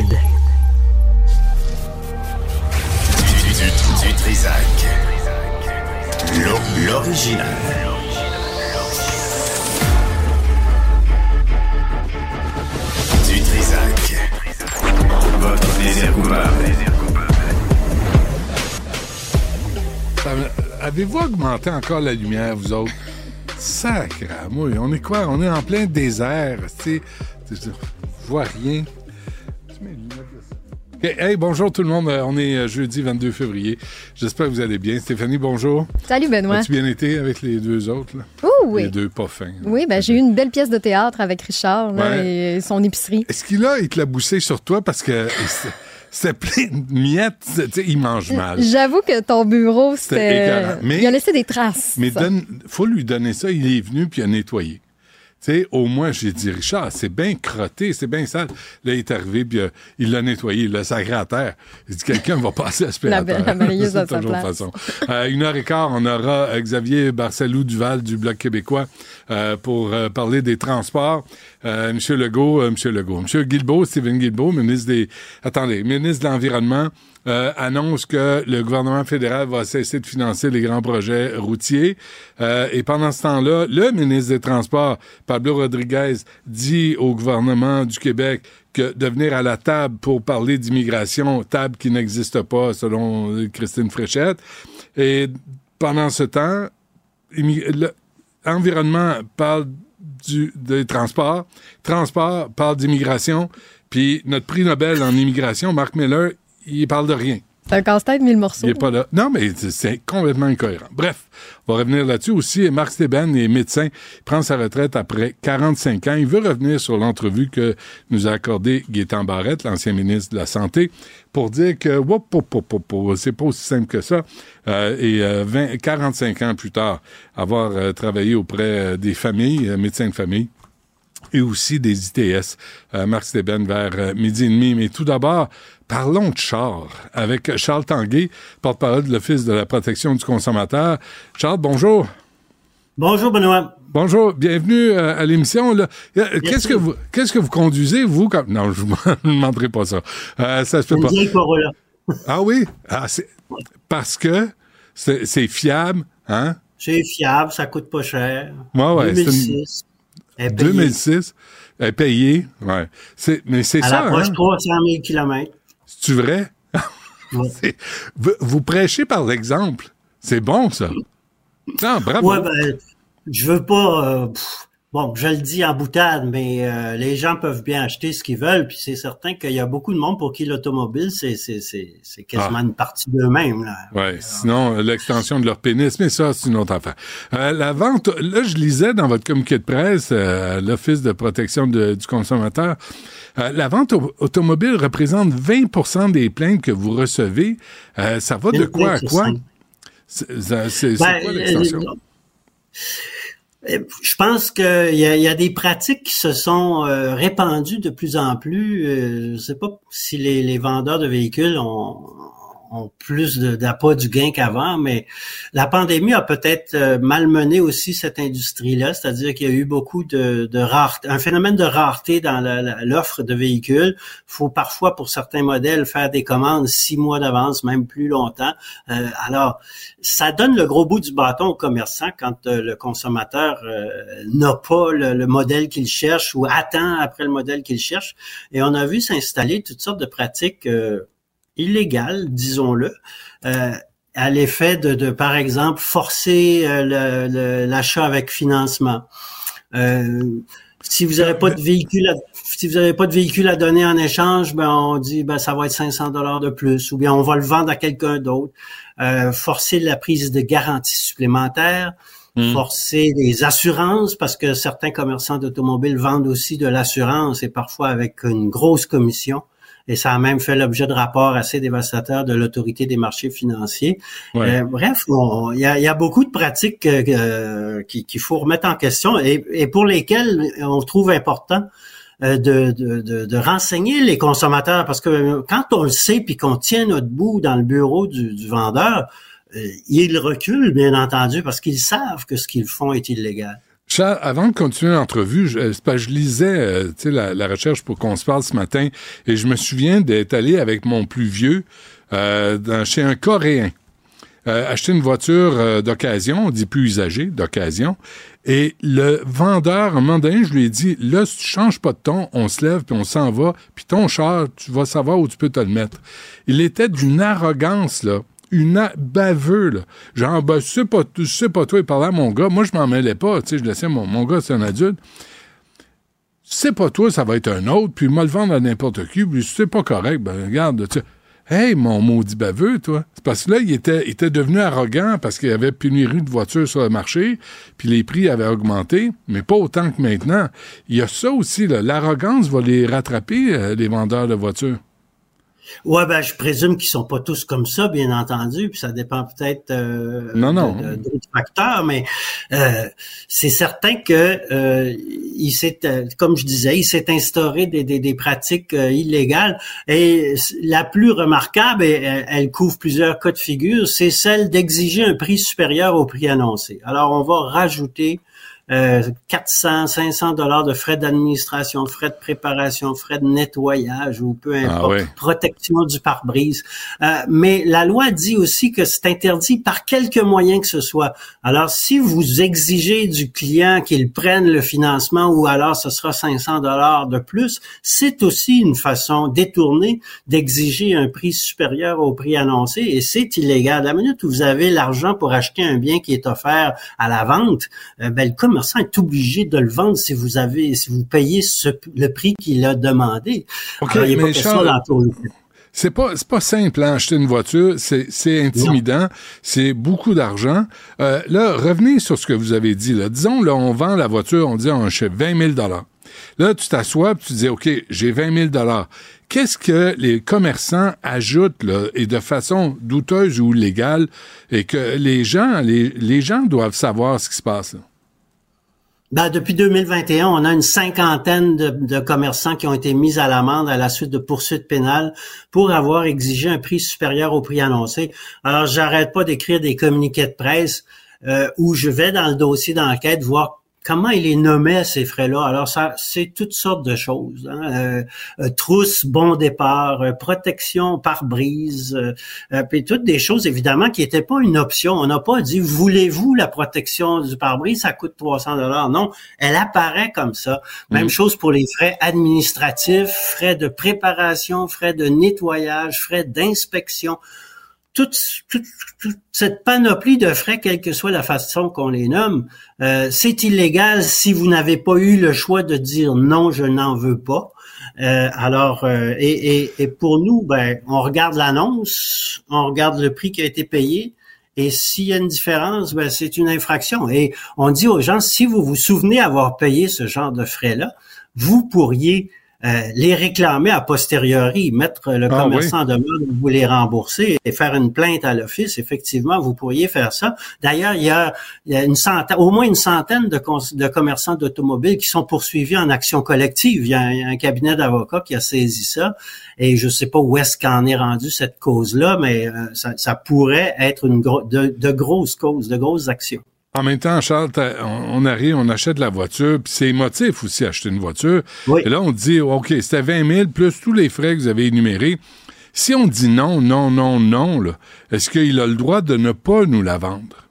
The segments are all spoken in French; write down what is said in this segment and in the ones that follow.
Du, du, du, Trisac. L'o- L'original. Du Trisac. Votre plaisir coupable. Avez-vous augmenté encore la lumière, vous autres? Sacre moi. On est quoi? On est en plein désert. Tu vois rien. OK. Hey, bonjour tout le monde. Euh, On est euh, jeudi 22 février. J'espère que vous allez bien. Stéphanie, bonjour. Salut Benoît. As-tu bien été avec les deux autres? Là? Oh oui. Les deux pas fins. Oui, ben j'ai eu une belle pièce de théâtre avec Richard là, Ouais. et son épicerie. Est-ce qu'il a éclaboussé sur toi parce que c'est- c'est plein de miettes? Il mange mal. J'avoue que ton bureau, C'était c'était. Il a laissé des traces. Mais donne, faut lui donner ça. Il est venu puis il a nettoyé. Tu sais, au moins, j'ai dit, Richard, c'est bien crotté, c'est bien sale. Là, il est arrivé, puis euh, il l'a nettoyé, il l'a sacré à terre. Il dit, quelqu'un va passer l'aspirateur. La- balayeuse à sa place. façon. Euh, une heure et quart, on aura euh, Xavier Barcelou-Duval du Bloc québécois euh, pour euh, parler des transports. Euh, Monsieur Legault, euh, Monsieur Legault. Monsieur Guilbeault, Stephen Guilbeault, ministre des... Attendez, ministre de l'Environnement, euh, annonce que le gouvernement fédéral va cesser de financer les grands projets routiers. Euh, et pendant ce temps-là, le ministre des Transports, Pablo Rodriguez, dit au gouvernement du Québec que de venir à la table pour parler d'immigration, table qui n'existe pas selon Christine Fréchette. Et pendant ce temps, immi- le- Environnement parle des transports, transport parle d'immigration, puis notre prix Nobel en immigration, Mark Miller, il parle de rien. C'est un casse-tête mille morceaux. Il est pas là. Non, mais c'est- complètement incohérent. Bref, on va revenir là-dessus aussi. Marc Steben est médecin. Il prend sa retraite après 45 ans. Il veut revenir sur l'entrevue que nous a accordée Gaétan Barrette, l'ancien ministre de la Santé, pour dire que c'est pas aussi simple que ça. Euh, et euh, 20, 45 ans plus tard, avoir euh, travaillé auprès euh, des familles, euh, médecins de famille, et aussi des ITS. Euh, Marc Steben vers euh, midi et demi. Mais tout d'abord, Parlons de chars avec Charles Tanguay, porte-parole de l'Office de la protection du consommateur. Charles, bonjour. Bonjour, Benoît. Bonjour, bienvenue euh, à l'émission. Qu'est-ce que vous conduisez vous comme non je ne demanderai pas ça. Ça se peut pas. Ah oui, ah, parce que c'est fiable, hein? C'est fiable, ça coûte pas cher. Ouais, ouais, 2006, elle est payée. Ouais. C'est, mais c'est ça. Elle approche hein? 300 000 km. C'est-tu vrai? Vous, prêchez par l'exemple. C'est bon, ça. Non, bravo. Ouais, ben, je veux pas. Euh, bon, je le dis en boutade, mais euh, les gens peuvent bien acheter ce qu'ils veulent, puis c'est certain qu'il y a beaucoup de monde pour qui l'automobile, c'est c'est c'est c'est quasiment Ah. une partie d'eux-mêmes. Là. Ouais, sinon, euh, l'extension de leur pénis, mais ça, c'est une autre affaire. Euh, la vente, là, je lisais dans votre communiqué de presse, l'Office de protection de- du consommateur, la vente au- automobile représente 20% des plaintes que vous recevez. Ça va de quoi à quoi? C'est Ben, quoi l'extension? Euh, Je pense qu'il y y a des pratiques qui se sont euh, répandues de plus en plus. Euh, je ne sais pas si les vendeurs de véhicules ont, ont plus d'appât du gain qu'avant, mais la pandémie a peut-être euh, malmené aussi cette industrie-là, c'est-à-dire qu'il y a eu beaucoup de, rareté, un phénomène de rareté dans l'offre de véhicules. Faut parfois, pour certains modèles, faire des commandes six mois d'avance, même plus longtemps. Euh, alors, ça donne le gros bout du bâton aux commerçants quand euh, le consommateur euh, n'a pas le, le modèle qu'il cherche ou attend après le modèle qu'il cherche. Et on a vu s'installer toutes sortes de pratiques illégales, disons-le, euh, à l'effet de, de, par exemple, forcer euh, l'achat avec financement. Euh, si vous n'avez pas de véhicule, à, si vous n'avez pas de véhicule à donner en échange, ben on dit ben ça va être 500 dollars de plus, ou bien on va le vendre à quelqu'un d'autre. Euh, forcer la prise de garantie supplémentaire, Mm. forcer les assurances parce que certains commerçants d'automobiles vendent aussi de l'assurance et parfois avec une grosse commission. Et ça a même fait l'objet de rapports assez dévastateurs de l'autorité des marchés financiers. Ouais. Euh, bref, il y a, il y a beaucoup de pratiques euh, qui- qu'il faut remettre en question et, et pour lesquelles on trouve important euh, de, de, de, de renseigner les consommateurs parce que quand on le sait puis qu'on tient notre bout dans le bureau du, du vendeur, euh, ils reculent bien entendu parce qu'ils savent que ce qu'ils font est illégal. Avant de continuer l'entrevue, je, je lisais euh, la, recherche pour qu'on se parle ce matin et je me souviens d'être allé avec mon plus vieux euh, chez un Coréen. euh, acheter une voiture euh, d'occasion, on dit plus usagée, d'occasion. Et le vendeur, un je lui ai dit, là, si tu changes pas de ton, on se lève puis on s'en va, puis ton char, tu vas savoir où tu peux te le mettre. Il était d'une arrogance, là. Une baveux, là. Genre, ben, je sais pas, pas toi, il parlait à mon gars. Moi, je m'en mêlais pas, tu sais, je laissais mon, mon gars, c'est un adulte. C'est pas toi, ça va être un autre, puis moi le vendre à n'importe qui, puis c'est pas correct, ben regarde, tu. Hey, mon maudit baveux, toi. C'est parce que là, il était, était devenu arrogant parce qu'il y avait pénurie de voitures sur le marché, puis les prix avaient augmenté, mais pas autant que maintenant. Il y a ça aussi, là. L'arrogance va les rattraper, euh, les vendeurs de voitures. Ouais, ben je présume qu'ils sont pas tous comme ça, bien entendu, puis ça dépend peut-être euh, Non, non. de- de- d'autres facteurs, mais euh, c'est certain que euh, il s'est, euh, comme je disais, il s'est instauré des, des, des pratiques euh, illégales. Et la plus remarquable, et elle, elle couvre plusieurs cas de figure, c'est celle d'exiger un prix supérieur au prix annoncé. Alors on va rajouter euh, 400, 500 dollars de frais d'administration, frais de préparation, frais de nettoyage ou peu importe, Ah ouais. protection du pare-brise. Euh, mais la loi dit aussi que c'est interdit par quelque moyen que ce soit. Alors, si vous exigez du client qu'il prenne le financement ou alors ce sera 500 dollars de plus, c'est aussi une façon détournée d'exiger un prix supérieur au prix annoncé et c'est illégal. La minute où vous avez l'argent pour acheter un bien qui est offert à la vente, euh, ben, le commerçant est obligé de le vendre si vous avez, si vous payez ce- le prix qu'il a demandé. OK, Alors, il mais pas question. C'est pas, c'est pas simple, hein, acheter une voiture. C'est, c'est intimidant. C'est beaucoup d'argent. Euh, là, revenez sur ce que vous avez dit, là. Disons, là, on vend la voiture, on dit, on achète 20 000 Là, tu t'assois, tu dis, OK, j'ai 20 000 Qu'est-ce que les commerçants ajoutent, là, et de façon douteuse ou légale, et que les gens, les, les gens doivent savoir ce qui se passe, là? Ben, depuis 2021, on a une cinquantaine de, commerçants qui ont été mis à l'amende à la suite de poursuites pénales pour avoir exigé un prix supérieur au prix annoncé. Alors, j'arrête pas d'écrire des communiqués de presse euh, où je vais dans le dossier d'enquête voir comment il est nommé ces frais-là? Alors, ça, c'est toutes sortes de choses. hein. Euh, euh, trousse, bon départ, euh, protection par brise, euh, euh, puis toutes des choses évidemment qui n'étaient pas une option. On n'a pas dit voulez-vous la protection du pare-brise, ça coûte 300 dollars. Non, elle apparaît comme ça. Même chose pour les frais administratifs, frais de préparation, frais de nettoyage, frais d'inspection. Toute, cette panoplie de frais, quelle que soit la façon qu'on les nomme, euh, c'est illégal si vous n'avez pas eu le choix de dire non, je n'en veux pas. Euh, alors, euh, et, et, et pour nous, ben, on regarde l'annonce, on regarde le prix qui a été payé, et s'il y a une différence, ben, c'est une infraction. Et on dit aux gens, si vous vous souvenez avoir payé ce genre de frais-là, vous pourriez euh, les réclamer a posteriori, mettre le Ah, commerçant en demande de vous les rembourser et faire une plainte à l'office. Effectivement, vous pourriez faire ça. D'ailleurs, il y a, il y a une centaine, au moins une centaine de, commerçants d'automobiles qui sont poursuivis en action collective. Il y a un, un cabinet d'avocats qui a saisi ça. Et je ne sais pas où est-ce qu'en est rendu cette cause-là, mais euh, ça, ça pourrait être une gro- de, de grosses causes, de grosses actions. En même temps, Charles, on, arrive, on achète la voiture, puis c'est émotif aussi acheter une voiture. Oui. Et là, on dit, OK, c'était 20 000 plus tous les frais que vous avez énumérés. Si on dit non, non, non, non, là, est-ce qu'il a le droit de ne pas nous la vendre?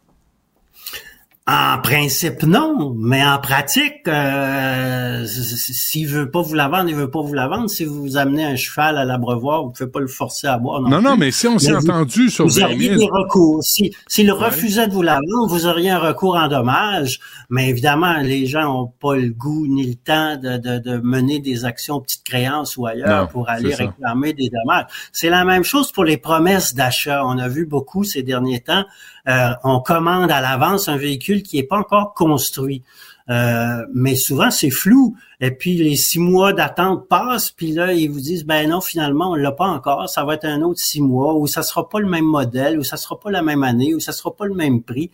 En principe, non, mais en pratique, euh, s'il veut pas vous la vendre, il veut pas vous la vendre. Si vous amenez un cheval à l'abreuvoir, vous pouvez pas le forcer à boire. Non, Non, non, mais si on s'est entendu sur Vous 20 auriez 000, des recours. Si, s'il refusait de vous la vendre, vous auriez un recours en dommage. Mais évidemment, les gens ont pas le goût ni le temps de, de, de mener des actions petites créances ou ailleurs Non, pour aller réclamer des dommages. C'est la même chose pour les promesses d'achat. On a vu beaucoup ces derniers temps. Euh, on commande à l'avance un véhicule qui n'est pas encore construit. Euh, mais souvent c'est flou. Et puis les six mois d'attente passent, puis là ils vous disent ben non finalement on l'a pas encore, ça va être un autre six mois, ou ça sera pas le même modèle, ou ça sera pas la même année, ou ça sera pas le même prix.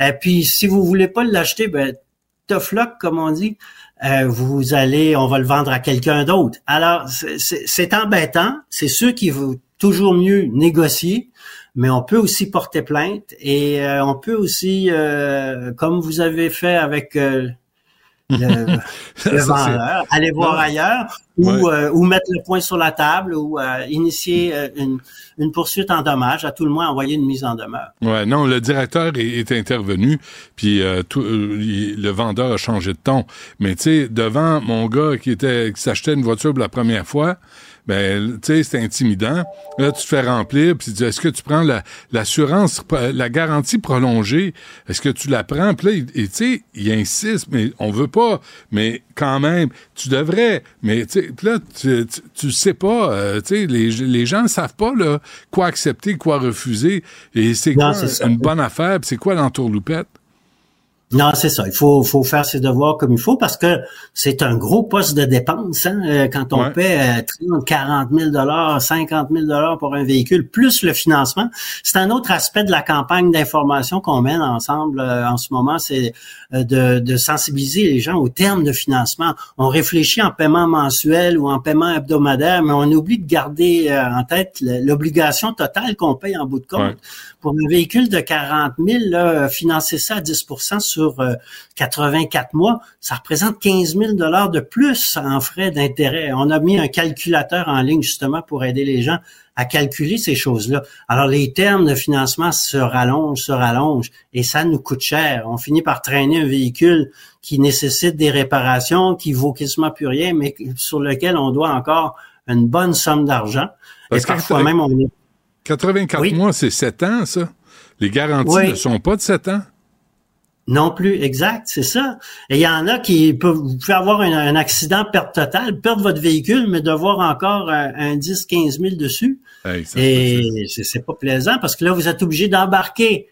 Et puis si vous voulez pas l'acheter, ben tough luck comme on dit. Euh, vous allez, on va le vendre à quelqu'un d'autre. Alors c'est- embêtant. C'est sûr qu'il vaut toujours mieux négocier mais on peut aussi porter plainte et euh, on peut aussi, euh, comme vous avez fait avec euh, le, le vendeur, aller voir Non. ailleurs ou, Ouais. euh, ou mettre le point sur la table ou euh, initier euh, une, une poursuite en dommage, à tout le moins envoyer une mise en demeure. Ouais, non, le directeur est, est intervenu, puis euh, tout, le vendeur a changé de ton. Mais tu sais, devant mon gars qui était qui s'achetait une voiture pour la première fois, ben tu sais, c'était intimidant. Là, tu te fais remplir, puis tu dis, est-ce que tu prends la l'assurance, la garantie prolongée, est-ce que tu la prends? Puis là, tu sais, il insiste, mais on veut pas, mais quand même, tu devrais. Mais tu là, tu, tu, tu sais pas, euh, tu sais, les, les gens ne savent pas là, quoi accepter, quoi refuser. Et c'est quoi c'est une bonne affaire, puis c'est quoi l'entourloupette? Non, c'est ça. Il faut, faut faire ses devoirs comme il faut parce que c'est un gros poste de dépense. Hein? euh, Quand on Ouais. paie euh, 30, 40 000 dollars, 50 000 dollars pour un véhicule, plus le financement, c'est un autre aspect de la campagne d'information qu'on mène ensemble euh, en ce moment, c'est euh, de, de sensibiliser les gens aux termes de financement. On réfléchit en paiement mensuel ou en paiement hebdomadaire, mais on oublie de garder euh, en tête l'obligation totale qu'on paye en bout de compte. Ouais. Pour un véhicule de 40 000, là, financer ça à 10% sur euh, 84 mois, ça représente 15 000 dollars de plus en frais d'intérêt. On a mis un calculateur en ligne justement pour aider les gens à calculer ces choses-là. Alors les termes de financement se rallongent, se rallongent, et ça nous coûte cher. On finit par traîner un véhicule qui nécessite des réparations, qui vaut quasiment plus rien, mais sur lequel on doit encore une bonne somme d'argent. Et parfois même on est 84 Oui. mois, c'est 7 ans, ça. Les garanties Oui. ne sont pas de 7 ans. Non plus, exact, c'est ça. Et il y en a qui peuvent, vous pouvez avoir un, un accident perte totale, perdre votre véhicule, mais devoir encore un, un 10, 15 000 dessus. Hey, Et c'est- pas plaisant parce que là, vous êtes obligé d'embarquer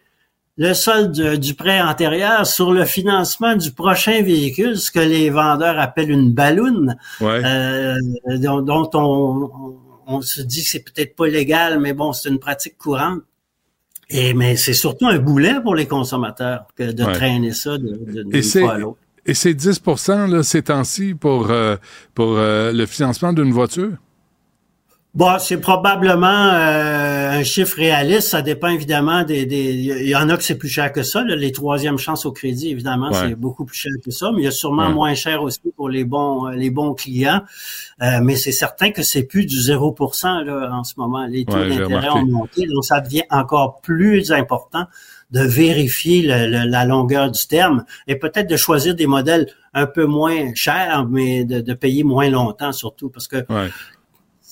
le solde du, prêt antérieur sur le financement du prochain véhicule, ce que les vendeurs appellent une balloune. Ouais. euh, dont, dont on, on, on se dit que c'est peut-être pas légal, mais bon, c'est une pratique courante. Et mais c'est surtout un boulet pour les consommateurs que de Ouais. traîner ça de, de, d'une fois à l'autre. Et c'est 10 là, ces temps-ci pour, euh, pour euh, le financement d'une voiture? Bon, c'est probablement euh, un chiffre réaliste. Ça dépend évidemment des. des- Il y en a que c'est plus cher que ça. là. Les troisièmes chances au crédit, évidemment, Ouais. c'est beaucoup plus cher que ça. Mais il y a sûrement Ouais. moins cher aussi pour les bons les bons clients. Euh, mais c'est certain que c'est plus du 0% là, en ce moment. Les taux Ouais, d'intérêt ont monté, donc ça devient encore plus important de vérifier le- le- la longueur du terme et peut-être de choisir des modèles un peu moins chers, mais de, de payer moins longtemps surtout parce que Ouais.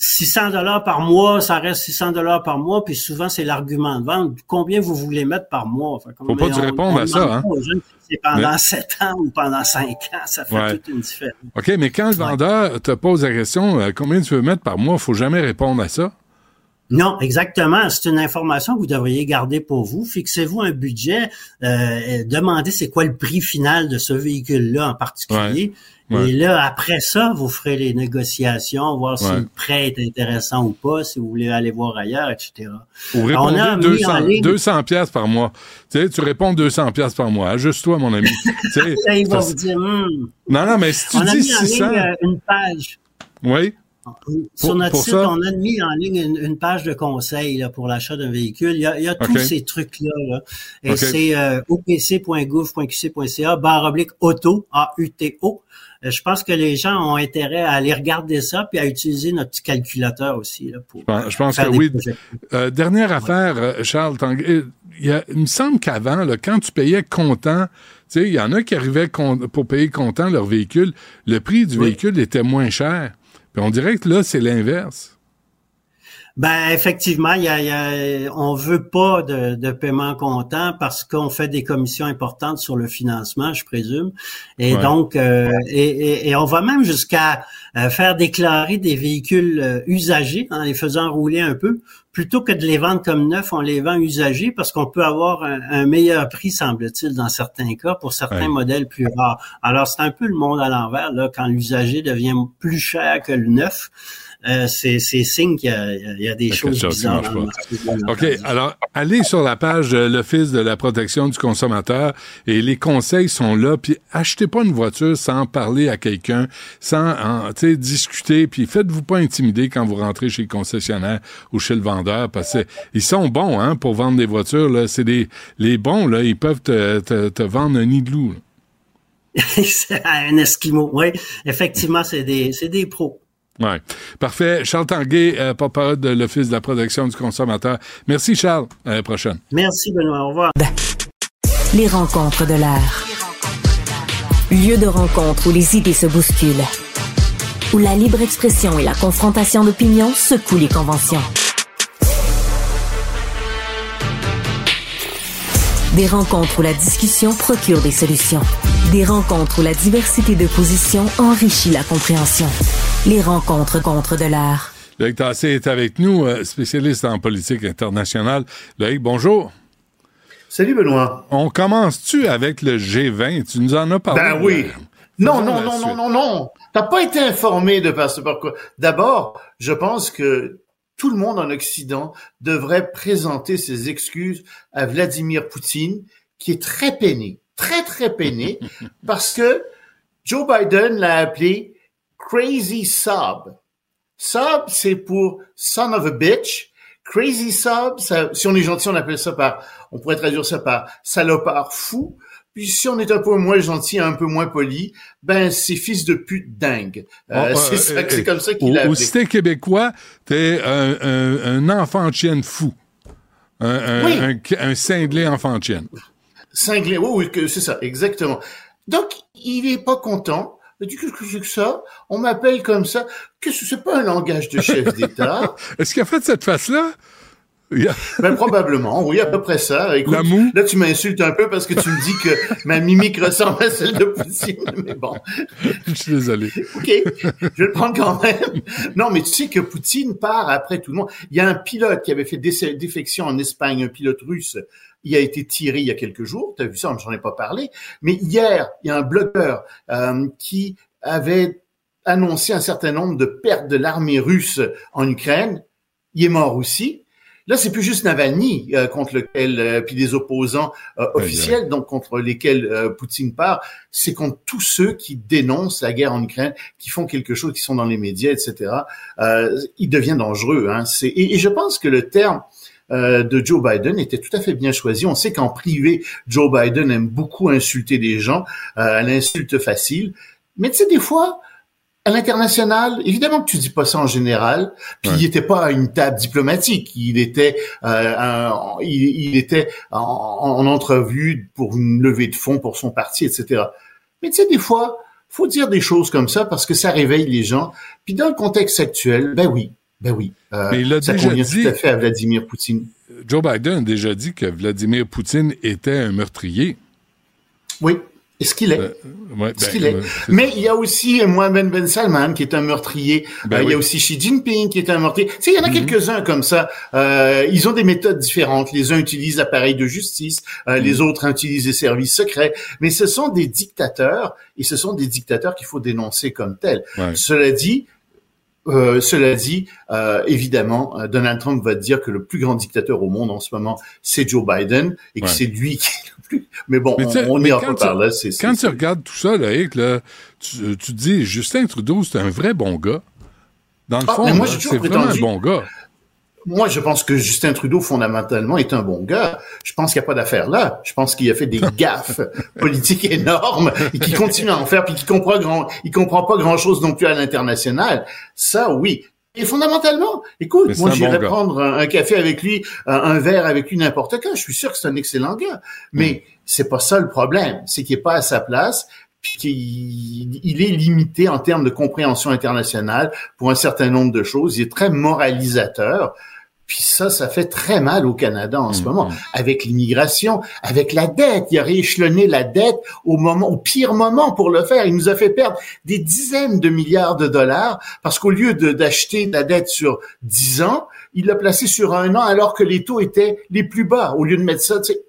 600 dollars par mois, ça reste 600 dollars par mois, puis souvent c'est l'argument de vente. Combien vous voulez mettre par mois? Comme- Faut pas tu on- répondre on à ça, hein. C'est pendant Mais- 7 ans ou pendant 5 ans, ça fait Ouais. toute une différence. OK, mais quand le vendeur te pose la question euh, combien tu veux mettre par mois, faut jamais répondre à ça? Non, exactement. C'est une information que vous devriez garder pour vous. Fixez-vous un budget. euh, demandez c'est quoi le prix final de ce véhicule-là en particulier. Ouais, ouais. Et là, après ça, vous ferez les négociations, voir si le prêt est intéressant ou pas, si vous voulez aller voir ailleurs, etc. Ou répondez a mis 200, en ligne- 200 pièces par mois. Tu sais, tu réponds 200 pièces par mois. Ajuste-toi, mon ami. Tu sais, Là, il va ça- vous dire, Hmm, non, non, mais si tu on a dis mis en 600, ligne euh, une page. oui, Sur Pour- notre pour site, ça? on a mis en ligne une, une page de conseil là, pour l'achat d'un véhicule. Il y a, il y a tous ces trucs-là. là. Et c'est euh, opc.gouv.qc.ca, barre oblique auto, A-U-T-O. Euh, Je pense que les gens ont intérêt à aller regarder ça puis à utiliser notre petit calculateur aussi. Là, pour, Je pense- je pense faire que des oui. Euh, dernière affaire, euh, Charles il, y a- il me semble qu'avant, quand tu payais comptant, tu sais, il y en a qui arrivaient pour payer comptant leur véhicule, le prix du Oui. véhicule était moins cher. Puis on dirait que là, c'est l'inverse. Ben effectivement, y a, il y a- on veut pas de, de paiement comptant parce qu'on fait des commissions importantes sur le financement, je présume, et Ouais. donc euh, et, et- et on va même jusqu'à euh, faire déclarer des véhicules euh, usagés en les faisant rouler un peu, plutôt que de les vendre comme neufs, on les vend usagés parce qu'on peut avoir un, un meilleur prix, semble-t-il, dans certains cas pour certains Ouais. modèles plus rares. Alors c'est un peu le monde à l'envers là, quand l'usager devient plus cher que le neuf. Euh, c'est c'est signe qu'il y a, il y a des choses bizarres dans le OK, alors, allez sur la page de l'Office de la protection du consommateur et les conseils sont là. Puis achetez pas une voiture sans parler à quelqu'un, sans en, tu sais, discuter. Puis faites-vous pas intimider quand vous rentrez chez le concessionnaire ou chez le vendeur parce que ils sont bons hein, pour vendre des voitures. Là. C'est des, les bons, là, ils peuvent te, te, te vendre un nid de loup. un Esquimau, oui. Effectivement, c'est des, c'est des pros. Ouais. Parfait. Charles Tanguay, euh, porte-parole de l'Office de la protection du consommateur. Merci, Charles. À la prochaine. Merci, Benoît. Au revoir. Les rencontres de l'art. Lieu de rencontre où les idées se bousculent. Où la libre expression et la confrontation d'opinions secouent les conventions. Des rencontres où la discussion procure des solutions. Des rencontres où la diversité de positions enrichit la compréhension. Les rencontres contre de l'art. Loïc Tassé est avec nous, euh, spécialiste en politique internationale. Loïc, bonjour. Salut Benoît. On commence-tu avec le G20? Tu nous en as parlé. Ben oui. Non, non, non, non, non, non. T'as pas été informé de par ce. D'abord, je pense que tout le monde en Occident devrait présenter ses excuses à Vladimir Poutine, qui est très peiné, très, très peiné, parce que Joe Biden l'a appelé Crazy Sob. Sob, c'est pour son of a bitch. Crazy Sob, ça, si on est gentil, on appelle ça par, on pourrait traduire ça par salopard fou. Puis si on est un peu moins gentil, un peu moins poli, ben c'est fils de pute dingue. Euh, Oh, c'est euh, c'est euh, comme ça qu'il au- l'a Au appelé. cité québécois, t'es un, un, un enfant de chienne fou. Un, Oui. un, un cinglé enfant de chienne. Cinglé, oui, oui, c'est ça, exactement. Donc, il est pas content. Il dit, qu'est-ce que c'est que ça? On m'appelle comme ça. Qu'est-ce que c'est pas un langage de chef d'État? Est-ce qu'il a fait cette face-là? Ben, probablement, oui, à peu près ça. Écoute, là, tu m'insultes un peu parce que tu me dis que ma mimique ressemble à celle de Poutine, mais bon. Je suis désolé. OK, je vais le prendre quand même. Non, mais tu sais que Poutine part après tout le monde. Il y a un pilote qui avait fait défection en Espagne, un pilote russe. Il a été tiré il y a quelques jours. Tu as vu ça, j'en ai pas parlé. Mais hier, il y a un blogueur euh, qui avait annoncé un certain nombre de pertes de l'armée russe en Ukraine. Il est mort aussi. Là, c'est plus juste Navalny euh, contre lequel, euh, puis des opposants euh, officiels, donc contre lesquels euh, Poutine part, c'est contre tous ceux qui dénoncent la guerre en Ukraine, qui font quelque chose, qui sont dans les médias, etc. Euh, il devient dangereux. Hein. C'est, et, et je pense que le terme euh, de Joe Biden était tout à fait bien choisi. On sait qu'en privé, Joe Biden aime beaucoup insulter les gens, euh, à l'insulte facile. Mais tu sais, des fois, à l'international, évidemment que tu dis pas ça en général. Puis Ouais. il était pas à une table diplomatique. Il était, euh, un- il, il était en, en entrevue pour une levée de fonds pour son parti, etc. Mais tu sais, des fois, faut dire des choses comme ça parce que ça réveille les gens. Puis dans le contexte actuel, ben oui, ben oui, euh, Mais il l'a ça déjà convient dit. tout à fait à Vladimir Poutine. Joe Biden a déjà dit que Vladimir Poutine était un meurtrier. Oui, est-ce qu'il est? Euh, ouais, Ce ben, qu'il est. euh, Mais il y a aussi euh, Mohamed Ben Salman qui est un meurtrier. Ben Euh, Il y a aussi Xi Jinping qui est un meurtrier. Tu sais, il y en a Mhm. quelques-uns comme ça. Euh, ils ont des méthodes différentes. Les uns utilisent l'appareil de justice, Mhm. les autres utilisent les services secrets. Mais ce sont des dictateurs et ce sont des dictateurs qu'il faut dénoncer comme tels. Ouais. Cela dit, euh, cela dit, euh, évidemment, Donald Trump va dire que le plus grand dictateur au monde en ce moment, c'est Joe Biden et que Ouais. c'est lui qui est le plus. Mais bon, Mais on on n'ira quand pas par tu- là. c'est- c'est- Quand tu regardes tout ça, Loïc, là, tu, tu te dis, Justin Trudeau, c'est un vrai bon gars. Dans le Ah, fond, c'est vraiment un bon gars. Moi, je pense que Justin Trudeau, fondamentalement, est un bon gars. Je pense qu'il n'y a pas d'affaire là. Je pense qu'il a fait des gaffes politiques énormes et qu'il continue à en faire, puis qu'il comprend grand, il comprend pas grand chose non plus à l'international. Ça, oui. Et fondamentalement, écoute, Mais moi, bon j'irais prendre un, un café avec lui, un, un verre avec lui n'importe quand. Je suis sûr que c'est un excellent gars. Mais Mm. c'est pas ça le problème. C'est qu'il est pas à sa place, puis qu'il il est limité en termes de compréhension internationale pour un certain nombre de choses. Il est très moralisateur. Puis ça, ça fait très mal au Canada en ce Mhm. moment, avec l'immigration, avec la dette. Il a rééchelonné la dette au moment, au pire moment pour le faire. Il nous a fait perdre des dizaines de milliards de dollars parce qu'au lieu de- d'acheter la dette sur 10 ans, il l'a placé sur un an alors que les taux étaient les plus bas. Au lieu de mettre ça, tu sais,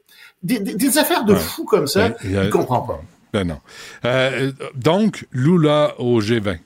des, des- des affaires de Ouais. fous comme ça, il a- il comprend pas. Ben non. Euh, donc, Lula au G20.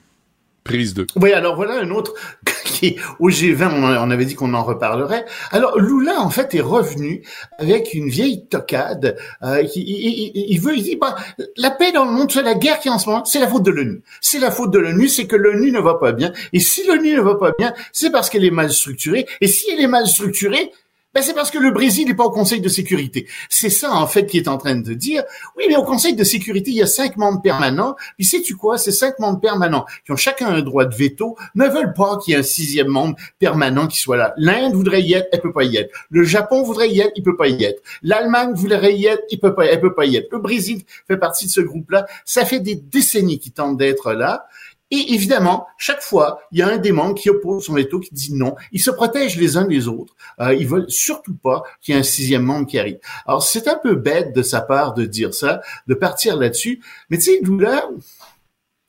Prise 2. Oui, alors voilà un autre qui au G20, on, avait dit qu'on en reparlerait. Alors Lula, en fait, est revenu avec une vieille tocade. Euh, il, il- il veut, il dit, bah, la paix dans le monde, c'est la guerre qui est en ce moment, c'est la faute de l'ONU. C'est la faute de l'ONU, c'est que l'ONU ne va pas bien. Et si l'ONU ne va pas bien, c'est parce qu'elle est mal structurée. Et si elle est mal structurée, Ben c'est parce que le Brésil n'est pas au Conseil de sécurité. C'est ça en fait qui est en train de dire. Oui, mais au Conseil de sécurité, il y a cinq membres permanents. Puis sais-tu quoi? Ces cinq membres permanents qui ont chacun un droit de veto ne veulent pas qu'il y ait un sixième membre permanent qui soit là. L'Inde voudrait y être, elle peut pas y être. Le Japon voudrait y être, il peut pas y être. L'Allemagne voudrait y être, il peut pas, elle peut pas y être. Le Brésil fait partie de ce groupe-là. Ça fait des décennies qu'ils tentent d'être là. Et évidemment, chaque fois, il y a un des membres qui oppose son veto, qui dit non. Ils se protègent les uns des autres. Euh, ils veulent surtout pas qu'il y ait un sixième membre qui arrive. Alors, c'est un peu bête de sa part de dire ça, de partir là-dessus. Mais tu sais, là,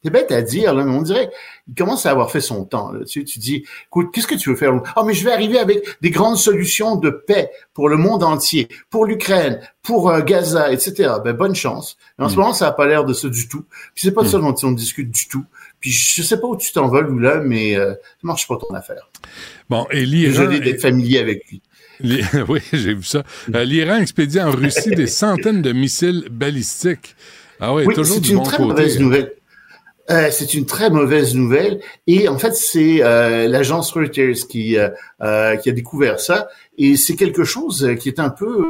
c'est bête à dire, là, mais on dirait il commence à avoir fait son temps. Là. Tu, tu dis, écoute, qu'est-ce que tu veux faire? Oh, mais je vais arriver avec des grandes solutions de paix pour le monde entier, pour l'Ukraine, pour euh, Gaza, etc. Ben bonne chance. Mais en ce mm. moment, ça n'a pas l'air de ça du tout. Puis c'est pas de ça dont on discute du tout. Puis je sais pas où tu t'envoles ou là, mais euh, ça marche pas ton affaire. Bon, et l'Iran... Désolé d'être familier avec lui. oui, j'ai vu ça. Euh, L'Iran expédie en Russie des centaines de missiles balistiques. Ah oui, toujours c'est une très mauvaise nouvelle. Euh, c'est une très mauvaise nouvelle et en fait c'est euh, l'agence Reuters qui euh, euh, qui a découvert ça et c'est quelque chose qui est un peu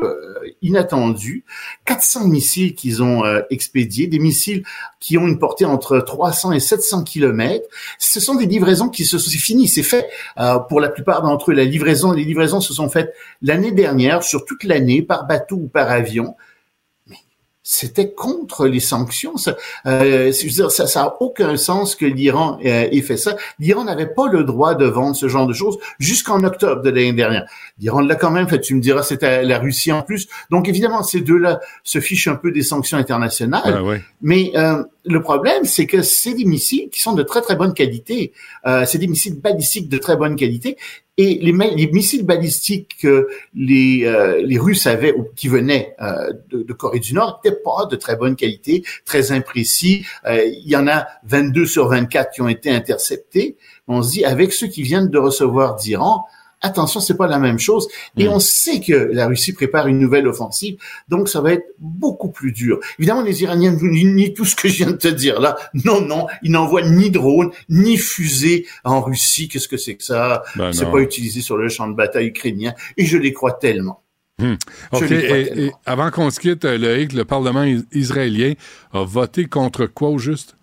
inattendu. 400 missiles qu'ils ont expédiés, des missiles qui ont une portée entre 300 et 700 kilomètres. Ce sont des livraisons qui se sont finies, c'est fait pour la plupart d'entre eux. La livraison, les livraisons se sont faites l'année dernière sur toute l'année par bateau ou par avion c'était contre les sanctions. Ça, euh, ça, ça a aucun sens que l'Iran euh, ait fait ça. L'Iran n'avait pas le droit de vendre ce genre de choses jusqu'en octobre de l'année dernière. L'Iran l'a quand même fait. Tu me diras, c'était la Russie en plus. Donc évidemment, ces deux-là se fichent un peu des sanctions internationales. Ah Mais euh, le problème, c'est que c'est des missiles qui sont de très très bonne qualité. Euh, c'est des missiles balistiques de très bonne qualité. Et les, les missiles balistiques que les, euh, les Russes avaient ou qui venaient euh, de, de, Corée du Nord n'étaient pas de très bonne qualité, très imprécis. Euh, il y en a 22 sur 24 qui ont été interceptés. On se dit, avec ceux qui viennent de recevoir d'Iran, attention, c'est pas la même chose. Et mm. on sait que la Russie prépare une nouvelle offensive, donc ça va être beaucoup plus dur. Évidemment, les Iraniens ni tout ce que je viens de te dire là. Non, non, ils n'envoient ni drones, ni fusées en Russie. Qu'est-ce que c'est que ça? Ben C'est pas utilisé sur le champ de bataille ukrainien. Et je les crois tellement. Hmm. OK. Et, avant qu'on se quitte, le, le Parlement israélien a voté contre quoi au juste?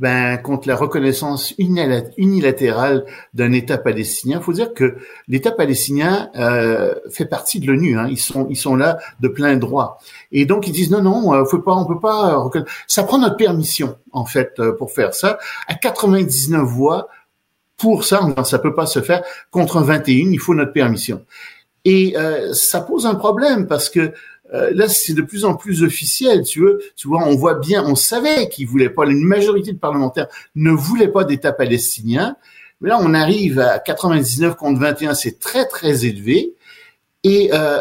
Ben, contre la reconnaissance unilatérale d'un État palestinien. Il faut dire que l'État palestinien euh, fait partie de l'ONU. Hein. Ils sont ils sont là de plein droit. Et donc ils disent non non, euh, faut pas, on peut pas. reconnaître. Ça prend notre permission en fait euh, pour faire ça. À 99 voix pour ça, ça peut pas se faire. Contre 21, il faut notre permission. Et euh, ça pose un problème parce que euh, là, c'est de plus en plus officiel, tu veux. Tu vois, on voit bien, on savait qu'ils voulaient pas, une majorité de parlementaires ne voulaient pas d'État palestinien. Mais là, on arrive à 99 contre 21, c'est très, très élevé. Et euh,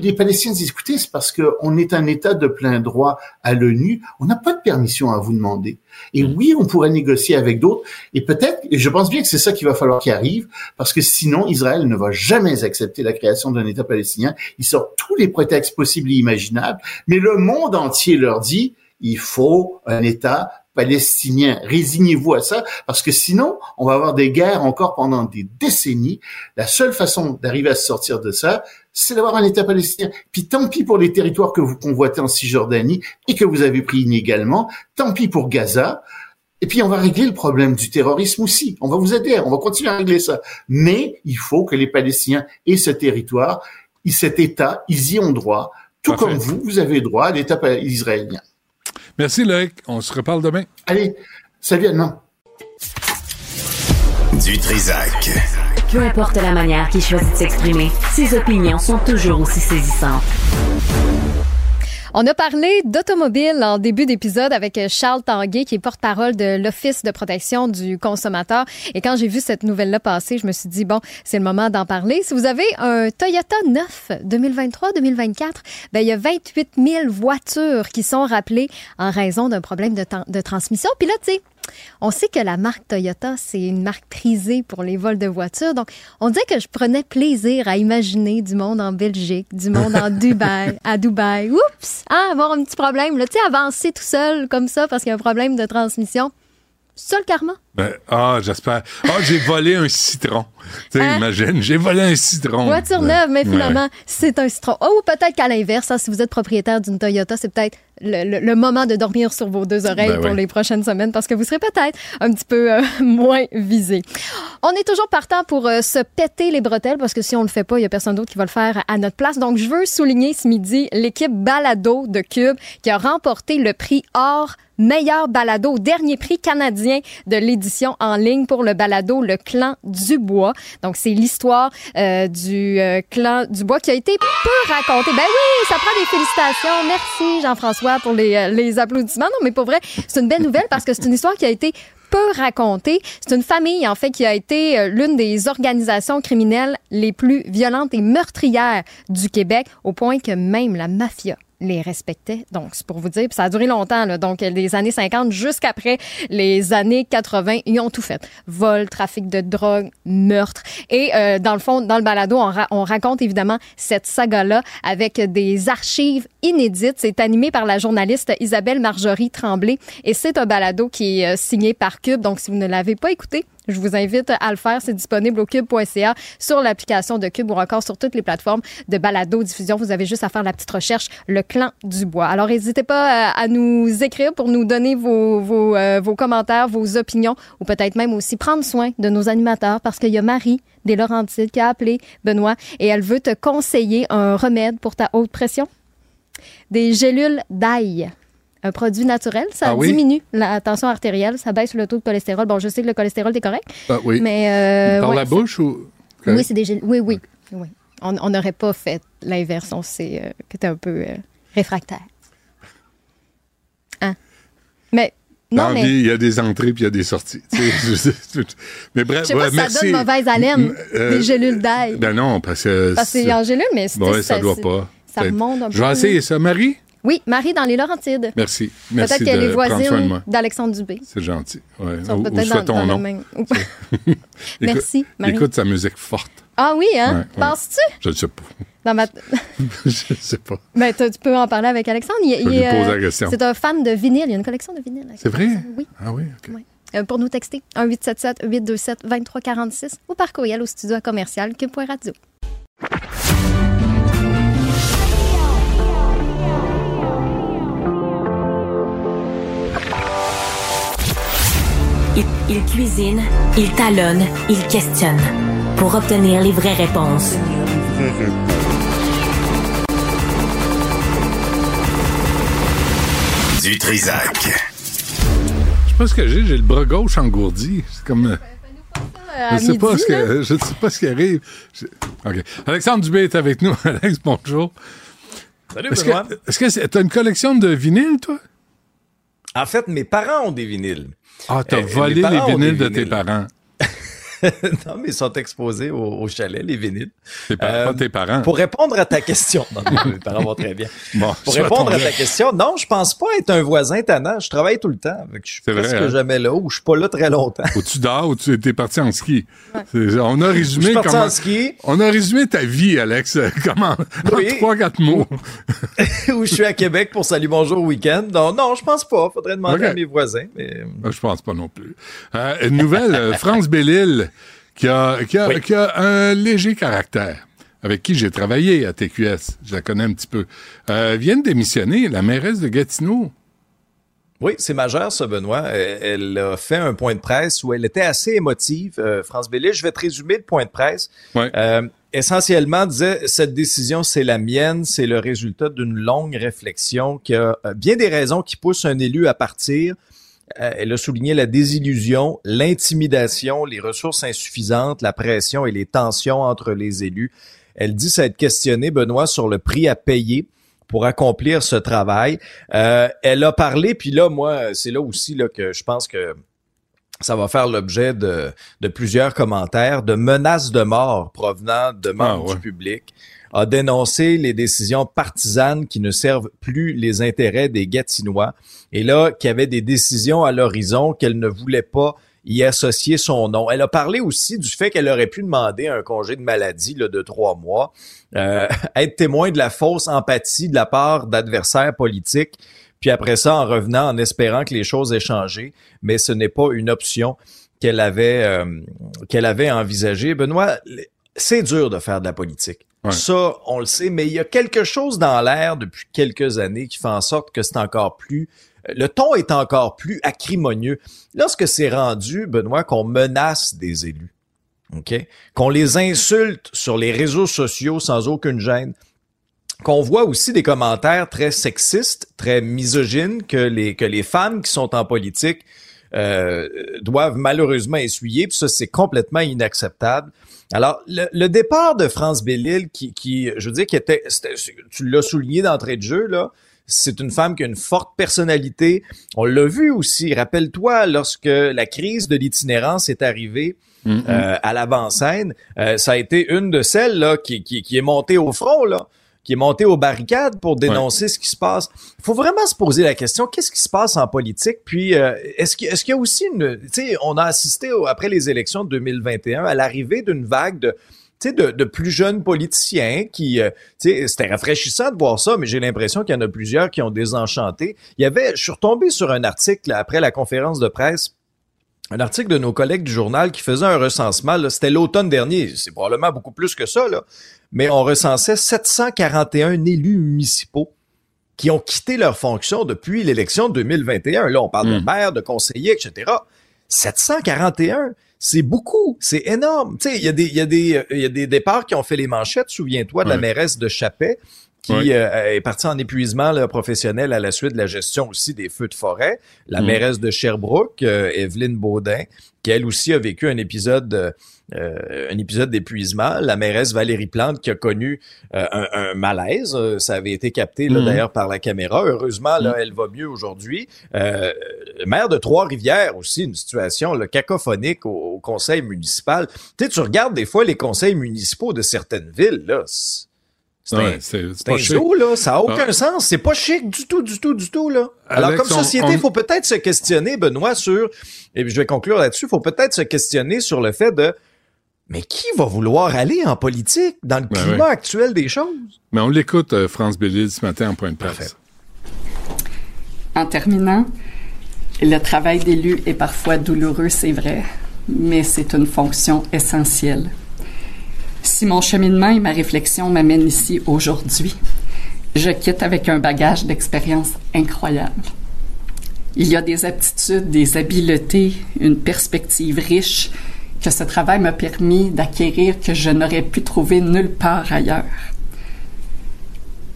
les Palestiniens disent, écoutez, c'est parce qu'on est un État de plein droit à l'ONU, on n'a pas de permission à vous demander. Et oui, on pourrait négocier avec d'autres, et peut-être, et je pense bien que c'est ça qu'il va falloir qu'il arrive, parce que sinon, Israël ne va jamais accepter la création d'un État palestinien. Il sort tous les prétextes possibles et imaginables, mais le monde entier leur dit, il faut un État palestinien. Résignez-vous à ça, parce que sinon, on va avoir des guerres encore pendant des décennies. La seule façon d'arriver à se sortir de ça, c'est d'avoir un État palestinien. Puis tant pis pour les territoires que vous convoitez en Cisjordanie et que vous avez pris inégalement. Tant pis pour Gaza. Et puis on va régler le problème du terrorisme aussi. On va vous aider, on va continuer à régler ça. Mais il faut que les Palestiniens aient ce territoire, cet État, ils y ont droit. Tout comme vous, vous avez droit à l'État israélien. Merci Loïc, on se reparle demain. Allez, salut Anna. Du Trisac. Peu importe la manière qu'il choisit de s'exprimer, ses opinions sont toujours aussi saisissantes. On a parlé d'automobile en début d'épisode avec Charles Tanguay, qui est porte-parole de l'Office de protection du consommateur. Et quand j'ai vu cette nouvelle-là passer, je me suis dit, bon, c'est le moment d'en parler. Si vous avez un Toyota 9 2023-2024, ben, il y a 28 000 voitures qui sont rappelées en raison d'un problème de, transmission. Puis on sait que la marque Toyota, c'est une marque prisée pour les vols de voitures. Donc, on disait que je prenais plaisir à imaginer du monde en Belgique, du monde en Dubaï, à Dubaï. Oups! Ah, avoir un petit problème. Là, tu sais, avancer tout seul comme ça parce qu'il y a un problème de transmission. Ça, le karma? Ben, ah, j'espère. Ah, j'ai volé un citron. Tu sais, Hein? imagine, j'ai volé un citron. Voiture neuve, mais Ouais. finalement, c'est un citron. Oh, ou peut-être qu'à l'inverse, hein, si vous êtes propriétaire d'une Toyota, c'est peut-être le, le- le moment de dormir sur vos deux oreilles Ben pour les prochaines semaines parce que vous serez peut-être un petit peu euh, moins visé. On est toujours partant pour euh, se péter les bretelles parce que si on le fait pas, il y a personne d'autre qui va le faire à notre place. Donc, je veux souligner ce midi l'équipe Balado de Cube qui a remporté le prix Or meilleur balado, dernier prix canadien de l'édition en ligne pour le balado Le Clan du Bois. Donc, c'est l'histoire euh, du euh, Clan du Bois qui a été peu racontée. Ben oui, ça prend des félicitations. Merci, Jean-François, pour les, euh, les applaudissements. Non, mais pour vrai, c'est une belle nouvelle parce que c'est une histoire qui a été peu racontée. C'est une famille, en fait, qui a été euh, l'une des organisations criminelles les plus violentes et meurtrières du Québec, au point que même la mafia les respectait. Donc, c'est pour vous dire, puis ça a duré longtemps, là, donc des années 50 jusqu'après les années 80, ils ont tout fait. Vol, trafic de drogue, meurtre. Et euh, dans le fond, dans le balado, on, on raconte évidemment cette saga-là avec des archives inédites. C'est animé par la journaliste Isabelle Marjorie Tremblay et c'est un balado qui est euh, signé par Cube. Donc, si vous ne l'avez pas écouté, je vous invite à le faire. C'est disponible au cube.ca, sur l'application de Cube ou encore sur toutes les plateformes de balado diffusion. Vous avez juste à faire la petite recherche, le clan du bois. Alors, n'hésitez pas euh, à nous écrire pour nous donner euh, vos commentaires, vos opinions ou peut-être même aussi prendre soin de nos animateurs parce qu'il y a Marie des Laurentides qui a appelé Benoît et elle veut te conseiller un remède pour ta haute pression. Des gélules d'ail. Un produit naturel, ça Ah oui? diminue la tension artérielle, ça baisse le taux de cholestérol. Bon, je sais que le cholestérol est correct, Ah, oui. mais euh, Par ouais, la bouche ou. Oui, c'est des gélules. Oui, oui, oui. On n'aurait pas fait l'inverse. On sait euh, que t'es un peu euh, réfractaire. Hein? Mais Dans non, la mais vie, il y a des entrées puis il y a des sorties. Tu mais bref, je sais pas ouais, si ça merci. donne mauvaise haleine, Euh, des gélules d'ail. Ben non, parce que. Parce que c'est en gélule, mais c'est Ouais, ça doit c'est- pas. Ça remonte un peu. Je vais essayer ça. Marie? Oui, Marie dans les Laurentides. Merci. Merci Peut-être qu'elle est voisine d'Alexandre Dubé. C'est gentil. Ouais. Ou, ou soit ton nom. même. Merci, Marie. Écoute sa musique forte. Ah oui, hein? Ouais, ouais. Penses-tu? Je ne sais pas. Dans ma... je ne sais pas. Ben, tu peux en parler avec Alexandre. Il, il euh, la question. C'est un fan de vinyle. Il y a une collection de vinyle. C'est vrai? Oui. Ah oui, OK. Euh, pour nous texter, 1-877-827-2346 ou par courriel au studio à commercial cube.radio. Il, il cuisine, il talonne, il questionne pour obtenir les vraies réponses. Du Trisac. Je sais pas ce que j'ai. J'ai le bras gauche engourdi. C'est comme. euh, À Je sais pas midi, ce là. que, je sais pas ce qui arrive. Je-. Alexandre Dubé est avec nous. Alex, bonjour. Salut, Est-ce que, est-ce que c'est- t'as une collection de vinyles, toi? En fait, mes parents ont des vinyles. Ah, t'as Euh, volé les vinyles de tes parents. non, mais ils sont exposés au, au chalet, les vinyles. Tes parents, Euh, pas tes parents. Pour répondre à ta question, non, mes parents vont très bien. Bon, Pour je répondre à ta question, non, je pense pas être un voisin tannant. Je travaille tout le temps. Je suis C'est vrai, presque hein? jamais là ou je suis pas là très longtemps. Ou tu dors ou tu étais parti en ski. On a Je résumé suis parti comment. en ski On a résumé ta vie, Alex. Comment? Oui. En trois, quatre mots. ou je suis à Québec pour Salut Bonjour Week-end. Non, non, je pense pas. Faudrait demander à mes voisins. Mais... Euh, Je pense pas non plus. Euh, une nouvelle, euh, France Bellil, qui a, qui, a, Oui. qui a un léger caractère, avec qui j'ai travaillé à TQS, je la connais un petit peu, euh, vient de démissionner, la mairesse de Gatineau. Oui, c'est majeur, ça, Benoît. Euh, Elle a fait un point de presse où elle était assez émotive. Euh, France Bellil, je vais te résumer le point de presse. Ouais. Euh, essentiellement, disait cette décision, c'est la mienne, c'est le résultat d'une longue réflexion qui a euh, bien des raisons qui poussent un élu à partir. Euh, elle a souligné la désillusion, l'intimidation, les ressources insuffisantes, la pression et les tensions entre les élus. Elle dit s'être questionnée, Benoît, sur le prix à payer pour accomplir ce travail. Euh, elle a parlé, puis là, moi, c'est là aussi là, que je pense que ça va faire l'objet de, de plusieurs commentaires, de menaces de mort provenant de membres ouais. du public, a dénoncé les décisions partisanes qui ne servent plus les intérêts des Gatinois, et là, qu'il y avait des décisions à l'horizon qu'elle ne voulait pas y associer son nom. Elle a parlé aussi du fait qu'elle aurait pu demander un congé de maladie là, de trois mois, euh, être témoin de la fausse empathie de la part d'adversaires politiques puis après ça, en revenant, en espérant que les choses aient changé, mais ce n'est pas une option qu'elle avait, euh, qu'elle avait envisagée. Benoît, c'est dur de faire de la politique. Ça, on le sait, mais il y a quelque chose dans l'air depuis quelques années qui fait en sorte que c'est encore plus le ton est encore plus acrimonieux. Lorsque c'est rendu, Benoît, qu'on menace des élus? Qu'on les insulte sur les réseaux sociaux sans aucune gêne, qu'on voit aussi des commentaires très sexistes, très misogynes que les, que les femmes qui sont en politique euh, doivent malheureusement essuyer. Puis ça, c'est complètement inacceptable. Alors, le, départ de France Bellil, qui, qui, je veux dire, qui était, tu l'as souligné d'entrée de jeu, là, c'est une femme qui a une forte personnalité. On l'a vu aussi. Rappelle-toi, lorsque la crise de l'itinérance est arrivée, mm-hmm. euh, à l'avant-scène, euh, ça a été une de celles là qui, qui, qui est montée au front là qui est montée aux barricades pour dénoncer ce qui se passe. Il faut vraiment se poser la question, qu'est-ce qui se passe en politique? Puis, euh, est-ce qu'il est y a aussi une... Tu sais, on a assisté, après les élections de 2021, à l'arrivée d'une vague de de, de plus jeunes politiciens qui, euh, c'était rafraîchissant de voir ça, mais j'ai l'impression qu'il y en a plusieurs qui ont désenchanté. Il y avait, je suis retombé sur un article après la conférence de presse un article de nos collègues du journal qui faisait un recensement, c'était l'automne dernier, c'est probablement beaucoup plus que ça, là, mais on recensait 741 élus municipaux qui ont quitté leur fonction depuis l'élection de 2021. Là, on parle de hmm. maires, de conseillers, etc. 741 c'est beaucoup, c'est énorme. Tu sais, il y a des, il y a des, il y a des départs qui ont fait les manchettes. Souviens-toi de la mairesse de Chappet qui euh, est partie en épuisement professionnel à la suite de la gestion aussi des feux de forêt. La mairesse de Sherbrooke, euh, Evelyne Baudin, qui elle aussi a vécu un épisode euh, un épisode d'épuisement. La mairesse Valérie Plante qui a connu euh, un, malaise. Ça avait été capté là, mhm. d'ailleurs par la caméra. Heureusement, là, mhm. elle va mieux aujourd'hui. Euh, le maire de Trois-Rivières aussi, une situation là, cacophonique au, conseil municipal. Tu sais, tu regardes des fois les conseils municipaux de certaines villes, là. C'est un, show, là. Ça n'a aucun ah. sens. C'est pas chic du tout, du tout, du tout, là. Alors, comme société, il faut peut-être se questionner, Benoît, sur, et je vais conclure là-dessus, il faut peut-être se questionner sur le fait de, mais qui va vouloir aller en politique dans le ben climat actuel des choses? Mais on l'écoute, euh, France Bellil, ce matin en point de presse. En terminant, le travail d'élu est parfois douloureux, c'est vrai, mais c'est une fonction essentielle. Si mon cheminement et ma réflexion m'amènent ici aujourd'hui, je quitte avec un bagage d'expérience incroyable. Il y a des aptitudes, des habiletés, une perspective riche que ce travail m'a permis d'acquérir que je n'aurais pu trouver nulle part ailleurs.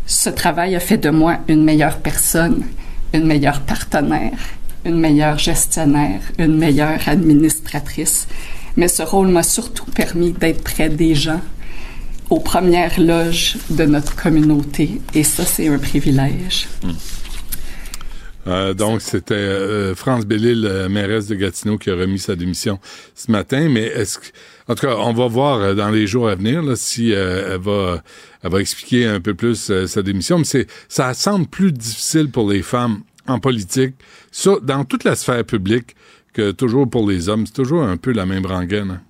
Ce travail a fait de moi une meilleure personne, une meilleure partenaire, une meilleure gestionnaire, une meilleure administratrice. Mais ce rôle m'a surtout permis d'être près des gens, aux premières loges de notre communauté. Et ça, c'est un privilège. Hmm. Euh, donc, c'était euh, France Bellil, euh, mairesse de Gatineau, qui a remis sa démission ce matin. Mais est-ce que, en tout cas, on va voir dans les jours à venir si elle va, elle va expliquer un peu plus sa démission. Mais c'est, ça semble plus difficile pour les femmes en politique, ça, dans toute la sphère publique, que toujours pour les hommes. C'est toujours un peu la même rengaine. Hein.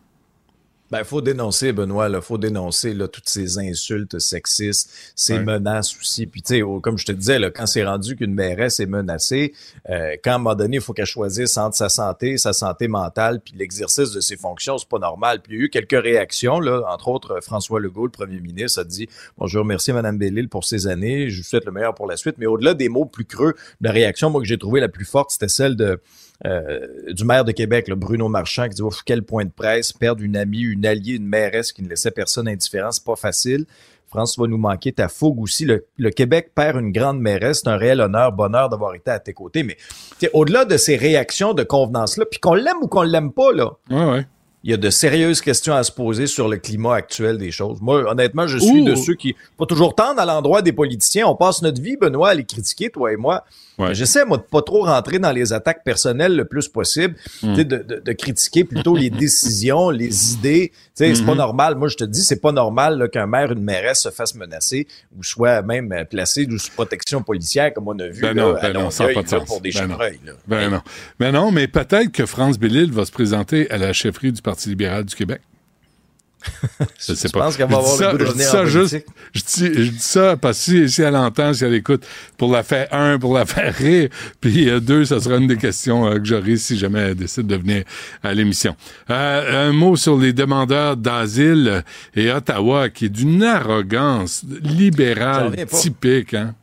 Ben, faut dénoncer, Benoît, il faut dénoncer là, toutes ces insultes sexistes, ces menaces aussi. Puis, tu sais, comme je te disais, là, quand c'est rendu qu'une mairesse est menacée, euh, quand à un moment donné, il faut qu'elle choisisse entre sa santé, sa santé mentale, puis l'exercice de ses fonctions, c'est pas normal. Puis, il y a eu quelques réactions, là, entre autres, François Legault, le premier ministre, a dit Bon, je remercie Mme Bellil pour ces années, je vous souhaite le meilleur pour la suite. Mais au-delà des mots plus creux, la réaction, moi, que j'ai trouvé la plus forte, c'était celle de euh, du maire de Québec, Bruno Marchand, qui dit oh, quel point de presse, perdre une amie, une alliée, une mairesse qui ne laissait personne indifférent, c'est pas facile. France va nous manquer ta fougue aussi. Le, Québec perd une grande mairesse. C'est un réel honneur, bonheur d'avoir été à tes côtés. Mais au-delà de ces réactions de convenance-là, puis qu'on l'aime ou qu'on l'aime pas, là, ouais, ouais il y a de sérieuses questions à se poser sur le climat actuel des choses. Moi, honnêtement, je suis de ceux qui pas toujours tendre à l'endroit des politiciens. On passe notre vie, Benoît, à les critiquer, toi et moi. J'essaie, moi, de pas trop rentrer dans les attaques personnelles le plus possible, mm. de, de, de, critiquer plutôt les décisions, les idées. C'est pas mm-hmm. normal. Moi, je te dis, c'est pas normal qu'un maire, une mairesse se fasse menacer ou soit même placé sous protection policière, comme on a vu ben là, non, ben non, pas de pour des ben chevreuils. Ben non. Ben non, mais peut-être que France Bellil va se présenter à la chefferie du Parti libéral du Québec. Je sais pas. Je pense qu'elle va avoir le goût de revenir ça, juste, je, dis, je dis ça parce que si, si elle entend, si elle écoute, pour la faire un, pour la faire rire, puis euh, deux, ça sera une des questions euh, que j'aurai si jamais elle décide de venir à l'émission. Euh, un mot sur les demandeurs d'asile et Ottawa, qui est d'une arrogance libérale typique. Hein?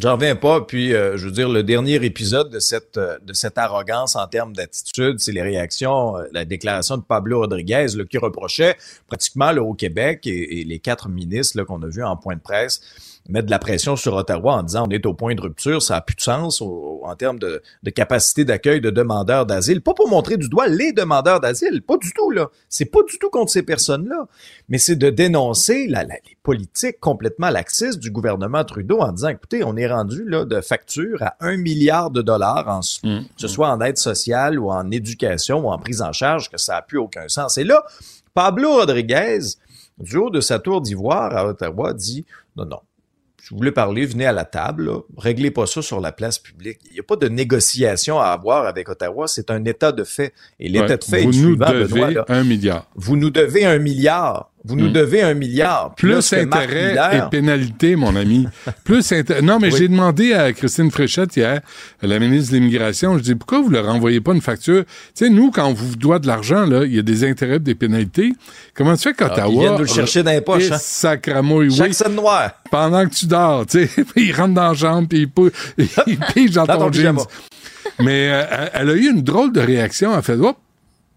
J'en reviens pas. Puis, euh, je veux dire, le dernier épisode de cette euh, de cette arrogance en termes d'attitude, c'est les réactions, euh, la déclaration de Pablo Rodriguez là, qui reprochait pratiquement là, au Québec et, les quatre ministres qu'on a vus en point de presse mettre de la pression sur Ottawa en disant on est au point de rupture, ça a plus de sens en termes de, de capacité d'accueil de demandeurs d'asile. Pas pour montrer du doigt les demandeurs d'asile, pas du tout là. C'est pas du tout contre ces personnes-là, mais c'est de dénoncer la, les politiques complètement laxistes du gouvernement Trudeau en disant écoutez, on est rendu là de facture à un milliard de dollars, en, mmh, que ce mmh. soit en aide sociale ou en éducation ou en prise en charge, que ça a plus aucun sens. Et là, Pablo Rodriguez, du haut de sa tour d'ivoire à Ottawa, dit non, non, si vous voulez parler, venez à la table. Réglez pas ça sur la place publique. Il n'y a pas de négociation à avoir avec Ottawa. C'est un état de fait. Et l'état de fait vous est nous devez un milliard. Vous nous devez un milliard. Vous nous hmm. devez un milliard. Plus intérêt et pénalité, mon ami. Plus Non, mais j'ai demandé à Christine Fréchette hier, la ministre de l'Immigration, je dis pourquoi vous leur envoyez pas une facture? Tu sais, nous, quand on vous doit de l'argent, là, il y a des intérêts des pénalités. Comment tu fais qu'Ottawa. Ah, ils viennent nous le chercher dans les poches. Hein? Sacramouille, oui. noir. Pendant que tu dors, tu sais. puis ils rentrent dans la chambre, puis ils, pigent dans, ton, jeans. Mais euh, elle a eu une drôle de réaction. Elle a fait, Hop!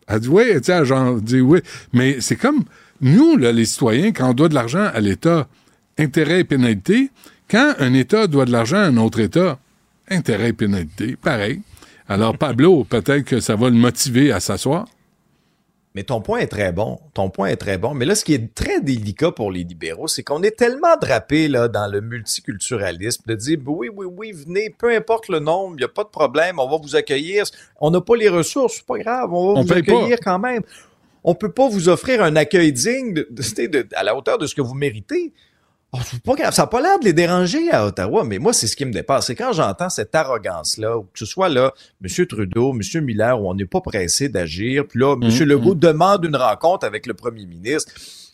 Elle dit oui, tu sais, genre, dit oui. Mais c'est comme, nous, là, les citoyens, quand on doit de l'argent à l'État, intérêt et pénalité, quand un État doit de l'argent à un autre État, intérêt et pénalité, pareil. Alors, Pablo, peut-être que ça va le motiver à s'asseoir. Mais ton point est très bon. Ton point est très bon. Mais là, ce qui est très délicat pour les libéraux, c'est qu'on est tellement drapé là, dans le multiculturalisme de dire oui, oui, oui, venez, peu importe le nombre, il n'y a pas de problème, on va vous accueillir. On n'a pas les ressources, c'est pas grave, on va vous accueillir quand même on peut pas vous offrir un accueil digne de, à la hauteur de ce que vous méritez. Oh, ça n'a pas l'air de les déranger à Ottawa, mais moi, c'est ce qui me dépasse. C'est quand j'entends cette arrogance-là, que ce soit là, M. Trudeau, M. Miller, où on n'est pas pressé d'agir, puis là, M. Mmh, Legault mmh. demande une rencontre avec le premier ministre.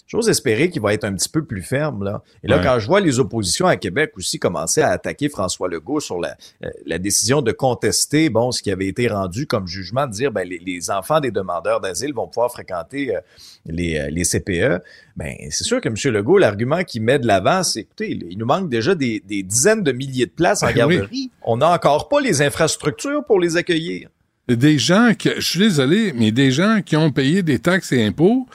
J'ose espérer qu'il va être un petit peu plus ferme. Là. Et là, quand je vois les oppositions à Québec aussi commencer à attaquer François Legault sur la, euh, la décision de contester bon ce qui avait été rendu comme jugement, de dire ben, les, enfants des demandeurs d'asile vont pouvoir fréquenter euh, les, euh, les CPE, ben c'est sûr que M. Legault, l'argument qu'il met de l'avant, c'est écoutez, il nous manque déjà des, des, dizaines de milliers de places en ben garderie. On n'a encore pas les infrastructures pour les accueillir des gens qui, je suis désolé, mais des gens qui ont payé des taxes et impôts,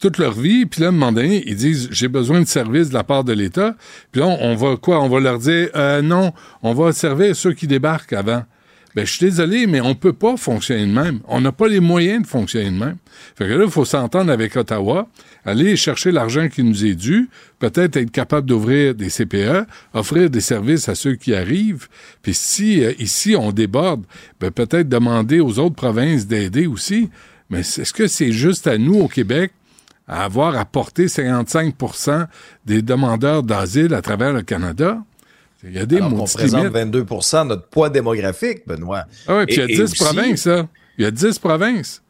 toute leur vie, puis là, un moment donné, ils disent j'ai besoin de services de la part de l'État. Puis là, on, va quoi? On va leur dire euh, non, on va servir ceux qui débarquent avant. Ben, je suis désolé, mais on peut pas fonctionner de même. On n'a pas les moyens de fonctionner de même. Fait que là, il faut s'entendre avec Ottawa, aller chercher l'argent qui nous est dû, peut-être être capable d'ouvrir des CPE, offrir des services à ceux qui arrivent. Puis si euh, ici on déborde, ben, peut-être demander aux autres provinces d'aider aussi. Mais est-ce que c'est juste à nous au Québec à avoir apporté 55% des demandeurs d'asile à travers le Canada. Il y a des Alors qu'on présente 22 de notre poids démographique, Benoît. Ah oui, puis il y a 10 provinces, ça. Il y a 10 provinces.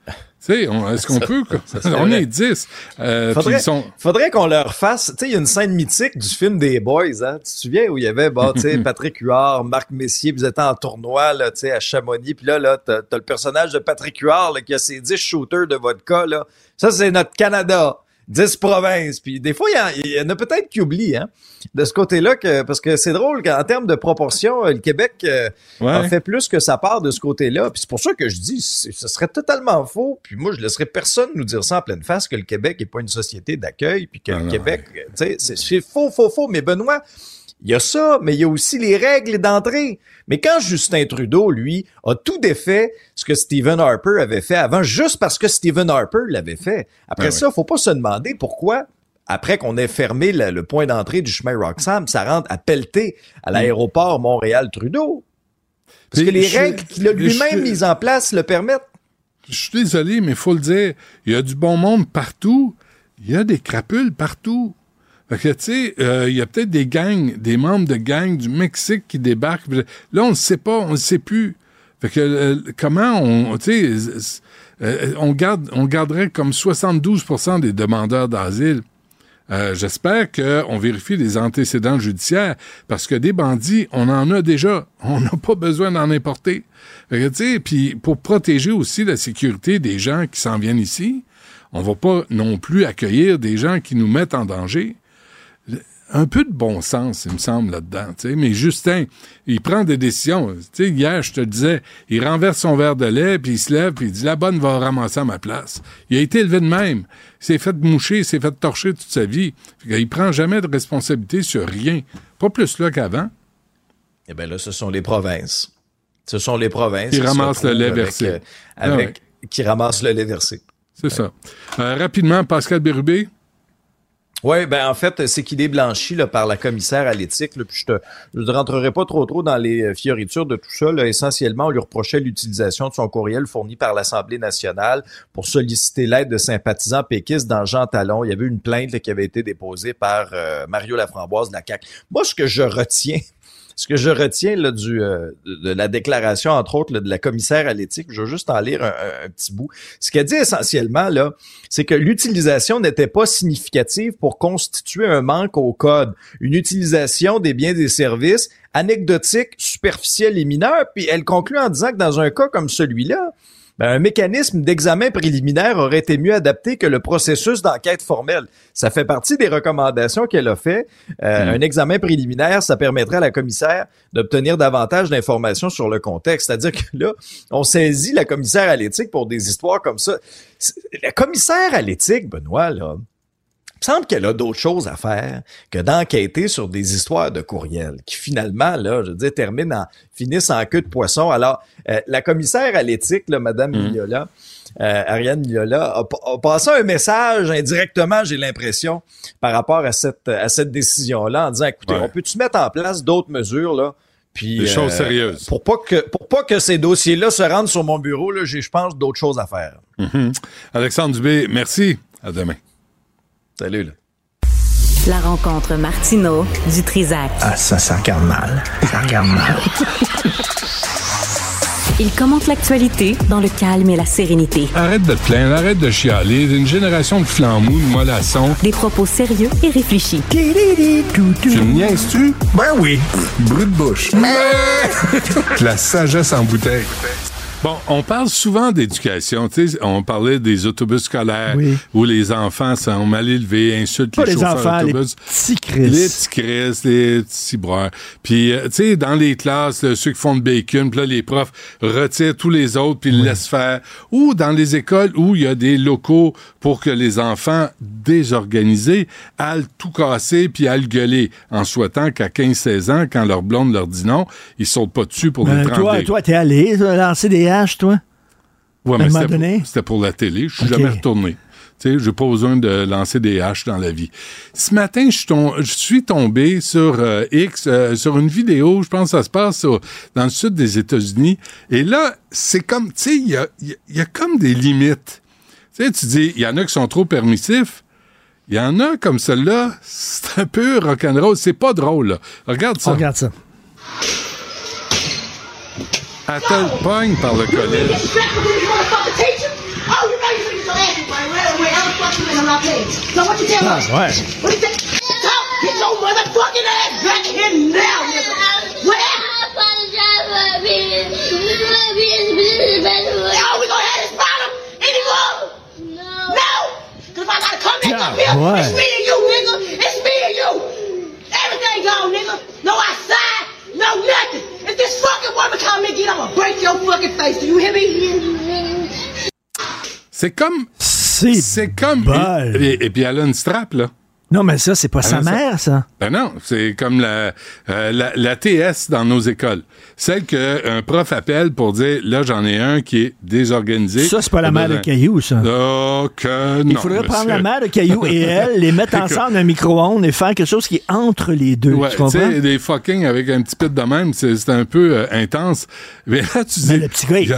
Tu sais, est-ce qu'on peut? on est 10. Euh, faudrait, faudrait qu'on leur fasse. Tu sais, il y a une scène mythique du film des Boys, hein. Tu te souviens où il y avait, bon, tu sais, Patrick Huard, Marc Messier, puis vous étiez en tournoi, là, tu sais, à Chamonix, puis là, là, t'as, as le personnage de Patrick Huard, là, qui a ses 10 shooters de vodka, là. Ça, c'est notre Canada. 10 provinces. Puis des fois, il y, en a peut-être qui oublient, hein, de ce côté-là, que, parce que c'est drôle qu'en termes de proportion, euh, le Québec euh, a fait plus que sa part de ce côté-là. Puis c'est pour ça que je dis, ce serait totalement faux. Puis moi, je laisserai personne nous dire ça en pleine face, que le Québec n'est pas une société d'accueil, puis que le Québec, tu sais, c'est faux, faux, faux. Mais Benoît, il y a ça, mais il y a aussi les règles d'entrée. Mais quand Justin Trudeau, lui, a tout défait ce que Stephen Harper avait fait avant, juste parce que Stephen Harper l'avait fait. Après ben ça, faut pas se demander pourquoi, après qu'on ait fermé le, point d'entrée du chemin Roxham, ça rentre à pelleter à l'aéroport Montréal-Trudeau. Parce que les règles qu'il a lui-même mises en place le permettent. Je suis désolé, mais faut le dire, il y a du bon monde partout. Il y a des crapules partout. Fait que, tu sais, euh, il y a peut-être des gangs, des membres de gangs du Mexique qui débarquent. Là, on ne sait pas, on ne sait plus. Fait que, euh, comment on, tu sais, euh, on, garde, on garderait comme 72% des demandeurs d'asile. Euh, J'espère qu'on vérifie les antécédents judiciaires parce que des bandits, on en a déjà. On n'a pas besoin d'en importer. Puis pour protéger aussi la sécurité des gens qui s'en viennent ici, on va pas non plus accueillir des gens qui nous mettent en danger un peu de bon sens, il me semble, là-dedans. Mais Justin, il prend des décisions. hier, je te disais, il renverse son verre de lait, puis il se lève, puis il dit, la bonne va ramasser à ma place. Il a été élevé de même. Il s'est fait moucher, il s'est fait torcher toute sa vie. Il prend jamais de responsabilité sur rien. Pas plus là qu'avant. Eh bien là, ce sont les provinces. Ce sont les provinces. Qui, ramassent le lait versé. Euh, avec, ah Qui ramassent le lait versé. C'est ça. Euh, rapidement, Pascal Bérubé. Oui, ben en fait, c'est qu'il est blanchi là, par la commissaire à l'éthique. Puis je, te, je ne rentrerai pas trop trop dans les euh, fioritures de tout ça. Là. Essentiellement, on lui reprochait l'utilisation de son courriel fourni par l'Assemblée nationale pour solliciter l'aide de sympathisants péquistes dans Jean Talon. Il y avait une plainte qui avait été déposée par euh, Mario Laframboise de la CAQ. Moi, ce que je retiens ce que je retiens là, du, euh, de la déclaration, entre autres, de la commissaire à l'éthique, je vais juste en lire un, petit bout. Ce qu'elle dit essentiellement, là, c'est que l'utilisation n'était pas significative pour constituer un manque au code. Une utilisation des biens et des services anecdotique, superficielle et mineure. Puis elle conclut en disant que dans un cas comme celui-là, un mécanisme d'examen préliminaire aurait été mieux adapté que le processus d'enquête formelle. Ça fait partie des recommandations qu'elle a fait. Euh, hmm. Un examen préliminaire, ça permettrait à la commissaire d'obtenir davantage d'informations sur le contexte. C'est-à-dire que là, on saisit la commissaire à l'éthique pour des histoires comme ça. La commissaire à l'éthique, Benoît, là, il semble qu'elle a d'autres choses à faire que d'enquêter sur des histoires de courriels qui finalement, là, je veux dire, terminent en, finissent en queue de poisson. Alors, euh, la commissaire à l'éthique, là, Madame mmh. Mignola, euh, Ariane Mignola, a, passé un message indirectement, j'ai l'impression, par rapport à cette, à cette décision-là, en disant, écoutez, on peut-tu mettre en place d'autres mesures, là? Puis, Des choses euh, sérieuses. Pour pas que pour pas que ces dossiers-là se rendent sur mon bureau, j'ai, je pense, d'autres choses à faire. Mmh. Alexandre Dubé, merci. À demain. Salut. Là. La rencontre Martino du Trisac. Ah, ça, ça regarde mal. Ça regarde mal. Il commente l'actualité dans le calme et la sérénité. Arrête de te plaindre, arrête de chialer. D'une génération de flambous, de mollassons. Des propos sérieux et réfléchis. Tu me niaises-tu? Ben oui. Brut de bouche. la sagesse en bouteille. Bon, on parle souvent d'éducation. On parlait des autobus scolaires où les enfants sont mal élevés, insultent les, chauffeurs enfants, d'autobus. Les petits Chris. Les petits Chris, les petits breurs. Puis, euh, tu sais, dans les classes, ceux qui font de bacon, puis là, les profs retirent tous les autres puis laissent faire. Ou dans les écoles où il y a des locaux pour que les enfants désorganisés aillent tout casser puis aillent gueuler en souhaitant qu'à 15-16 ans, quand leur blonde leur dit non, ils sautent pas dessus pour ben, les prendre. Toi, toi, t'es allé lancer des toi? Oui, mais c'était pour, la télé. Je suis jamais retourné. Tu sais, j'ai pas besoin de lancer des haches dans la vie. Ce matin, je, suis tombé sur euh, X, euh, sur une vidéo, je pense que ça se passe dans le sud des États-Unis. Et là, c'est comme, tu sais, il y a, y a, comme des limites. Tu sais, tu dis, il y en a qui sont trop permissifs. Il y en a comme celle-là, c'est un peu rock'n'roll. C'est pas drôle, là. Regarde ça. Regarde ça. Attends le pogne par le collège. Ah, ouais. Get your motherfucking ass back here now, nigga. Where? Yo, we gonna have this problem anymore? No. No? Cause if I gotta come back up here, what? it's me and you, nigga. It's me and you. Everything gone, nigga. No outside, no nothing. If this fucking woman come and get, I'm gonna break your fucking face. Do you hear me? C'est comme. C'est comme. Et, et, puis elle a une strap, là. Non, mais ça, c'est pas sa mère, ça. Ben non, c'est comme la, euh, la, la, TS dans nos écoles. Celle qu'un prof appelle pour dire, là, j'en ai un qui est désorganisé. Ça, c'est pas la mère de Caillou, ça. Oh, que non, Il faudrait prendre la mère de Caillou et elle, les mettre ensemble dans un micro-ondes et faire quelque chose qui est entre les deux. Ouais, tu comprends? des fucking avec un petit peu de même, c'est un peu euh, intense. Mais là, tu dis... Mais le petit gars, il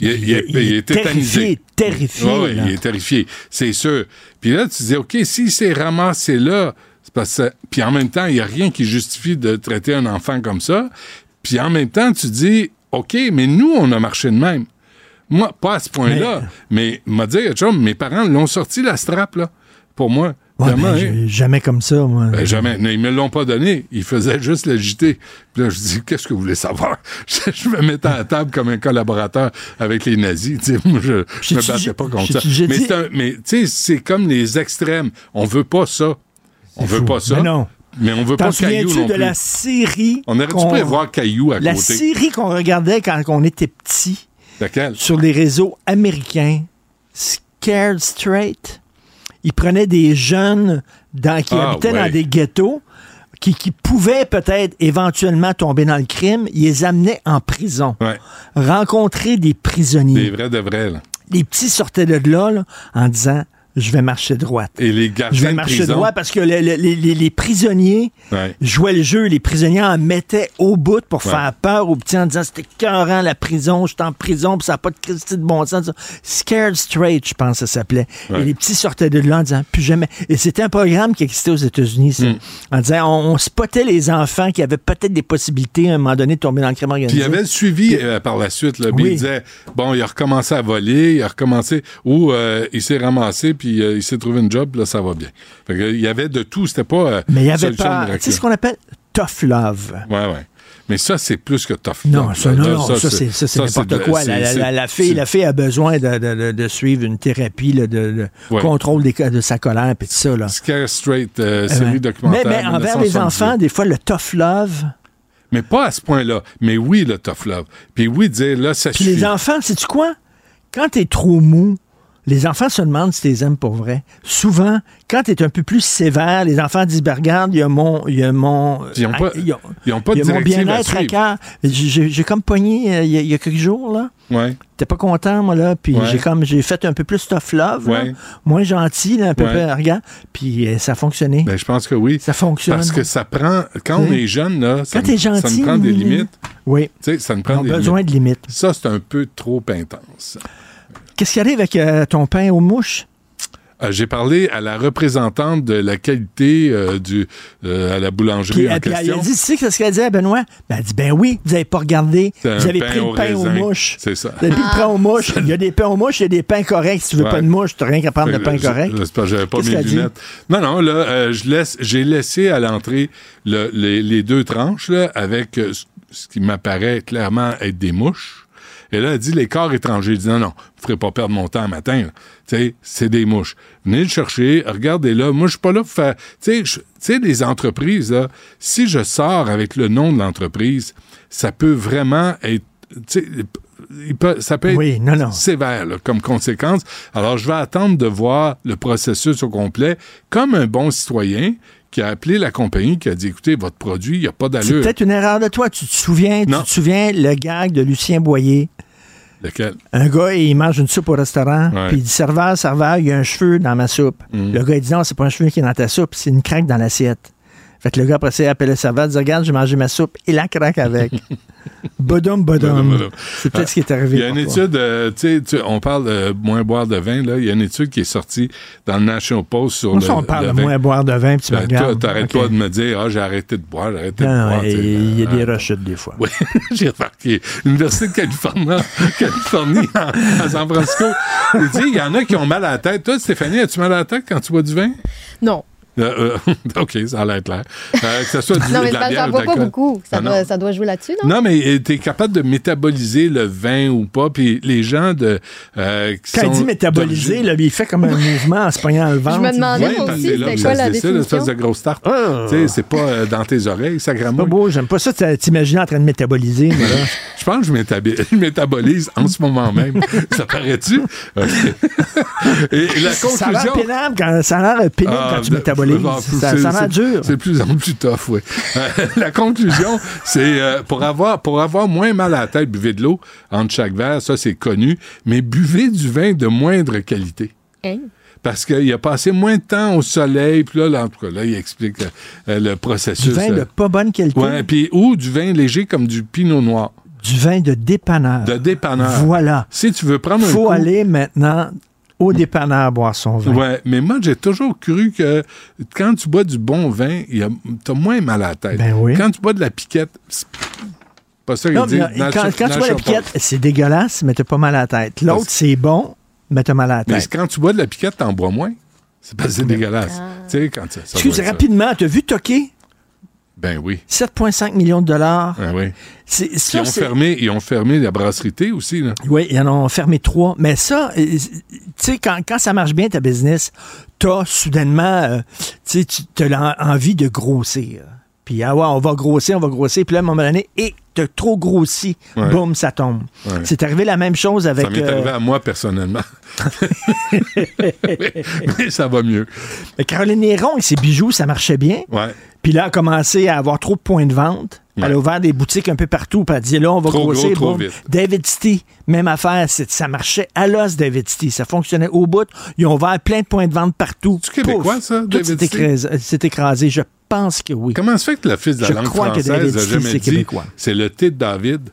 il, est terrifié, terrifié. il est terrifié, c'est sûr. Puis là, tu dis, OK, si c'est ramassé là, c'est parce que... Puis en même temps, il n'y a rien qui justifie de traiter un enfant comme ça. Puis en même temps, tu dis, OK, mais nous, on a marché de même. Moi, pas à ce point-là, mais, m'a dit, mes parents l'ont sorti, la strap, là, pour moi. Ouais, Vraiment, ben, hein? jamais comme ça, moi. Ben, jamais. Non, ils me l'ont pas donné. Ils faisaient juste l'agiter. Puis là, je dis, qu'est-ce que vous voulez savoir? Je, me mettais à la table comme un collaborateur avec les nazis. Tu sais, moi, je, je me battais pas contre ça. Mais tu sais, c'est comme les extrêmes. On veut pas ça. On veut fou. pas ça. Mais non. Mais on veut pas Caillou non de plus. la série? On aurait dû prévoir Caillou à La côté. série qu'on regardait quand on était petit sur les réseaux américains, Scared Straight. Ils prenaient des jeunes dans- qui Ah, habitaient ouais. dans des ghettos, qui, qui pouvaient peut-être éventuellement tomber dans le crime. Ils les amenaient en prison. Ouais. Rencontrer des prisonniers. Des vrais de vrais, là. Les petits sortaient de là, là, en disant je vais marcher droite. Et les Je gardiens vais de marcher prison? droit parce que le- le- les, les- les prisonniers Ouais. jouaient le jeu. Les prisonniers en mettaient au bout pour Ouais. faire peur aux petits en disant c'était écœurant la prison, je suis en prison, puis ça n'a pas de Christy de bon sens. Scared Straight, je pense que ça s'appelait. Ouais. Et les petits sortaient de là en disant plus jamais. Et c'était un programme qui existait aux États-Unis, ça. Mm. En disant on, on spottait les enfants qui avaient peut-être des possibilités à un moment donné de tomber dans le crime Puis organisé. il y avait le suivi euh, par la suite. Là, Puis Oui. il disait, bon, il a recommencé à voler, il a recommencé, ou euh, il s'est ramassé, puis euh, il s'est trouvé une job, puis là, ça va bien. Fait que, il y avait de tout, c'était pas euh, Mais il y avait pas. Tu sais miraculeuse. ce qu'on appelle tough love. Ouais, ouais. Mais ça, c'est plus que tough. Non, love, ça, non, ça, c'est, ça, c'est n'importe quoi. c'est- La, la- c'est- la- la fille, c'est- la fille a besoin de, de- de- de suivre une thérapie là, de, de Ouais. contrôle des, de sa colère et tout ça. Là. Scare Straight, euh, série documentaire. mais, mais envers les 1978. enfants, des fois, le tough love. Mais pas à ce point-là. Mais oui, le tough love. Puis oui, dire, là, ça Puis les enfants, sais-tu quoi? Quand t'es trop mou, les enfants se demandent si tu les aimes pour vrai. Souvent, quand tu es un peu plus sévère, les enfants disent, ben, regarde, il y a mon... Y a mon Ils ont pas- il y a- ils ont pas de il y a mon à bien-être à cœur. J'ai comme pogné euh, il y, a- il y a quelques jours, là. Ouais. T'es pas content, moi, là. Puis Ouais. j'ai comme, j'ai fait un peu plus tough love, là. Moins gentil, là, un peu Ouais. plus, regarde. Puis euh, ça a fonctionné. Ben, je pense que oui. ça fonctionne. Parce que ça prend, quand on est jeune, là, ça, Quand me- ça gentil, me prend des limites. oui, Tu sais, ça me prend ont des besoin limites. de limites. Ça, c'est un peu trop intense. Qu'est-ce qui arrive avec euh, ton pain aux mouches? Euh, J'ai parlé à la représentante de la qualité euh, du, euh, à la boulangerie Puis, en puis elle a dit, tu sais ce qu'elle dit à Benoît? Ben, elle dit, ben oui, vous avez pas regardé. Vous avez pris le pain aux mouches. C'est ça. Vous avez pris le pain aux mouches. Il y a des pains aux mouches, il y a des pains corrects. Si tu veux Ouais. pas de mouches, tu n'as rien qu'à prendre de pain correct. j'avais pas mes lunettes. Non, non, là, euh, je laisse, j'ai laissé à l'entrée le- les, les deux tranches là, avec euh, ce qui m'apparaît clairement être des mouches. Et là, elle dit les corps étrangers. Je dis non, non, vous ferez pas perdre mon temps matin. Tu sais, c'est des mouches. Venez le chercher, regardez-là. Moi, je suis pas là pour faire. Tu sais, les entreprises, là, si je sors avec le nom de l'entreprise, ça peut vraiment être. Peut- ça peut être Oui, non, non. sévère là, comme conséquence. Alors, je vais attendre de voir le processus au complet comme un bon citoyen qui a appelé la compagnie, qui a dit, écoutez, votre produit, il n'y a pas C'est d'allure. peut-être une erreur de toi. Tu te souviens, Non. tu te souviens le gag de Lucien Boyer? Lequel? Un gars, il mange une soupe au restaurant, puis il dit Serveur, serveur, il y a un cheveu dans ma soupe. Mm. Le gars, il dit Non, c'est pas un cheveu qui est dans ta soupe, c'est une craque dans l'assiette. Fait que le gars, après ça, il appelle le serveur, il dit Regarde, j'ai mangé ma soupe, et la craque avec. bodum, Bodum. C'est peut-être ce qui est arrivé. Il y a une étude, euh, tu sais, on parle de moins boire de vin, là. Il y a une étude qui est sortie dans le National Post sur Moi, le, on parle le de vin. moins boire de vin, puis tu me Ben, regardes. t'arrêtes pas de me dire, ah, j'ai arrêté de boire, j'ai arrêté de Non, boire. il y a des Ah. rechutes des fois. Oui, j'ai remarqué. L'Université de Californie, Californie en- à San Francisco, il dit, il y en a qui ont mal à la tête. Toi, Stéphanie, as-tu mal à la tête quand tu bois du vin? Non. Euh, euh, OK, ça a l'air clair. Euh, que ce soit du, Non, mais de c'est la bière ou de bois pas beaucoup. Ça, Ah, doit, ça doit jouer là-dessus, non? Non, mais tu es capable de métaboliser le vin ou pas. Puis les gens de, euh, qui Quand il dit métaboliser, là, il fait comme un mouvement en se pognant le ventre. me demandais, Ouais, moi aussi, c'est c'était quoi ça la définition? espèce de grosse tarte. Ah. Tu sais, c'est pas euh, dans tes oreilles, ça Pas gramouille. beau, j'aime pas ça, t'imaginer en train de métaboliser. moi, là. Je pense que je je métabolise en ce moment même. ça paraît-tu? Et la Ça a l'air conclusion... pénible quand, ça a l'air pénible Ah, quand tu de- métabolises. Ça, c'est- ça a l'air dur. C'est de plus en plus tough, oui. Euh, la conclusion, c'est euh, pour avoir pour avoir moins mal à la tête, buvez de l'eau entre chaque verre, ça c'est connu, mais buvez du vin de moindre qualité. Hein? Parce qu'il a passé moins de temps au soleil, puis là, là, en tout cas, là, il explique euh, le processus. Du vin euh, de pas bonne qualité. ouais, puis ou du vin léger comme du pinot noir, Du vin de dépanneur. de dépanneur. Voilà. Si tu veux prendre un faut coup- aller maintenant au dépanneur boire son vin. Ouais, mais moi, j'ai toujours cru que quand tu bois du bon vin, tu as moins mal à la tête. Ben oui. Quand tu bois de la piquette, c'est- Pas ça Non, mais disent. quand, tu vois la National piquette, c'est dégueulasse, mais t'as pas mal à la tête. L'autre, c'est bon, mais t'as mal à la Mais tête. quand tu bois de la piquette, t'en bois moins. C'est pas c'est dégueulasse. Tu sais, quand ça, ça Excuse, rapidement, t'as vu Toqué? Ben oui. 7,5 millions de dollars. Ben oui. Ils ont, fermé, ils ont fermé la brasserie aussi. Là. Oui, ils en ont fermé trois. Mais ça, euh, tu sais, quand, quand ça marche bien ta business, t'as soudainement, euh, tu sais, tu as envie de grossir. Puis, ah ouais, on va grossir, on va grossir. Puis là, à un moment donné, et t'as trop grossi, Ouais. boum, ça tombe. Ouais. C'est arrivé la même chose avec... ça m'est euh, arrivé à moi personnellement. mais, mais ça va mieux. mais Caroline Néron et ses bijoux, ça marchait bien. Ouais. Puis là, elle a commencé à avoir trop de points de vente. Ouais. Elle a ouvert des boutiques un peu partout. Puis elle dit là, on va Trop grossir. gros, trop vite. David City, même affaire. Ça marchait à l'os, David City. Ça fonctionnait au bout. Ils ont ouvert plein de points de vente partout. C'est québécois, ça, Tout David s'est City? écrasé, s'est écrasé. Je pense que oui. Comment se fait que le fils de la Je langue crois que David française n'a jamais c'est dit québécois. c'est le thé de David?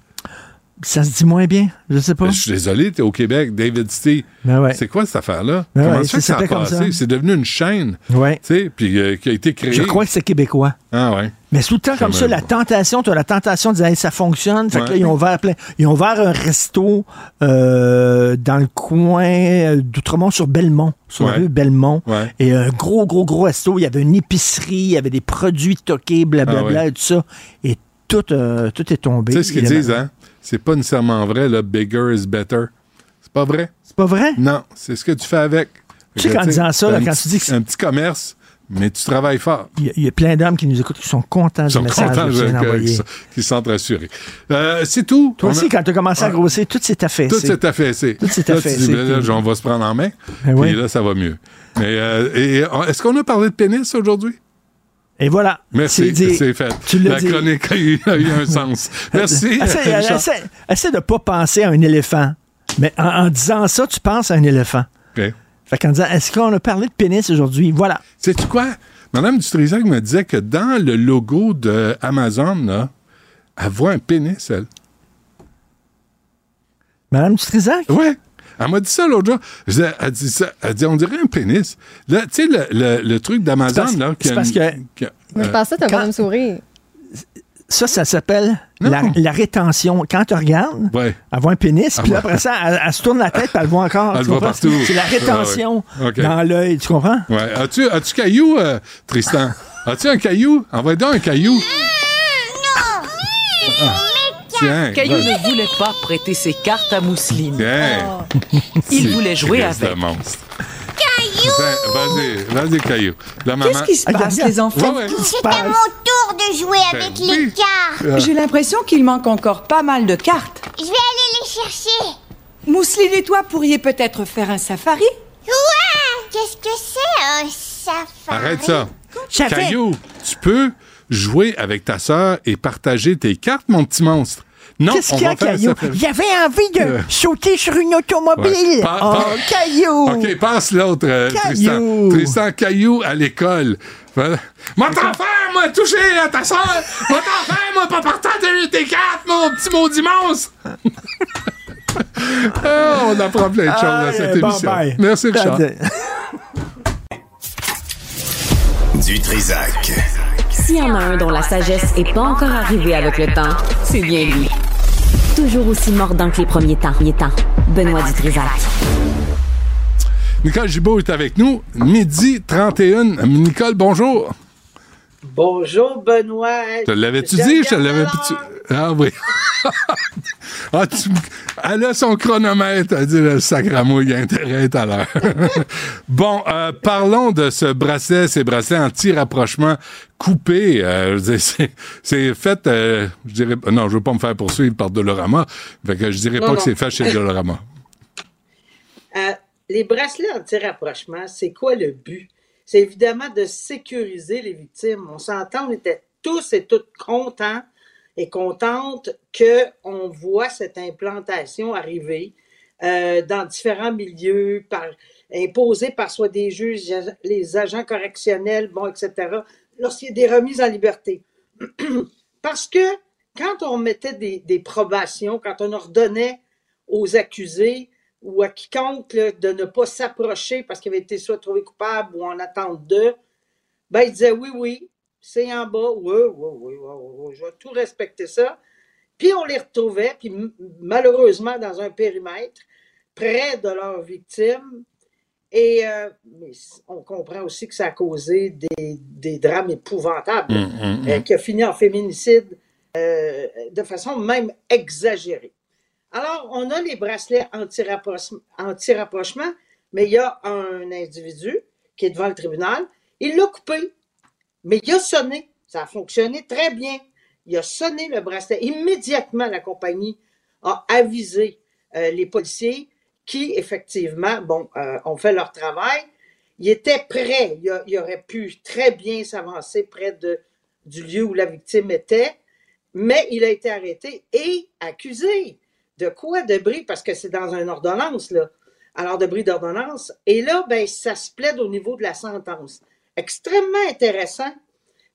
Ça se dit moins bien. Je sais pas. Ben, je suis désolé, t'es au Québec, David City. Ben ouais. C'est quoi cette affaire-là? Ben Comment ouais, ça que a passé? C'est devenu une chaîne, Ouais. tu sais, puis euh, qui a été créée. Je crois que c'est québécois. Ah ouais. Mais tout le temps comme ça, la tentation, tu as la tentation de dire hey, ça fonctionne. Fait que là, ils ont ouvert plein. Ils ont ouvert un resto euh, dans le coin d'Outremont sur Belmont, sur la rue Belmont. Ouais. Et un gros, gros, gros resto. Il y avait une épicerie, il y avait des produits toqués, blablabla, Ah et tout ça. Et tout, euh, tout est tombé. Tu sais ce qu'ils disent, hein? C'est pas nécessairement vrai, le bigger is better. C'est pas vrai? C'est pas vrai? Non, c'est ce que tu fais avec. Tu sais qu'en disant ça, là, quand tu dis que c'est- Un petit commerce, mais tu travailles fort. Il y, a- il y a plein d'hommes qui nous écoutent qui sont contents Ils du sont message contents que tu que- d'envoyer. qu'ils sont- rassurés. Euh, c'est tout. Toi On aussi, a- quand tu as commencé à Ah. grossir, tout s'est affaissé. Tout s'est affaissé. Tout s'est affaissé, ben là, on va se prendre en main. Ben oui. là, ça va mieux. Mais, et, euh, est-ce qu'on a parlé de pénis aujourd'hui? Et voilà. Merci, C'est fait. Tu La dit. chronique a eu, a eu un sens. Merci. Essaie, Richard. essaie- essaie de pas penser à un éléphant. Mais en, en disant ça, tu penses à un éléphant. OK. Fait qu'en disant, est-ce qu'on a parlé de pénis aujourd'hui? Voilà. Sais-tu quoi? Madame Dutrisac me disait que dans le logo de Amazon, là, elle voit un pénis, elle. Madame Dutrisac? Ouais. Elle m'a dit ça l'autre jour. Je disais- Elle dit ça. Elle dit, on dirait un pénis. Là, tu sais, le, le- le truc d'Amazon, là. qui c'est parce que- qui a- Je euh, pensais que t'as quand- pas me sourire. Ça, ça s'appelle la, la rétention. Quand tu regardes, ouais. elle voit un pénis, Ah puis ouais. après ça, elle, elle se tourne la tête, puis elle le voit encore. Elle tu le voit partout. C'est la rétention Ah ouais. Dans l'œil, tu comprends? Ouais. As-tu, as-tu caillou, euh, Tristan? As-tu un caillou? Envoie donc un caillou. Ah. Tiens. Caillou ne voulait pas prêter ses cartes à Mousseline. Tiens. Il voulait jouer avec. monstre. Caillou! Vas-y, vas-y, caillou. La maman. Qu'est-ce qui se Ah, passe, les enfants? Ouais, ouais. C'est à mon tour de jouer Ben avec oui. les cartes. J'ai l'impression qu'il manque encore pas mal de cartes. Je vais aller les chercher. Mousseline et toi pourriez peut-être faire un safari? Ouais! Qu'est-ce que c'est un safari? Arrête ça. Caillou, tu peux jouer avec ta sœur et partager tes cartes, mon petit monstre. Non, Qu'est-ce qu'il y a, Caillou? J'avais envie de Euh. sauter sur une automobile. Oh, Caillou! OK, passe l'autre, euh, Tristan. Caillou. Tristan Caillou à l'école. Voilà. Moi, t'en faire, moi, toucher à ta soeur. Moi, t'en faire, moi, pas partager tes cartes, mon petit maudit monstre. Ah, on apprend plein de choses à cette bye émission. bye. Merci, Richard. Du Trisac. S'il y en a un dont la sagesse est pas encore arrivée avec le temps, c'est bien lui. Toujours aussi mordant que les premiers temps. Temps. Benoîd Dutrisac. Nicole Gibault est avec nous. Midi 31. Nicole, bonjour. Bonjour, Benoît. Te l'avais-tu Je dit? Je te regarde l'avais l'heure. tu- Ah oui. ah, tu... Elle a son chronomètre. Elle dit le sacramouille a intérêt à l'heure. bon, euh, parlons de ce bracelet, ces bracelets anti-rapprochement coupés. Euh, je c'est, c'est fait, euh, je dirais, non, je veux pas me faire poursuivre par Dolorama. Fait que je dirais Non, pas non. que c'est fait chez Dolorama. Euh, les bracelets anti-rapprochement, c'est quoi le but? C'est évidemment de sécuriser les victimes. On s'entend, on était tous et toutes contents et contentes qu'on voit cette implantation arriver euh, dans différents milieux, par, imposée par soit des juges, les agents correctionnels, bon, etc., lorsqu'il y a des remises en liberté. Parce que quand on mettait des, des probations, quand on ordonnait aux accusés ou à quiconque là, de ne pas s'approcher parce qu'il avait été soit trouvé coupable ou en attente de, ben il disait oui, oui, c'est en bas, oui, oui, oui, oui, oui, oui, je vais tout respecter ça. Puis on les retrouvait, puis malheureusement dans un périmètre près de leurs victimes. Et euh, on comprend aussi que ça a causé des, des drames épouvantables, Hum, hum, euh, hum. qui a fini en féminicide euh, de façon même exagérée. Alors, on a les bracelets anti-rapprochement, mais il y a un individu qui est devant le tribunal. Il l'a coupé, mais il a sonné. Ça a fonctionné très bien. Il a sonné le bracelet. Immédiatement, la compagnie a avisé euh, les policiers qui, effectivement, euh, ont fait leur travail. Il était prêt. Il, a- aurait pu très bien s'avancer près du lieu où la victime était, mais il a été arrêté et accusé. De quoi? De bris, parce que c'est dans une ordonnance, là. Alors, de bris d'ordonnance. Et là, ben, ça se plaide au niveau de la sentence. Extrêmement intéressant,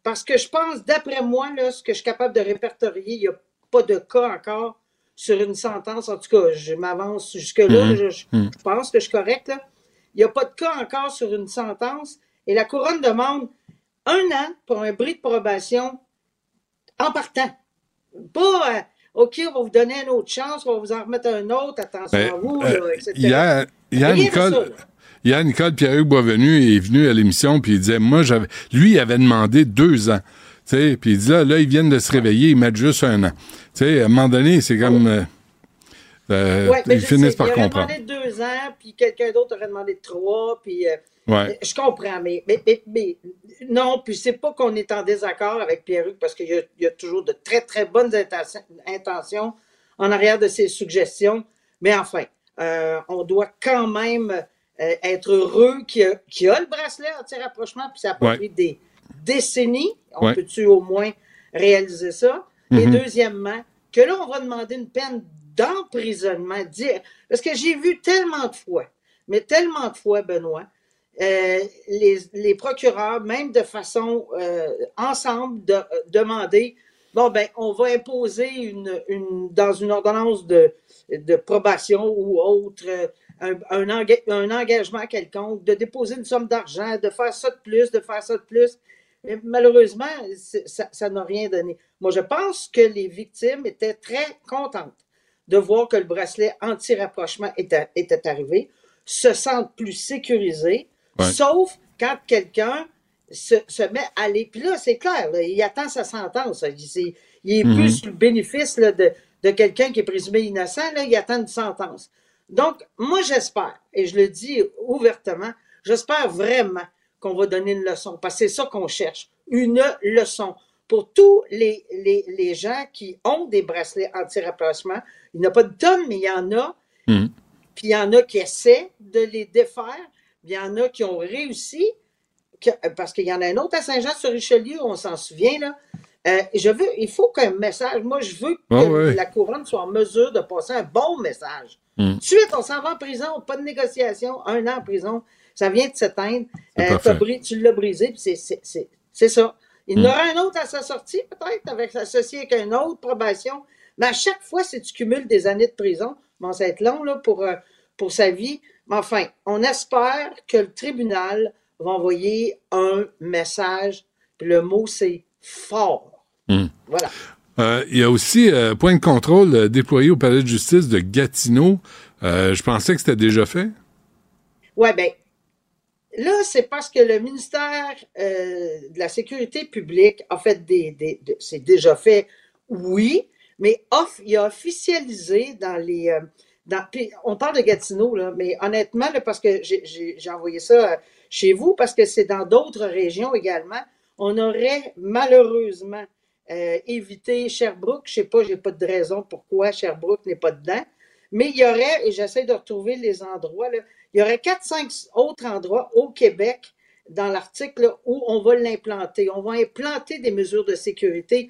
parce que je pense, d'après moi, là, ce que je suis capable de répertorier, il n'y a pas de cas encore sur une sentence. En tout cas, je m'avance jusque-là. Mhm. Je, je Mhm. pense que je suis correct, là. Il n'y a pas de cas encore sur une sentence. Et la couronne demande un an pour un bris de probation en partant. Pas, euh, OK, on va vous donner une autre chance, on va vous en remettre un autre, attention Ben, à vous, euh, là, etc. Hier, hier, Nicole, hier, Nicole Pierre-Hugues Boisvenu est venu à l'émission puis il disait, moi, j'avais, lui, il avait demandé deux ans. Puis il dit là, là, ils viennent de se réveiller, ils mettent juste un an. À un moment donné, c'est comme, euh, euh, Ouais, ils finissent sais, par il aurait comprendre. demandé deux ans, puis quelqu'un d'autre aurait demandé trois, puis euh, Ouais. je comprends, mais, mais, mais, mais non, puis c'est pas qu'on est en désaccord avec Pierre-Hugues, parce qu'il y, y a toujours de très, très bonnes intentions, en arrière de ses suggestions, mais enfin, euh, on doit quand même euh, être heureux qu'il y, y a le bracelet anti-rapprochement, puis ça a pas Ouais. pris des décennies. On Ouais. peut-tu au moins réaliser ça? Et Mhm. deuxièmement, que là, on va demander une peine d'emprisonnement. Dire- Parce que j'ai vu tellement de fois, mais tellement de fois, Benoît, euh, les, procureurs, même de façon euh, ensemble, de, euh, demander bon, ben, on va imposer une, dans une ordonnance de, probation ou autre un, un, enga- un engagement quelconque, de déposer une somme d'argent, de faire ça de plus, de faire ça de plus. Malheureusement, ça n'a rien donné. Moi, je pense que les victimes étaient très contentes de voir que le bracelet anti-rapprochement était, était arrivé, se sentent plus sécurisés, Ouais. sauf quand quelqu'un se, se met à aller. Puis là, c'est clair, là, il attend sa sentence. là. Il, il est Mhm. plus sur le bénéfice là, de, de quelqu'un qui est présumé innocent, là, il attend une sentence. Donc, moi, j'espère, et je le dis ouvertement, j'espère vraiment qu'on va donner une leçon, parce que c'est ça qu'on cherche, une leçon pour tous les, les, les gens qui ont des bracelets anti-rapprochement. Il n'y en a pas de tonnes, mais il y en a. Mhm. Puis il y en a qui essaient de les défaire. Il y en a qui ont réussi. que- parce qu'il y en a un autre à Saint-Jean-sur-Richelieu, on s'en souvient, là. Euh, je veux, il faut qu'un message, moi, je veux que Ah la couronne soit en mesure de passer un bon message. Mm. De suite, on s'en va en prison, pas de négociation, un an en prison, ça vient de s'éteindre. Euh, tu l'as brisé, puis c'est- ça. Il y en Mm. aura un autre à sa sortie, peut-être, avec associé avec une autre probation. Mais à chaque fois, si tu cumules des années de prison, bon, ça va être long là, pour, euh, pour sa vie. Mais enfin, on espère que le tribunal va envoyer un message. Le mot, c'est fort. Mm. Voilà. Euh, il y a aussi euh, point de contrôle euh, déployé au palais de justice de Gatineau. Euh, je pensais que c'était déjà fait. Ouais, ben, là, c'est parce que le ministère de la Sécurité publique a fait des. des- de- c'est déjà fait, oui, mais off, il a officialisé dans les. On parle de Gatineau, là, mais honnêtement, parce que j'ai- envoyé ça euh, chez vous, parce que c'est dans d'autres régions également, on aurait malheureusement euh, évité Sherbrooke. Je sais pas, j'ai pas de raison pourquoi Sherbrooke n'est pas dedans. Mais il y aurait, et j'essaie de retrouver les endroits, il y aurait 4-5 autres endroits au Québec dans l'article où on va l'implanter. On va implanter des mesures de sécurité.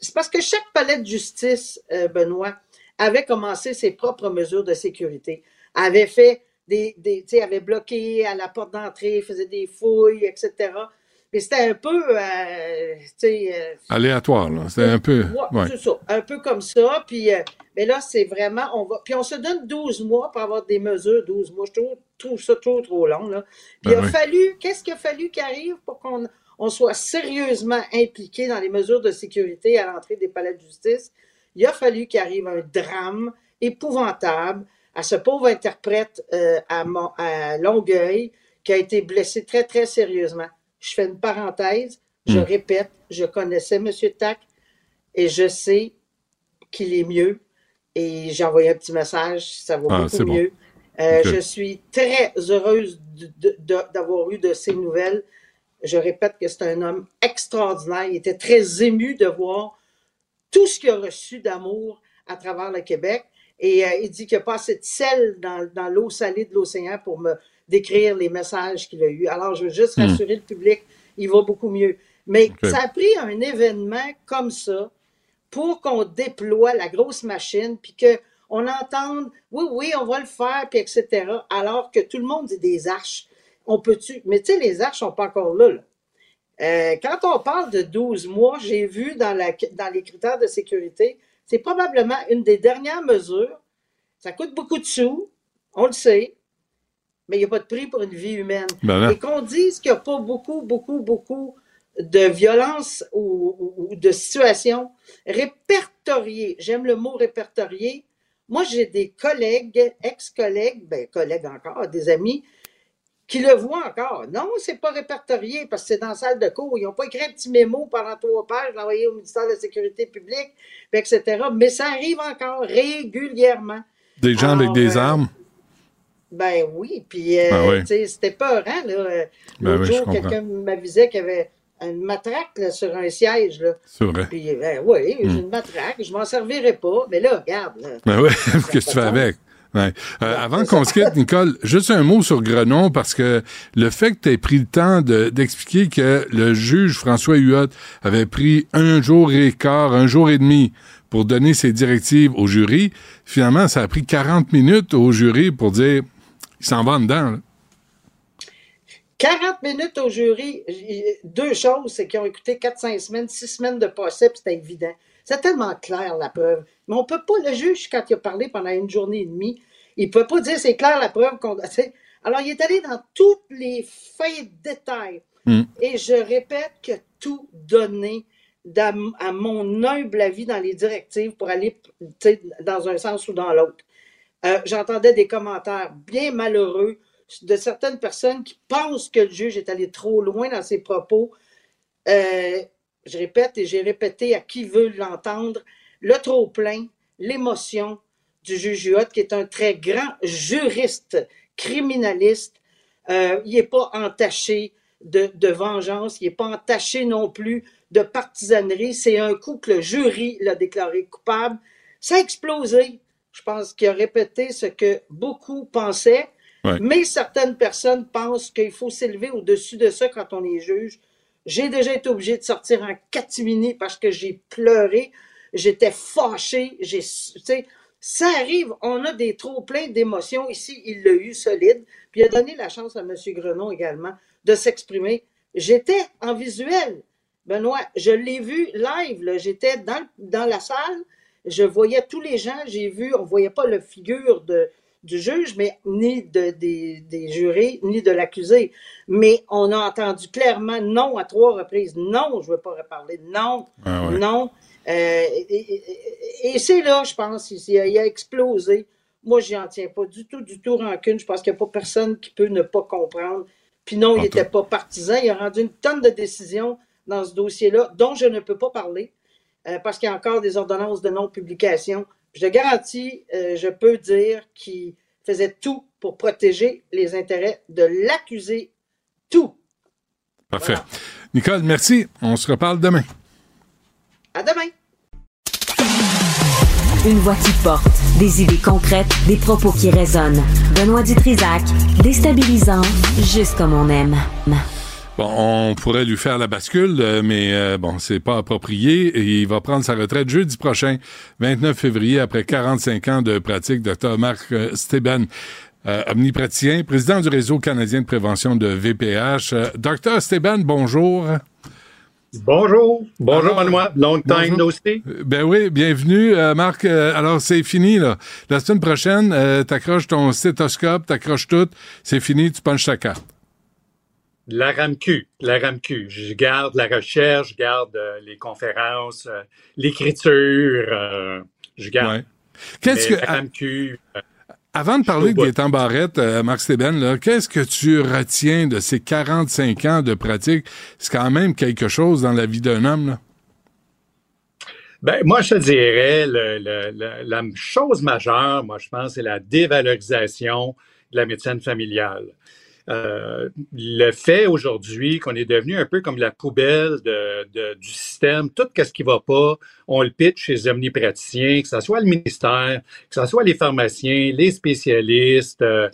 C'est parce que chaque palais de justice, euh, Benoît, avait commencé ses propres mesures de sécurité, avait fait des, des tu sais, avait bloqué à la porte d'entrée, faisait des fouilles, etc. Mais c'était un peu, euh, tu sais, euh, Aléatoire, là. C'était un peu. Ouais, ouais. C'est ça, un peu comme ça. Puis, euh, mais là, c'est vraiment, on va, puis on se donne 12 mois pour avoir des mesures, 12 mois. Je trouve, trouve ça trop, trop long. Là. Puis Ben il a oui. fallu, qu'est-ce qu'il a fallu qu'il arrive pour qu'on on soit sérieusement impliqué dans les mesures de sécurité à l'entrée des palais de justice? Il a fallu qu'il arrive un drame épouvantable à ce pauvre interprète euh, à, Mon- à Longueuil qui a été blessé très, très sérieusement. Je fais une parenthèse, je Mm. répète, je connaissais M. Tac et je sais qu'il est mieux. Et j'ai envoyé un petit message, ça va Ah, beaucoup bon. mieux. Euh. Je suis très heureuse d'avoir eu de ces nouvelles. Je répète que c'est un homme extraordinaire. Il était très ému de voir tout ce qu'il a reçu d'amour à travers le Québec. Et euh, il dit qu'il n'y a pas assez de sel dans, dans l'eau salée de l'océan pour me décrire les messages qu'il a eus. Alors, je veux juste Hmm. rassurer le public, il va beaucoup mieux. Mais ça a pris un événement comme ça pour qu'on déploie la grosse machine, puis qu'on entende, oui, oui, on va le faire, puis etc., alors que tout le monde dit des arches. On peut-tu... Mais tu sais, les arches sont pas encore là, là. Euh, quand on parle de 12 mois, j'ai vu dans, la, dans les critères de sécurité, c'est probablement une des dernières mesures. Ça coûte beaucoup de sous, on le sait, mais il n'y a pas de prix pour une vie humaine. Ben. Et qu'on dise qu'il n'y a pas beaucoup, beaucoup, beaucoup de violence ou, ou- ou de situations répertoriées. J'aime le mot répertorié. Moi, j'ai des collègues, ex-collègues, ben, collègues encore, des amis, qui le voient encore. Non, c'est pas répertorié parce que c'est dans la salle de cours. Ils n'ont pas écrit un petit mémo pendant trois pages, l'envoyer au ministère de la Sécurité publique, etc. Mais ça arrive encore régulièrement. Des gens avec des euh, armes? Ben oui, puis euh, Ben oui. c'était peurant. Là. Euh, Ben L'autre oui, je jour, quelqu'un m'avisait qu'il y avait une matraque là, sur un siège. Là. C'est vrai. Puis, ben oui, j'ai Hmm. une matraque, je m'en servirai pas. Mais là, regarde. Là. Ben oui, qu'est-ce que tu fais avec? Euh, avant qu'on se quitte, Nicole, juste un mot sur Grenon, parce que le fait que tu aies pris le temps de- d'expliquer que le juge François Huot avait pris un jour et quart, un jour et demi pour donner ses directives au jury, finalement, ça a pris 40 minutes au jury pour dire il s'en va dedans. là. 40 minutes au jury, deux choses, c'est qu'ils ont écouté 4-5 semaines, 6 semaines de procès, puis c'était évident. C'est tellement clair, la preuve. Mais on peut pas, le juge, quand il a parlé pendant une journée et demie, il peut pas dire c'est clair la preuve qu'on. Alors, il est allé dans tous les fins de détail. Mm. Et je répète que tout donné à mon humble avis dans les directives pour aller dans un sens ou dans l'autre. Euh, J'entendais des commentaires bien malheureux de certaines personnes qui pensent que le juge est allé trop loin dans ses propos. Euh, je répète et j'ai répété à qui veut l'entendre, le trop-plein, l'émotion du juge Huot, qui est un très grand juriste, criminaliste. Euh, il n'est pas entaché de, de vengeance, il n'est pas entaché non plus de partisanerie. C'est un coup que le jury l'a déclaré coupable. Ça a explosé. Je pense qu'il a répété ce que beaucoup pensaient, Ouais. mais certaines personnes pensent qu'il faut s'élever au-dessus de ça quand on est juge. J'ai déjà été obligé de sortir en catimini parce que j'ai pleuré, j'étais fâché, j'ai, tu sais, ça arrive, on a des trop pleins d'émotions ici, il l'a eu solide, puis il a donné la chance à M. Grenon également de s'exprimer. J'étais en visuel, Benoît, je l'ai vu live, j'étais dans, dans la salle, je voyais tous les gens, j'ai vu, on voyait pas la figure de, du juge, mais ni de, des, des jurés, ni de l'accusé. Mais on a entendu clairement non à trois reprises. Non, je veux pas reparler. Non, Ah ouais. non. Euh, et et- et- et c'est là, je pense, il, il a, il a explosé. Moi, j'y en tiens pas du tout, du tout rancune. Je pense qu'il n'y a pas personne qui peut ne pas comprendre. Puis non, il n'était pas partisan. Il a rendu une tonne de décisions dans ce dossier-là, dont je ne peux pas parler, euh, parce qu'il y a encore des ordonnances de non-publication. Je te garantis, euh, je peux dire qu'il faisait tout pour protéger les intérêts de l'accusé. Tout. Parfait. Nicole, merci. On se reparle demain. À demain. Une voix qui porte, des idées concrètes, des propos qui résonnent. Benoît Dutrisac, déstabilisant, juste comme on aime. Bon, on pourrait lui faire la bascule, euh, mais euh, bon, c'est pas approprié. Et il va prendre sa retraite jeudi prochain, 29 février, après 45 ans de pratique. Dr. Marc euh, Steben, euh, omnipraticien, président du réseau canadien de prévention de VPH. Euh, Dr. Steben, bonjour. Bonjour. Bonjour, Benoît. Long time no see. Ben oui, bienvenue, euh, Marc. Euh, alors, c'est fini, là. La semaine prochaine, euh, t'accroches ton stéthoscope, t'accroches tout, c'est fini, tu punches ta carte. La RAMQ, la RAMQ. Je garde la recherche, je garde euh, les conférences, euh, l'écriture, euh, je garde. Qu'est-ce que- la RAMQ, Avant de parler de. Gaétan Barrette, euh, Marc Steben, qu'est-ce que tu retiens de ces 45 ans de pratique? C'est quand même quelque chose dans la vie d'un homme, là. Ben, moi, je te dirais, le- le- le- la chose majeure, moi, je pense, c'est la dévalorisation de la médecine familiale. Euh, le fait aujourd'hui qu'on est devenu un peu comme la poubelle de, de- du système, tout ce qui va pas, on le pitch chez les omnipraticiens, que ce soit le ministère, que ce soit les pharmaciens, les spécialistes, euh,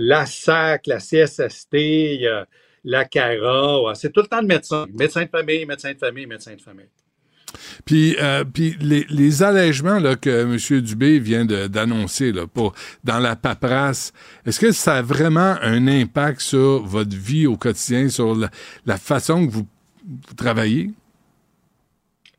la SAC, la CSST, euh, la CARA, c'est tout le temps le médecin. Médecin de famille, médecin de famille, médecin de famille. Puis, euh, les, les allègements là, que M. Dubé vient d'annoncer dans la paperasse, est-ce que ça a vraiment un impact sur votre vie au quotidien, sur la, la façon que vous, vous travaillez?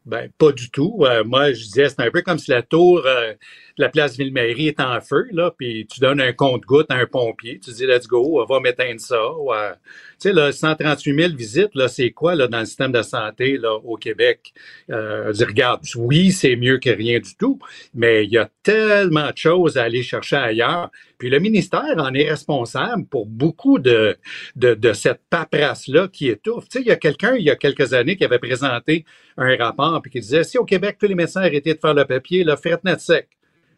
Ben, pas du tout. Euh, moi, je disais, c'est un peu comme si la tour euh, la place Ville-Marie est en feu, là, puis tu donnes un compte-goutte à un pompier. Tu dis, let's go, va m'éteindre ça. Ouais. Tu sais, là, 138 000 visites, là, c'est quoi, là, dans le système de santé, là, au Québec? Euh, je dis, regarde, oui, c'est mieux que rien du tout, mais il y a tellement de choses à aller chercher ailleurs. Puis le ministère en est responsable pour beaucoup de, de, de cette paperasse-là qui étouffe. Tu sais, il y a quelqu'un, il y a quelques années, qui avait présenté un rapport puis qui disait, si au Québec, tous les médecins arrêtaient de faire le papier, là, fret net sec.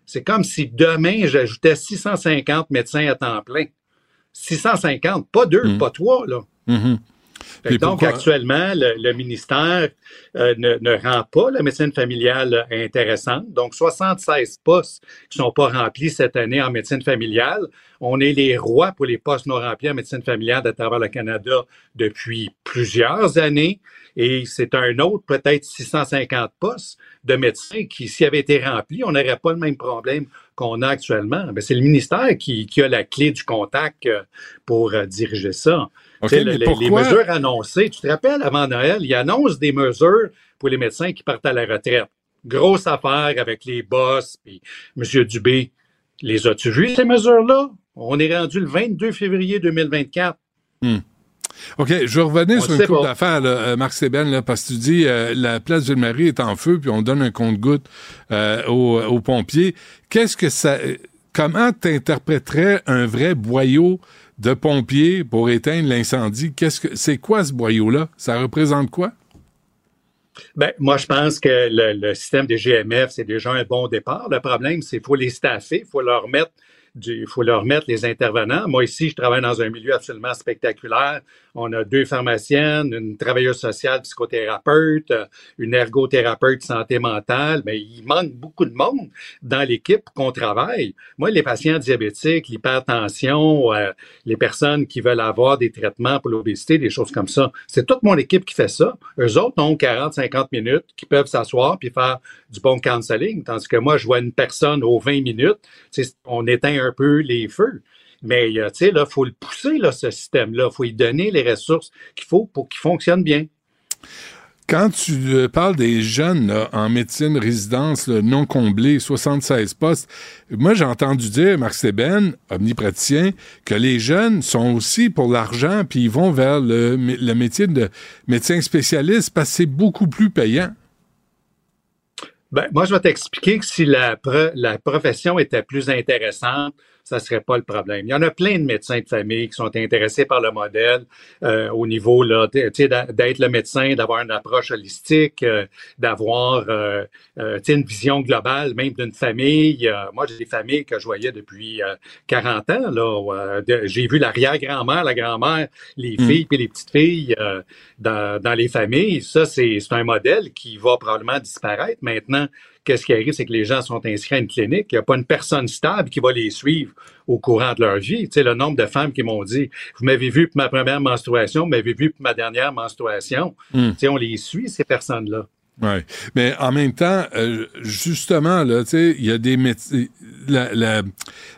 C'est comme si demain, j'ajoutais 650 médecins à temps plein. 650, pas deux, pas trois, là. Mhm. Puis donc, pourquoi- actuellement, le, le ministère euh, ne, ne rend pas la médecine familiale intéressante. Donc, 76 postes qui sont pas remplis cette année en médecine familiale. On est les rois pour les postes non remplis en médecine familiale à travers le Canada depuis plusieurs années. Et c'est un autre, peut-être 650 postes de médecins qui, s'ils avaient été remplis, on n'aurait pas le même problème qu'on a actuellement. Mais c'est le ministère qui, qui a la clé du contact euh, pour euh, diriger ça. Mais les, pourquoi- les mesures annoncées, tu te rappelles, avant Noël, il annonce des mesures pour les médecins qui partent à la retraite. Grosse affaire avec les boss, puis M. Dubé. Les as-tu vues, ces mesures-là? On est rendu le 22 février 2024. Hmm. OK, je On sur une pas. d'affaires, euh, Marc Sébène, là, parce que tu dis euh, la place Ville-Marie est en feu, puis on donne un compte-goutte euh, aux, aux pompiers. Qu'est-ce que ça... Comment t'interpréterais un vrai boyau de pompiers pour éteindre l'incendie? Qu'est-ce que c'est quoi ce boyau-là? Ça représente quoi? Ben, moi, je pense que le, système des GMF, c'est déjà un bon départ. Le problème, c'est qu'il faut les staffer, il faut leur mettre il faut leur mettre les intervenants. Moi, ici, je travaille dans un milieu absolument spectaculaire. On a deux pharmaciennes, une travailleuse sociale psychothérapeute, une ergothérapeute santé mentale. Mais il manque beaucoup de monde dans l'équipe qu'on travaille. Moi, les patients diabétiques, l'hypertension, euh, les personnes qui veulent avoir des traitements pour l'obésité, des choses comme ça, c'est toute mon équipe qui fait ça. Eux autres ont 40, 50 minutes qui peuvent s'asseoir puis faire du bon counseling, tandis que moi, je vois une personne aux 20 minutes, on éteint un peu les feux. Mais euh, tu sais, il faut le pousser, ce système-là. Il faut lui donner les ressources qu'il faut pour qu'il fonctionne bien. Quand tu euh, parles des jeunes en médecine résidence non comblés, 76 postes, moi j'ai entendu dire, Marc Sében, omnipraticien, que les jeunes sont aussi pour l'argent, puis ils vont vers le, le métier de médecin spécialiste parce que c'est beaucoup plus payant. Ben, moi, je vais t'expliquer que si la, la profession était plus intéressante, ça serait pas le problème. Il y en a plein de médecins de famille qui sont intéressés par le modèle euh, au niveau là, tu sais, d'a- d'être le médecin, d'avoir une approche holistique, euh, d'avoir euh, euh, une vision globale, même d'une famille. Euh, moi, j'ai des familles que je voyais depuis euh, 40 ans. Là, euh, j'ai vu l'arrière-grand-mère, la grand-mère, les Mm. filles puis les petites filles euh, dans, dans les familles. Ça, c'est c'est un modèle qui va probablement disparaître maintenant qu'est-ce qui arrive, c'est que les gens sont inscrits à une clinique. Il n'y a pas une personne stable qui va les suivre au courant de leur vie. Tu sais, le nombre de femmes qui m'ont dit, vous m'avez vu pour ma première menstruation, vous m'avez vu pour ma dernière menstruation. Mm. Tu sais, on les suit, ces personnes-là. Ouais. Mais en même temps, euh, justement, là, tu sais, il y a des. La, la,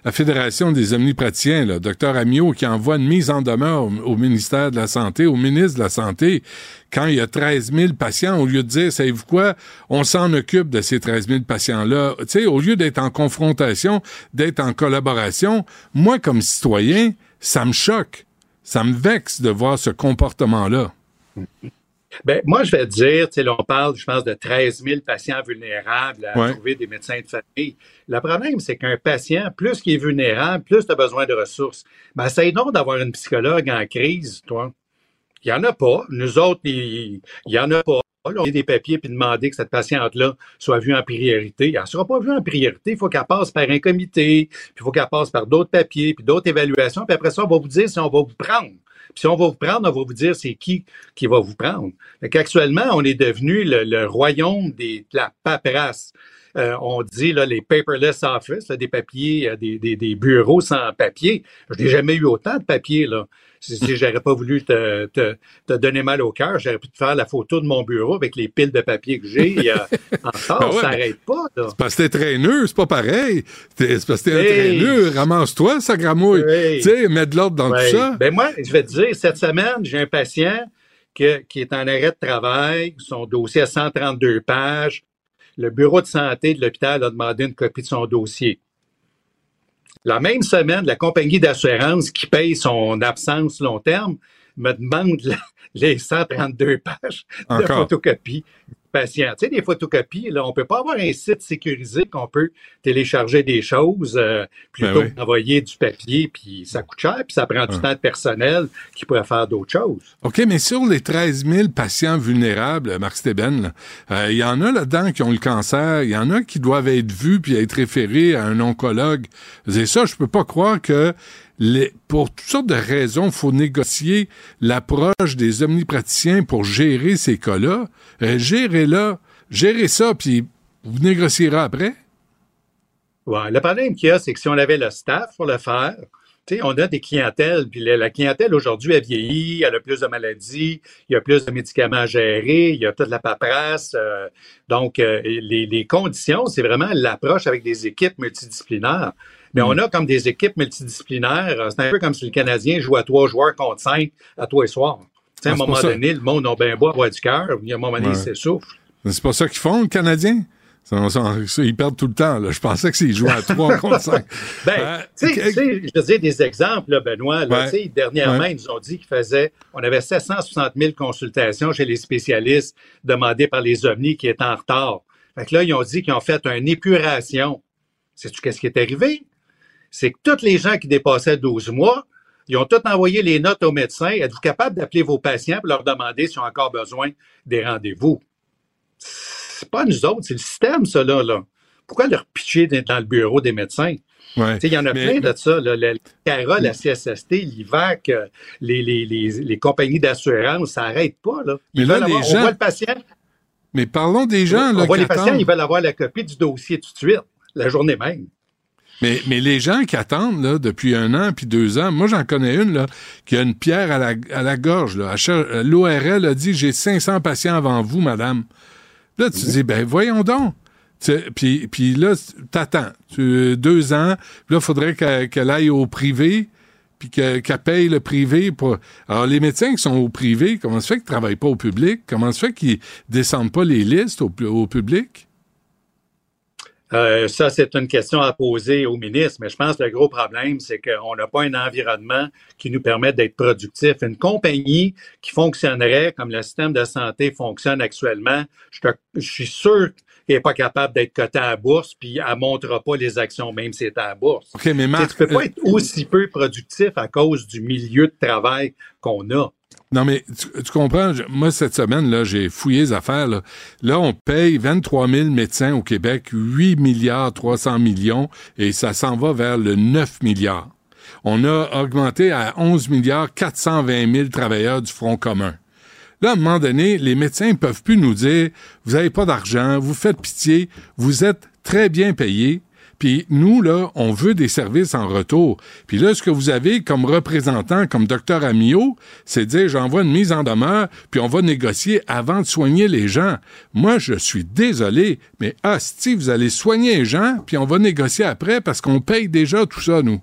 la Fédération des omnipraticiens, là, docteur Amiot, qui envoie une mise en demeure au, ministère de la Santé, au ministre de la Santé, quand il y a 13 000 patients, au lieu de dire, savez-vous quoi, on s'en occupe de ces 13 000 patients-là. Tu sais, au lieu d'être en confrontation, d'être en collaboration, moi, comme citoyen, ça me choque. Ça me vexe de voir ce comportement-là. Ben, moi, je vais te dire, tu sais, on parle, je pense, de 13 000 patients vulnérables à Ouais. trouver des médecins de famille. Le problème, c'est qu'un patient, plus qu'il est vulnérable, plus tu as besoin de ressources. Ben, essaye donc d'avoir une psychologue en crise, toi. Il n'y en a pas. Nous autres, il n'y en a pas. Là, on a des papiers puis demander que cette patiente-là soit vue en priorité. Elle ne sera pas vue en priorité. Il faut qu'elle passe par un comité, puis il faut qu'elle passe par d'autres papiers, puis d'autres évaluations. Puis après ça, on va vous dire si on va vous prendre. Puis si on va vous prendre, on va vous dire c'est qui qui va vous prendre. Fait qu'actuellement, on est devenu le, royaume des, de la paperasse. Euh, on dit là, les paperless office, des papiers, euh, des, bureaux sans papier. Je n'ai jamais eu autant de papier. Si, j'aurais pas voulu te, te, te donner mal au cœur, j'aurais pu te faire la photo de mon bureau avec les piles de papier que j'ai. Euh, encore, Ben ouais, ça n'arrête pas. Là. C'est parce que t'es traîneux, c'est pas pareil. C'est parce que t'es Hey! traîneux. Ramasse-toi, ça gramouille. Hey! Tu sais, mets de l'ordre dans Ouais. tout ça. Ben moi, je vais te dire, cette semaine, j'ai un patient que- qui est en arrêt de travail, son dossier a 132 pages. Le bureau de santé de l'hôpital a demandé une copie de son dossier. La même semaine, la compagnie d'assurance qui paye son absence long terme me demande la- les 132 pages de Encore. photocopie patient. Tu sais, des photocopies, là, on peut pas avoir un site sécurisé qu'on peut télécharger des choses euh, plutôt Ben oui. que d'envoyer du papier, puis ça coûte cher, puis ça prend du Ouais. temps de personnel qui pourrait faire d'autres choses. OK, mais sur les 13 000 patients vulnérables, Marc Steben, là, euh, il y en a là-dedans qui ont le cancer, il y en a qui doivent être vus puis être référés à un oncologue. C'est ça, je peux pas croire que pour toutes sortes de raisons, il faut négocier l'approche des omnipraticiens pour gérer ces cas-là. Euh, gérez-la, gérez ça, puis vous négocierez après. Ouais, le problème qu'il y a, c'est que si on avait le staff pour le faire, on a des clientèles, puis la, clientèle aujourd'hui, elle vieillit, elle a plus de maladies, il y a plus de médicaments à gérer, il y a toute la paperasse. euh, donc, euh, les, les conditions, c'est vraiment l'approche avec des équipes multidisciplinaires. Mais on a comme des équipes multidisciplinaires, euh, c'est un peu comme si le Canadien jouait à trois joueurs contre cinq à toi et soir. Tu sais, à Ah, un moment donné, le monde a bien beau avoir du cœur, puis à un moment donné, Ouais. il s'essouffle. C'est pas ça qu'ils font, le Canadien? Ils perdent tout le temps. Là. Je pensais que c'est jouent à 3 contre 5. Ben, tu sais, tu sais, je te dis des exemples, là, Benoît. Là, Ouais. tu sais, Dernièrement, Ouais. ils nous ont dit qu'ils faisaient, on avait 760 000 consultations chez les spécialistes demandées par les OVNI qui étaient en retard. Fait que là, ils ont dit qu'ils ont fait une épuration. Sais-tu qu'est-ce qui est arrivé? C'est que tous les gens qui dépassaient 12 mois, ils ont tous envoyé les notes aux médecins. Êtes-vous capable d'appeler vos patients pour leur demander s'ils ont encore besoin des rendez-vous? C'est pas nous autres, c'est le système, ça, là. là. Pourquoi leur pitcher dans le bureau des médecins? Ouais. Il y en a Mais- plein de ça. Là. Le CARA, la CSST, l'IVAC, euh, les, les, les, les compagnies d'assurance, ça n'arrête pas. Là. Ils Mais là, les avoir- gens- On voit le patient. Mais parlons des gens on là, voit les patients, ils veulent avoir la copie du dossier tout de suite, la journée même. Mais, mais les gens qui attendent là, depuis un an puis deux ans, moi j'en connais une là, qui a une pierre à la, à la gorge. cher- L'ORL a dit j'ai 500 patients avant vous, madame. Là, tu dis ben voyons donc. Puis, puis là, t'attends. Deux ans. Là, il faudrait qu'elle aille au privé, puis que- qu'elle paye le privé. pour. Alors, les médecins qui sont au privé, comment se fait qu'ils ne travaillent pas au public? Comment se fait qu'ils descendent pas les listes au, au public? Euh, ça, c'est une question à poser au ministre, mais je pense que le gros problème, c'est qu'on n'a pas un environnement qui nous permet d'être productif. Une compagnie qui fonctionnerait comme le système de santé fonctionne actuellement, je, te- je suis sûr qu'elle n'est pas capable d'être cotée à la bourse, puis elle ne montrera pas les actions, même si c'est à la bourse. OK, mais Marc, tu peux pas euh, être aussi peu productif à cause du milieu de travail qu'on a. Non, mais tu, comprends, je- moi, cette semaine, là, j'ai fouillé les affaires. Là. là, on paye 23 000 médecins au Québec, 8 milliards 300 millions, et ça s'en va vers le 9 milliards. On a augmenté à 11 milliards 420 000 travailleurs du Front commun. Là, à un moment donné, les médecins ne peuvent plus nous dire, vous n'avez pas d'argent, vous faites pitié, vous êtes très bien payés, puis nous, là, on veut des services en retour. Puis là, ce que vous avez comme représentant, comme docteur Amio, c'est de dire, j'envoie une mise en demeure, puis on va négocier avant de soigner les gens. Moi, je suis désolé, mais hostie, vous allez soigner les gens, puis on va négocier après parce qu'on paye déjà tout ça, nous.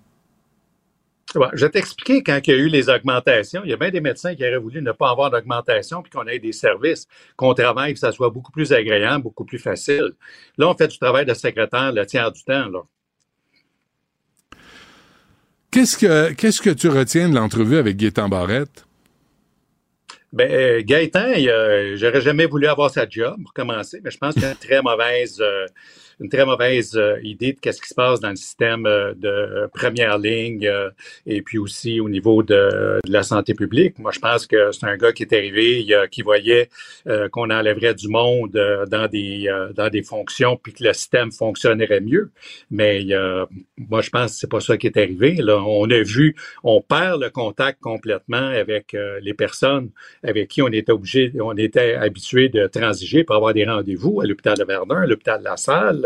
Je vais t'expliquer quand il y a eu les augmentations. Il y a bien des médecins qui auraient voulu ne pas avoir d'augmentation puis qu'on ait des services, qu'on travaille, que ça soit beaucoup plus agréable, beaucoup plus facile. Là, on fait du travail de secrétaire le tiers du temps. Là. Qu'est-ce que, qu'est-ce que tu retiens de l'entrevue avec Gaétan Barrette? Ben, euh, Gaëtan, j'aurais jamais voulu avoir sa job pour commencer, mais je pense qu'il a une très mauvaise, euh, une très mauvaise euh, idée de qu'est-ce qui se passe dans le système euh, de première ligne euh, et puis aussi au niveau de, de, la santé publique. Moi, je pense que c'est un gars qui est arrivé, qui voyait qu'on enlèverait du monde dans des dans des fonctions puis que le système fonctionnerait mieux. Mais moi, je pense que c'est pas ça qui est arrivé. Là, on a vu, on perd le contact complètement avec les personnes avec qui on était obligé, on était habitué de transiger pour avoir des rendez-vous à l'hôpital de Verdun, à l'hôpital de La Salle,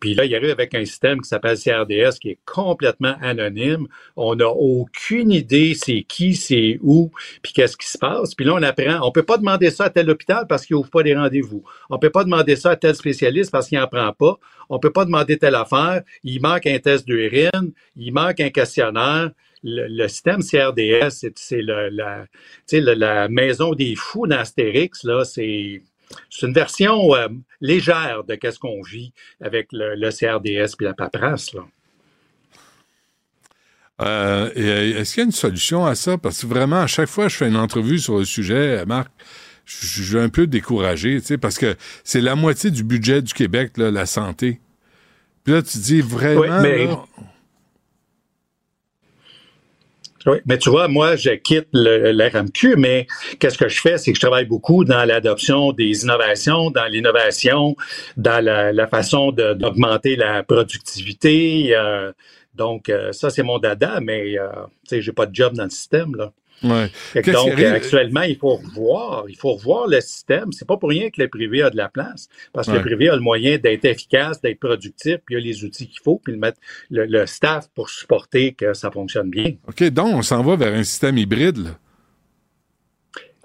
puis là, il arrive avec un système qui s'appelle CRDS qui est complètement anonyme. On n'a aucune idée c'est qui, c'est où, puis qu'est-ce qui se passe. Puis là, on apprend. On peut pas demander ça à tel hôpital parce qu'il ouvre pas des rendez-vous. On peut pas demander ça à tel spécialiste parce qu'il n'en prend pas. On peut pas demander telle affaire. Il manque un test d'urine. Il manque un questionnaire. Le, système CRDS, c'est la maison des fous d'Astérix, là, c'est c'est une version euh, légère de ce qu'on vit avec le, CRDS et la paperasse. Euh, est-ce qu'il y a une solution à ça? Parce que vraiment, à chaque fois que je fais une entrevue sur le sujet, Marc, je suis un peu découragé, parce que c'est la moitié du budget du Québec, la santé. Puis là, tu dis vraiment... Oui, mais tu vois, moi, je quitte l'RMQ, mais qu'est-ce que je fais? C'est que je travaille beaucoup dans l'adoption des innovations, dans l'innovation, dans la, façon d'augmenter la productivité. Euh, donc, euh, ça, c'est mon dada, mais euh, sais, j'ai pas de job dans le système, là. Ouais. Donc, actuellement, il faut revoir, il faut revoir le système. C'est pas pour rien que le privé a de la place, parce que le privé a le moyen d'être efficace, d'être productif, puis il a les outils qu'il faut, puis le, mettre, le, staff pour supporter que ça fonctionne bien. OK, donc on s'en va vers un système hybride, là.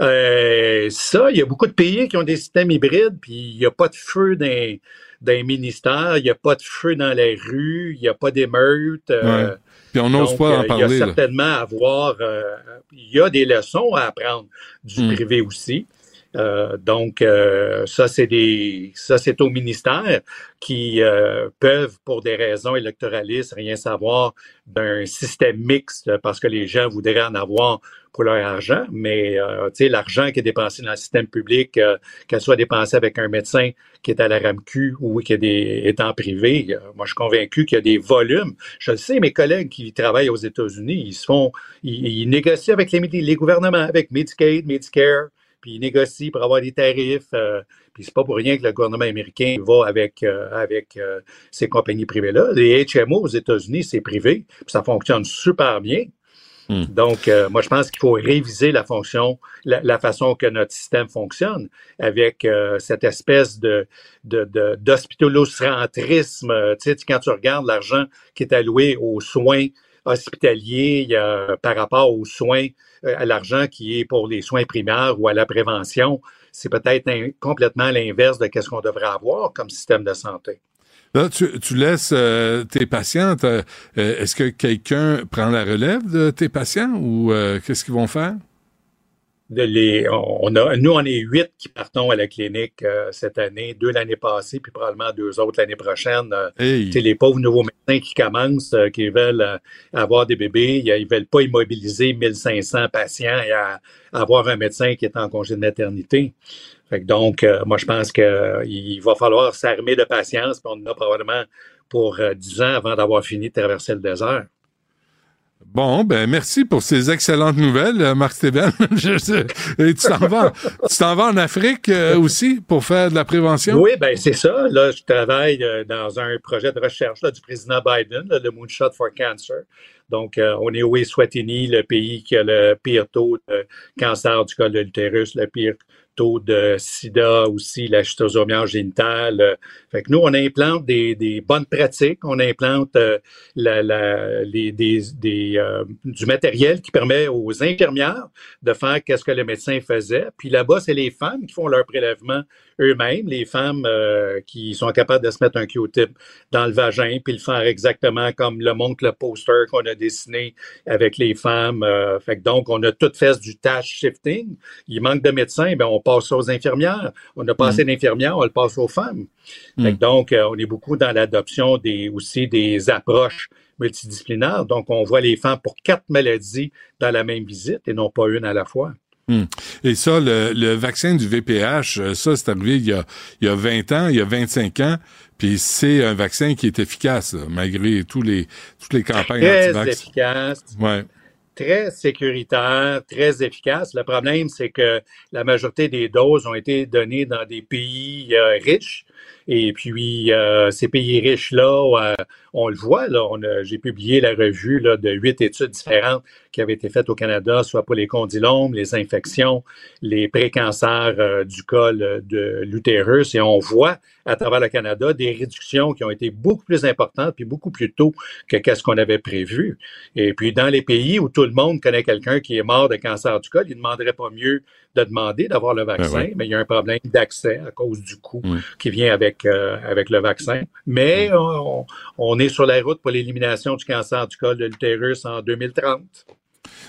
Euh, ça, il y a beaucoup de pays qui ont des systèmes hybrides, puis il n'y a pas de feu dans, les ministères, il n'y a pas de feu dans les rues, il n'y a pas d'émeutes. Euh, puis on n'ose pas en parler. Il y a certainement à avoir, euh, il y a des leçons à apprendre du hmm. privé aussi. Euh, donc, euh, ça, c'est au ministère qui euh, peuvent, pour des raisons électoralistes, rien savoir d'un système mixte parce que les gens voudraient en avoir pour leur argent. Mais, tu sais, l'argent qui est dépensé dans le système public, qu'elle soit dépensée avec un médecin qui est à la RAMQ ou qui est en privé, moi, je suis convaincu qu'il y a des volumes. Je le sais, mes collègues qui travaillent aux États-Unis, ils se font, ils, négocient avec les, les gouvernements, avec Medicaid, Medicare, puis ils négocient pour avoir des tarifs. Euh, puis c'est pas pour rien que le gouvernement américain va avec euh, avec euh, ces compagnies privées-là. Les HMO aux États-Unis, c'est privé, puis ça fonctionne super bien. Hmm. Donc, moi, je pense qu'il faut réviser la fonction, la, façon que notre système fonctionne avec cette espèce de, de, de d'hospitalocentrisme. tu sais, quand tu regardes l'argent qui est alloué aux soins hospitaliers par rapport aux soins euh, à l'argent qui est pour les soins primaires ou à la prévention. C'est peut-être complètement l'inverse de ce qu'on devrait avoir comme système de santé. Là, tu, laisses euh, tes patientes. Euh, est-ce que quelqu'un prend la relève de tes patients ou qu'est-ce qu'ils vont faire? Les, on a, nous, on est huit qui partons à la clinique euh, cette année, deux l'année passée, puis probablement deux autres l'année prochaine. Euh, c'est les pauvres nouveaux médecins qui commencent, euh, qui veulent avoir des bébés, ils veulent pas immobiliser 1500 patients et avoir un médecin qui est en congé de maternité. donc, moi, je pense qu'il va falloir s'armer de patience, puis on en a probablement pour dix ans avant d'avoir fini de traverser le désert. Bon, ben merci pour ces excellentes nouvelles, euh, Marc. Et tu t'en vas, tu t'en vas en Afrique euh, aussi pour faire de la prévention? Oui, ben c'est ça. Là, je travaille euh, dans un projet de recherche là, du président Biden, le Moonshot for Cancer. Donc, on est au Eswatini, le pays qui a le pire taux de cancer du col de l'utérus, le pire taux de sida aussi, la schistosomiase génitale. Euh, fait que nous, on implante des, des bonnes pratiques, on implante euh, euh, du matériel qui permet aux infirmières de faire qu'est-ce que le médecin faisait. Puis là-bas, c'est les femmes qui font leur prélèvement eux-mêmes, les femmes qui sont capables de se mettre un Q-tip dans le vagin puis le faire exactement comme le montre le poster qu'on a dessiné avec les femmes. fait que donc, on a tout fait du task shifting. Il manque de médecins, ben on passe aux infirmières. On a passé d'infirmières, mm. on le passe aux femmes. Mm. donc, euh, on est beaucoup dans l'adoption des aussi des approches multidisciplinaire. Donc, on voit les femmes pour quatre maladies dans la même visite et non pas une à la fois. Hmm. Et ça, le, vaccin du VPH, euh, ça, c'est arrivé il y, a, il y a 20 ans, il y a 25 ans, puis c'est un vaccin qui est efficace, malgré tous les, toutes les campagnes Très efficace. Ouais très sécuritaire, très efficace. Le problème, c'est que la majorité des doses ont été données dans des pays euh, riches. Et puis, euh, ces pays riches-là, euh, on le voit, j'ai publié la revue de huit études différentes qui avaient été faites au Canada, soit pour les condylomes, les infections, les précancers euh, du col de l'utérus. Et on voit à travers le Canada des réductions qui ont été beaucoup plus importantes puis beaucoup plus tôt que qu'est-ce qu'on avait prévu. Et puis, dans les pays où tout le monde connaît quelqu'un qui est mort de cancer du col, il ne demanderait pas mieux de demander d'avoir le ben vaccin, mais il y a un problème d'accès à cause du coût qui vient avec, euh, avec le vaccin. Mais on, on est sur la route pour l'élimination du cancer du col de l'utérus en 2030.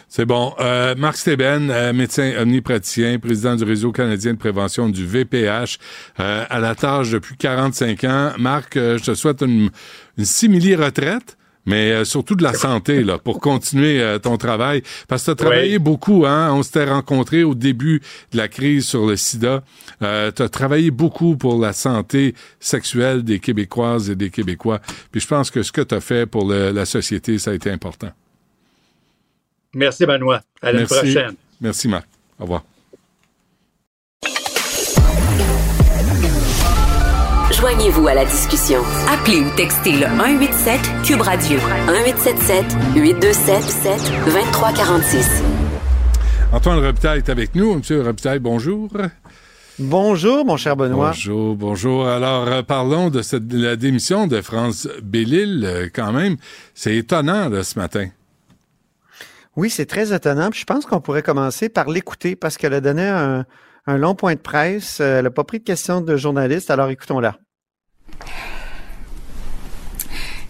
C'est bon. Euh, Marc Steben, euh, médecin omnipraticien, président du Réseau canadien de prévention du VPH, à la tâche depuis 45 ans. Marc, je te souhaite une, une simili-retraite mais surtout de la santé là pour continuer ton travail parce que tu as travaillé beaucoup hein on s'était rencontrés au début de la crise sur le sida euh, tu as travaillé beaucoup pour la santé sexuelle des Québécoises et des Québécois puis je pense que ce que tu as fait pour la société ça a été important Merci, Benoît. À la prochaine. Merci, Marc. Au revoir. Joignez-vous à la discussion. Appelez ou textez le 187 Cube Radio 1877 827 2346. Antoine Robitaille est avec nous. Monsieur Robitaille, bonjour. Bonjour, mon cher Benoît. Bonjour, bonjour. Alors, euh, parlons de, cette, la démission de France Bellil, euh, quand même. C'est étonnant, là, ce matin. Oui, c'est très étonnant. je pense qu'on pourrait commencer par l'écouter parce qu'elle a donné un, long point de presse. Euh, elle n'a pas pris de questions de journalistes, alors écoutons-la.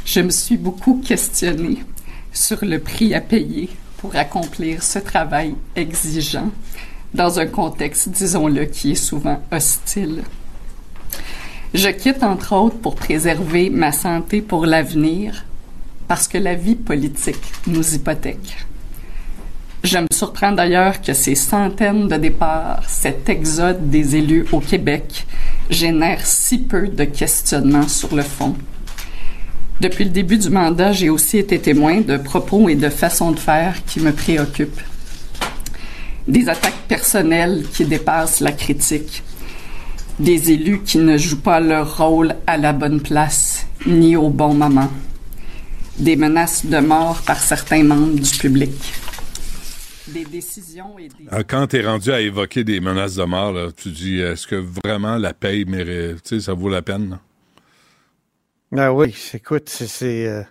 Je me suis beaucoup questionnée sur le prix à payer pour accomplir ce travail exigeant dans un contexte, disons-le, qui est souvent hostile. Je quitte entre autres pour préserver ma santé pour l'avenir parce que la vie politique nous hypothèque. Je me surprends d'ailleurs que ces centaines de départs, cet exode des élus au Québec, génèrent si peu de questionnements sur le fond. Depuis le début du mandat, j'ai aussi été témoin de propos et de façons de faire qui me préoccupent. Des attaques personnelles qui dépassent la critique. Des élus qui ne jouent pas leur rôle à la bonne place ni au bon moment. Des menaces de mort par certains membres du public des décisions et des... Ah, quand tu es rendu à évoquer des menaces de mort, tu dis est-ce que vraiment la paye mérite, ça vaut la peine? Ah oui, écoute, c'est euh,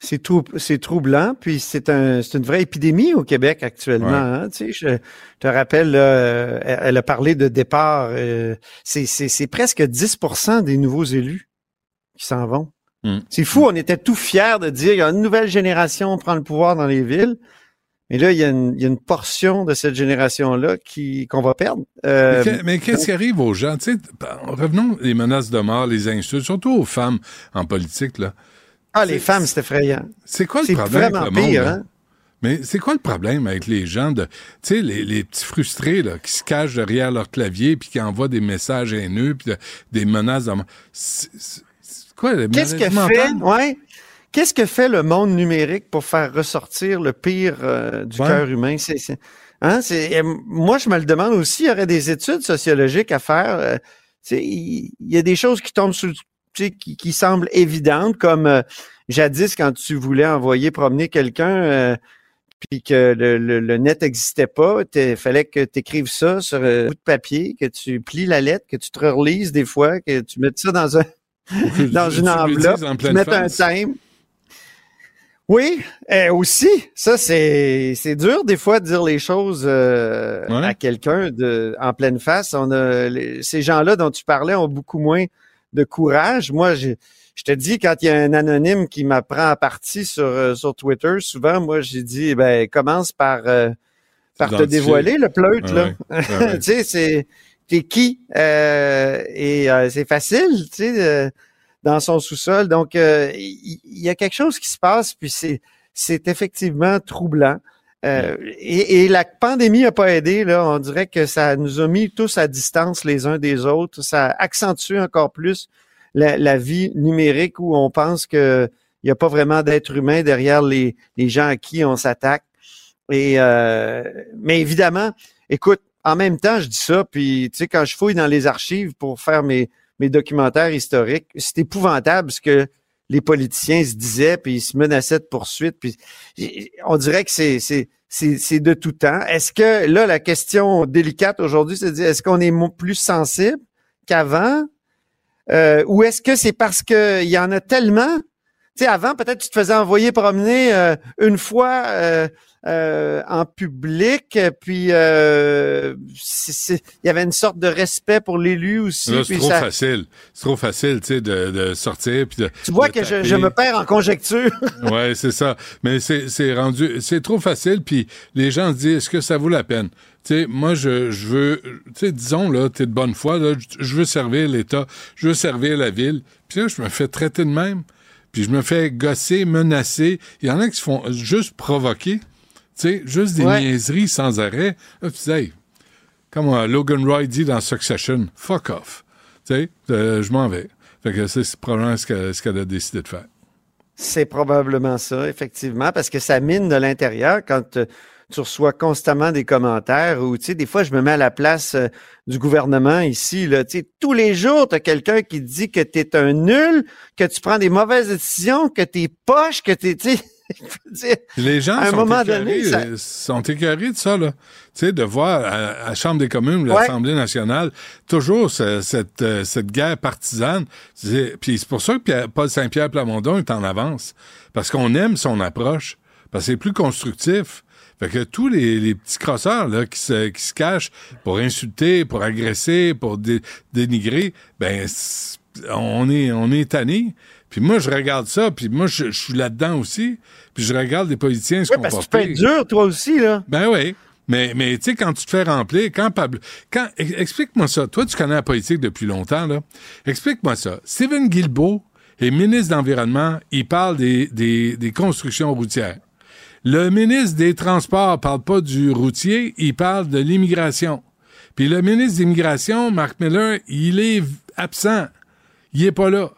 c'est c'est troublant, puis c'est un, une vraie épidémie au Québec actuellement. Hein, tu sais, je te rappelle, elle a parlé de départ. Euh, c'est presque 10% des nouveaux élus qui s'en vont. Hmm. C'est fou, on était tout fiers de dire il y a une nouvelle génération prend le pouvoir dans les villes. Mais là, il y, a une, portion de cette génération-là qui qu'on va perdre. Euh, mais qu'est-ce qui arrive aux gens? Revenons les menaces de mort, les insultes, surtout aux femmes en politique. Là. Ah, les femmes, c'est effrayant. C'est quoi le problème? C'est vraiment pire, hein? Mais c'est quoi le problème avec les gens de, tu sais, les, petits frustrés là, qui se cachent derrière leur clavier puis qui envoient des messages haineux puis des menaces de mort? C'est quoi le Qu'est-ce que fait, ouais, Qu'est-ce que fait le monde numérique pour faire ressortir le pire euh, du cœur humain? C'est, hein, c'est, moi, je me le demande aussi. Il y aurait des études sociologiques à faire. Euh, il y, a des choses qui tombent sur, qui, qui semblent évidentes, comme euh, jadis quand tu voulais envoyer promener quelqu'un. puis que le, net n'existait pas, il fallait que tu écrives ça sur un bout de papier, que tu plies la lettre, que tu te relises des fois, que tu mettes ça dans un dans une enveloppe, tu mettes un thème. Oui, euh, aussi, ça c'est c'est dur des fois de dire les choses euh, à quelqu'un de en pleine face. On a ces gens-là dont tu parlais ont beaucoup moins de courage. Moi, je, je te dis quand il y a un anonyme qui m'apprend à partie sur euh, sur Twitter, souvent moi j'ai dit ben commence par par te dévoiler le pleut là. tu sais c'est t'es qui et c'est facile, tu sais dans son sous-sol. Donc, il y, a quelque chose qui se passe, puis c'est, c'est effectivement troublant. Euh, et, et, la pandémie n'a pas aidé. Là, on dirait que ça nous a mis tous à distance les uns des autres. Ça accentue encore plus la, la vie numérique où on pense que il n'y a pas vraiment d'être humain derrière les, les, gens à qui on s'attaque. Et euh, mais évidemment, écoute, en même temps, je dis ça, puis tu sais, quand je fouille dans les archives pour faire mes, mes documentaires historiques, c'est épouvantable ce que les politiciens se disaient, puis ils se menaçaient de poursuites. Puis on dirait que c'est c'est de tout temps. Est-ce que là la question délicate aujourd'hui, c'est de dire est-ce qu'on est plus sensible qu'avant, euh, ou est-ce que c'est parce qu'il y en a tellement? Tu sais, avant, peut-être tu te faisais envoyer promener euh, une fois euh, euh, en public, puis il y avait une sorte de respect pour l'élu aussi. C'est trop facile. C'est trop facile, tu sais, de, de, sortir. Puis de, tu vois que je, je, me perds en conjecture. ouais, c'est ça. Mais c'est rendu... C'est trop facile, puis les gens se disent, est-ce que ça vaut la peine? Moi, je, je veux... Tu sais, disons, là, t'es de bonne foi, là, je veux servir l'État, je veux servir la ville. Puis là, je me fais traiter de même puis je me fais gosser, menacer. Il y en a qui se font juste provoquer, sais, juste des niaiseries sans arrêt. Là, tu sais, comme euh, Logan Roy dit dans Succession, fuck off. Tu sais, euh, je m'en vais. Fait que c'est probablement ce qu'elle a décidé de faire. C'est probablement ça, effectivement, parce que ça mine de l'intérieur quand euh, tu reçois constamment des commentaires ou, tu sais, des fois, je me mets à la place euh, du gouvernement ici, là, tu sais, tous les jours, tu as quelqu'un qui dit que tu es un nul, que tu prends des mauvaises décisions, que tu es poche, que tu tu les gens à un sont, moment donné, ça... Euh, sont écœurés de ça, là. Tu sais, de voir à, la Chambre des communes, l'Assemblée nationale, toujours cette, euh, cette guerre partisane. Puis c'est pour ça que Paul Saint-Pierre Plamondon est en avance. Parce qu'on aime son approche. Parce que c'est plus constructif. Fait que tous les, petits crosseurs là, qui, se, qui se cachent pour insulter, pour agresser, pour dénigrer, ben on est on est tanné. Puis moi, je regarde ça, puis moi, je, suis là-dedans aussi. Puis je regarde les politiciens se oui, Parce que tu peux être dur, toi aussi, là. Ben oui. Mais, mais tu sais, quand tu te fais remplir, quand Pablo... Quand, explique-moi ça. Toi, tu connais la politique depuis longtemps, là. Explique-moi ça. Stephen Guilbeault est ministre d'Environnement. Il parle des, des, des constructions routières. Le ministre des Transports parle pas du routier, il parle de l'immigration. Puis le ministre de l'Immigration, Marc Miller, il est absent. Il est pas là.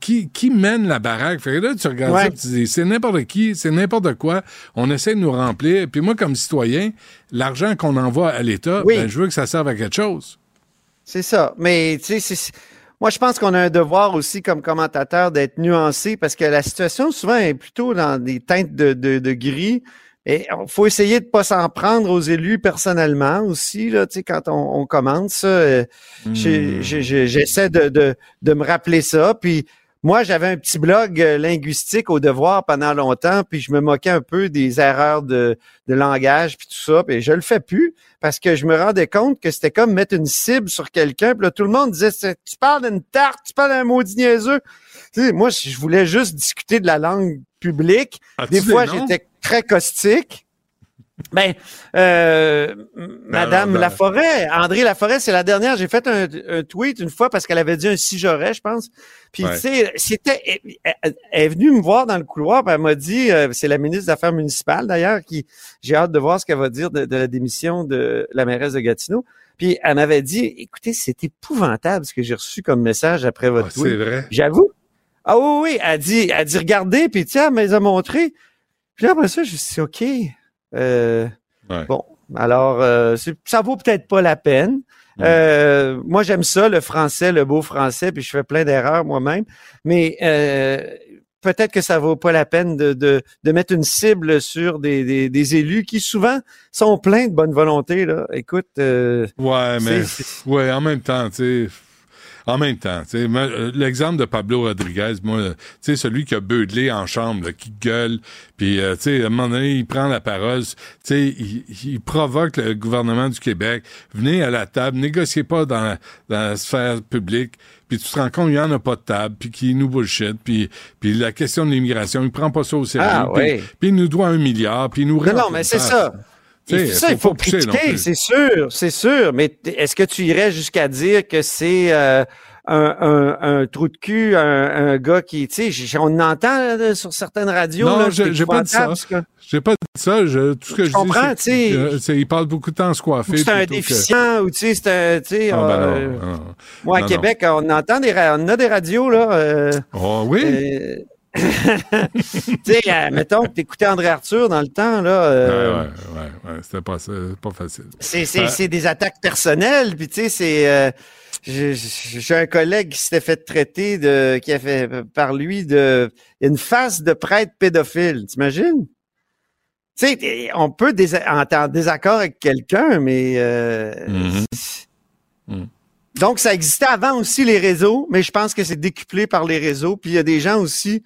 Qui, qui mène la baraque? Fait là, tu regardes ça, tu dis, c'est n'importe qui, c'est n'importe quoi. On essaie de nous remplir. Puis moi, comme citoyen, l'argent qu'on envoie à l'État, ben, je veux que ça serve à quelque chose. C'est ça. Mais, tu sais, moi, je pense qu'on a un devoir aussi comme commentateur d'être nuancé parce que la situation souvent est plutôt dans des teintes de, de, gris. Et il faut essayer de pas s'en prendre aux élus personnellement aussi, là, tu sais, quand on, on commence. Euh, hmm. J'essaie de, de, de, me rappeler ça. Puis moi, j'avais un petit blog euh, linguistique au devoir pendant longtemps, puis je me moquais un peu des erreurs de, de langage, puis tout ça, puis je le fais plus parce que je me rendais compte que c'était comme mettre une cible sur quelqu'un, puis là, tout le monde disait « Tu parles d'une tarte, tu parles d'un maudit niaiseux! » Moi, je voulais juste discuter de la langue publique. Des fois, j'étais très caustique. Ben, euh, Madame Laforêt, André Laforêt, c'est la dernière. J'ai fait un, tweet une fois parce qu'elle avait dit un si j'aurais, je pense. Puis tu sais, c'était, elle, est venue me voir dans le couloir, puis elle m'a dit, euh, c'est la ministre des Affaires municipales d'ailleurs, qui, j'ai hâte de voir ce qu'elle va dire de, la démission de la mairesse de Gatineau. Puis elle m'avait dit, écoutez, c'est épouvantable ce que j'ai reçu comme message après votre ah, tweet. C'est vrai. J'avoue. Ah oui, oui, elle dit, elle dit, regardez, puis tiens, elle m'a montré. Puis après ça, je me suis dit, OK. Euh, bon, alors, euh, ça vaut peut-être pas la peine. Euh, moi, j'aime ça, le français, le beau français, puis je fais plein d'erreurs moi-même. Mais peut-être que ça vaut pas la peine de, de, de mettre une cible sur des, des, des, élus qui souvent sont pleins de bonne volonté. Là. Écoute. ouais, mais ouais, en même temps, tu sais en même temps, euh, l'exemple de Pablo Rodriguez, moi, tu sais, celui qui a beuglé en chambre, qui gueule, puis euh, tu sais, à un moment donné, il prend la parole, tu sais, il, provoque le gouvernement du Québec. Venez à la table, négociez pas dans la, sphère publique puis tu te rends compte qu'il n'y en a pas de table, puis qu'il nous bullshit, puis, puis la question de l'immigration, il prend pas ça au sérieux, ah, puis, il nous doit un milliard, puis il nous... Non, non, mais c'est ça. C'est ça, il faut, critiquer, c'est sûr, c'est sûr. Mais est-ce que tu irais jusqu'à dire que c'est euh, un, un, un trou de cul, un, un gars qui, tu sais, on entend là, sur certaines radios. Non, j'ai pas dit ça. J'ai pas dit ça. Je, tout ce que je, dis, comprends, tu sais. c'est- il passe beaucoup de temps à se coiffer. ou c'est un que- déficient, ou tu sais, c'est un, tu sais, Ah, ben euh, non. moi, à Non, Québec, on entend des, on a des radios, là. euh, Oh oui? tu sais, euh, mettons que t'écoutais André Arthur dans le temps, là. euh, Ouais, ouais, ouais, ouais, c'était pas, pas facile. C'est, Euh, c'est des attaques personnelles, puis tu sais, c'est... euh, j'ai, un collègue qui s'était fait traiter de... qui a fait par lui de... une face de prêtre pédophile, t'imagines? Tu sais, on peut dés- être en désaccord avec quelqu'un, mais... Mhm. Mhm. Donc, ça existait avant aussi, les réseaux, mais je pense que c'est décuplé par les réseaux. Puis il y a des gens aussi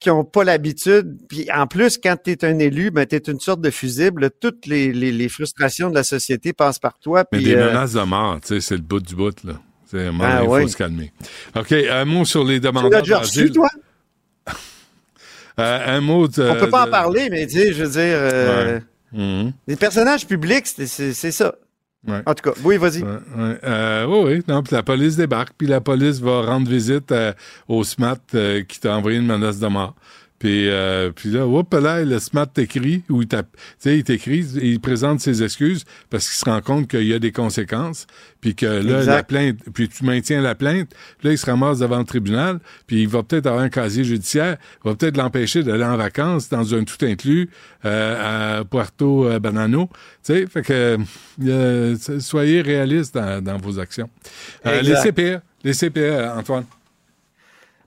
qui ont pas l'habitude. Puis en plus, quand tu es un élu, ben, tu es une sorte de fusible. Toutes les, les, les frustrations de la société passent par toi. Mais puis, des euh, menaces de mort, tu sais, c'est le bout du bout, là. Un moment Ah, il faut oui. se calmer. OK, un mot sur les demandeurs d'asile. toi? Euh, un mot de... On peut pas en parler, mais tu sais, je veux dire, euh, Ouais. Mhm. les personnages publics, c'est ça. Ouais. En tout cas, oui, vas-y. Ouais, ouais. Euh, oui, oui. Non, puis la police débarque, puis la police va rendre visite euh, au SMAT euh, qui t'a envoyé une menace de mort. Puis, euh, puis là, hop là, le SMAT t'écrit, ou il il t'écrit, il présente ses excuses parce qu'il se rend compte qu'il y a des conséquences, puis que là, Exact. la plainte, puis tu maintiens la plainte, là, il se ramasse devant le tribunal, puis il va peut-être avoir un casier judiciaire, va peut-être l'empêcher d'aller en vacances dans un tout inclus euh, à Puerto euh, Banano. Tu sais, fait que euh, soyez réalistes dans, dans vos actions. Euh, les Exact. CPE, les CPE, Antoine.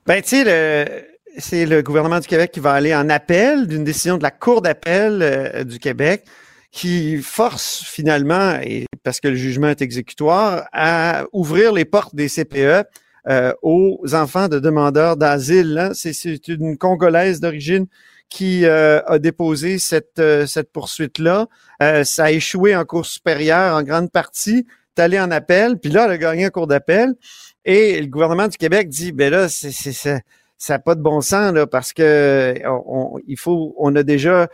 Ben, tu sais, le- c'est le gouvernement du Québec qui va aller en appel d'une décision de la Cour d'appel euh, du Québec qui force finalement, et parce que le jugement est exécutoire, à ouvrir les portes des CPE euh, aux enfants de demandeurs d'asile. hein. C'est, une Congolaise d'origine qui euh, a déposé cette, cette poursuite-là. Ça a échoué en cours supérieure en grande partie. C'est allé en appel, puis là, elle a gagné un cours d'appel. Et le gouvernement du Québec dit, ben là, c'est- ça n'a pas de bon sens là, parce que on, on- il faut, on a déjà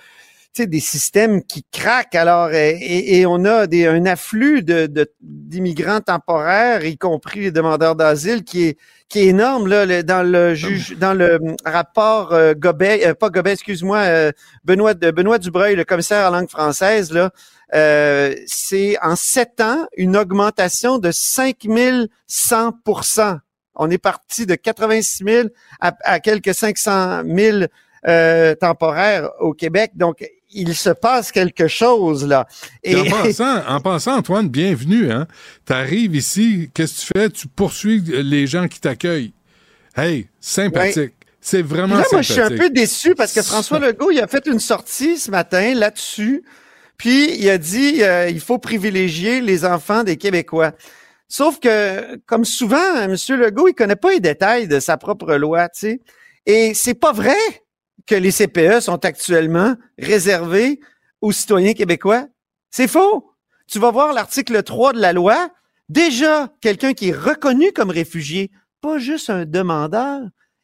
des systèmes qui craquent. Alors et, et- on a des, un afflux de, d'immigrants temporaires, y compris les demandeurs d'asile, qui est qui est énorme là dans le juge dans le rapport euh, Gobet, euh, pas Gobet, excuse-moi, euh, Benoît Benoît Dubreuil, le commissaire en langue française là, euh, c'est en sept ans une augmentation de 5100 On est parti de 86 000 à, à quelques 500 000 euh, temporaires au Québec. Donc, il se passe quelque chose là. Et... En, passant, en passant, Antoine, bienvenue. Hein? Tu arrives ici, qu'est-ce que tu fais? Tu poursuis les gens qui t'accueillent. Hey, sympathique. Ouais. C'est vraiment là, sympathique. moi, je suis un peu déçu parce que François Legault, il a fait une sortie ce matin là-dessus. Puis, il a dit euh, il faut privilégier les enfants des Québécois. Sauf que, comme souvent, M. Legault, il connaît pas les détails de sa propre loi, tu sais. Et c'est pas vrai que les CPE sont actuellement réservés aux citoyens québécois. C'est faux. Tu vas voir l'article 3 de la loi. Déjà, quelqu'un qui est reconnu comme réfugié, pas juste un demandeur,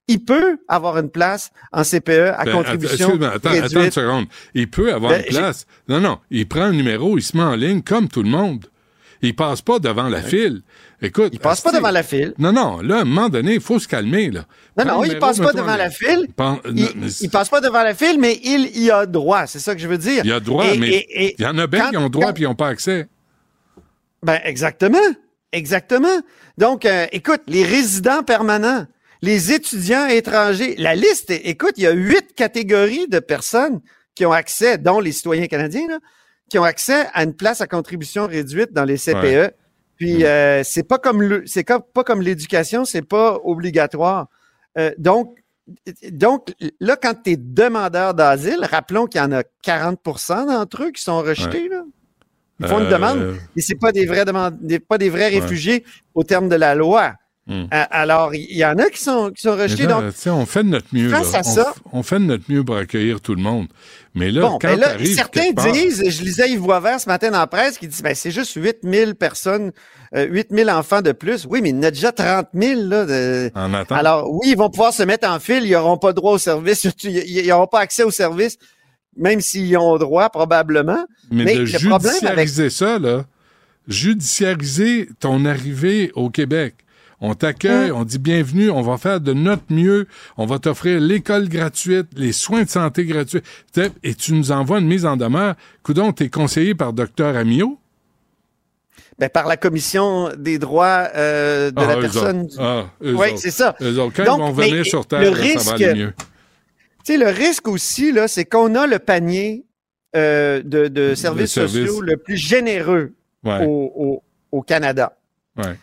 il peut avoir une place en CPE à ben, contribution attends, attends, attends une seconde. Il peut avoir ben, une place. Non, non. Il prend un numéro, il se met en ligne comme tout le monde. Il passe pas devant la file. Écoute. Il passe pas devant la file. Non, non. Là, à un moment donné, il faut se calmer, là. Non, non, il passe pas devant la file. Il, il, passe pas devant la file, mais il y a droit. C'est ça que je veux dire. Il y a droit, et, mais il y en a bien qui ont droit puis ils n'ont pas accès. Ben, exactement. Exactement. Donc, euh, écoute, les résidents permanents, les étudiants étrangers, la liste, écoute, il y a huit catégories de personnes qui ont accès, dont les citoyens canadiens, là, qui ont accès à une place à contribution réduite dans les CPE. Ouais. Puis mmh. euh, c'est pas comme le, c'est pas comme l'éducation, c'est pas obligatoire. Euh, donc donc là quand tu es demandeur d'asile, rappelons qu'il y en a 40% d'entre eux qui sont rejetés ouais. là. Ils font une demande, Euh. mais c'est pas des vrais demande, pas des vrais réfugiés au terme de la loi. Mmh. Alors, il y en a qui sont, qui sont rejetés. Là, donc, on fait de notre mieux. Face là. à ça, on, on, fait de notre mieux pour accueillir tout le monde. Mais là, bon, quand ben là, certains part... disent, je lisais Yves Boisvert ce matin dans la presse, qui dit, ben, c'est juste 8000 personnes, euh, 8000 enfants de plus. Oui, mais il y en a déjà 30 000, là. De... En. Alors, oui, ils vont pouvoir se mettre en file, ils n'auront pas droit au service, ils n'auront pas accès au service, même s'ils ont droit, probablement. Mais, mais de le judiciariser avec... ça, là, judiciariser ton arrivée au Québec. On t'accueille, on dit bienvenue, on va faire de notre mieux, on va t'offrir l'école gratuite, les soins de santé gratuits. Et tu nous envoies une mise en demeure. Coudon, t'es conseillé par docteur Amio? Ben, par la commission des droits euh, de Ah, la personne. Ah, oui, c'est ça. Eux autres. Quand Donc, ils vont venir mais sur Terre, le là, ça risque, va aller mieux. Le risque aussi, là, c'est qu'on a le panier euh, de, de services sociaux le plus généreux Ouais. au, au- au Canada. Ouais.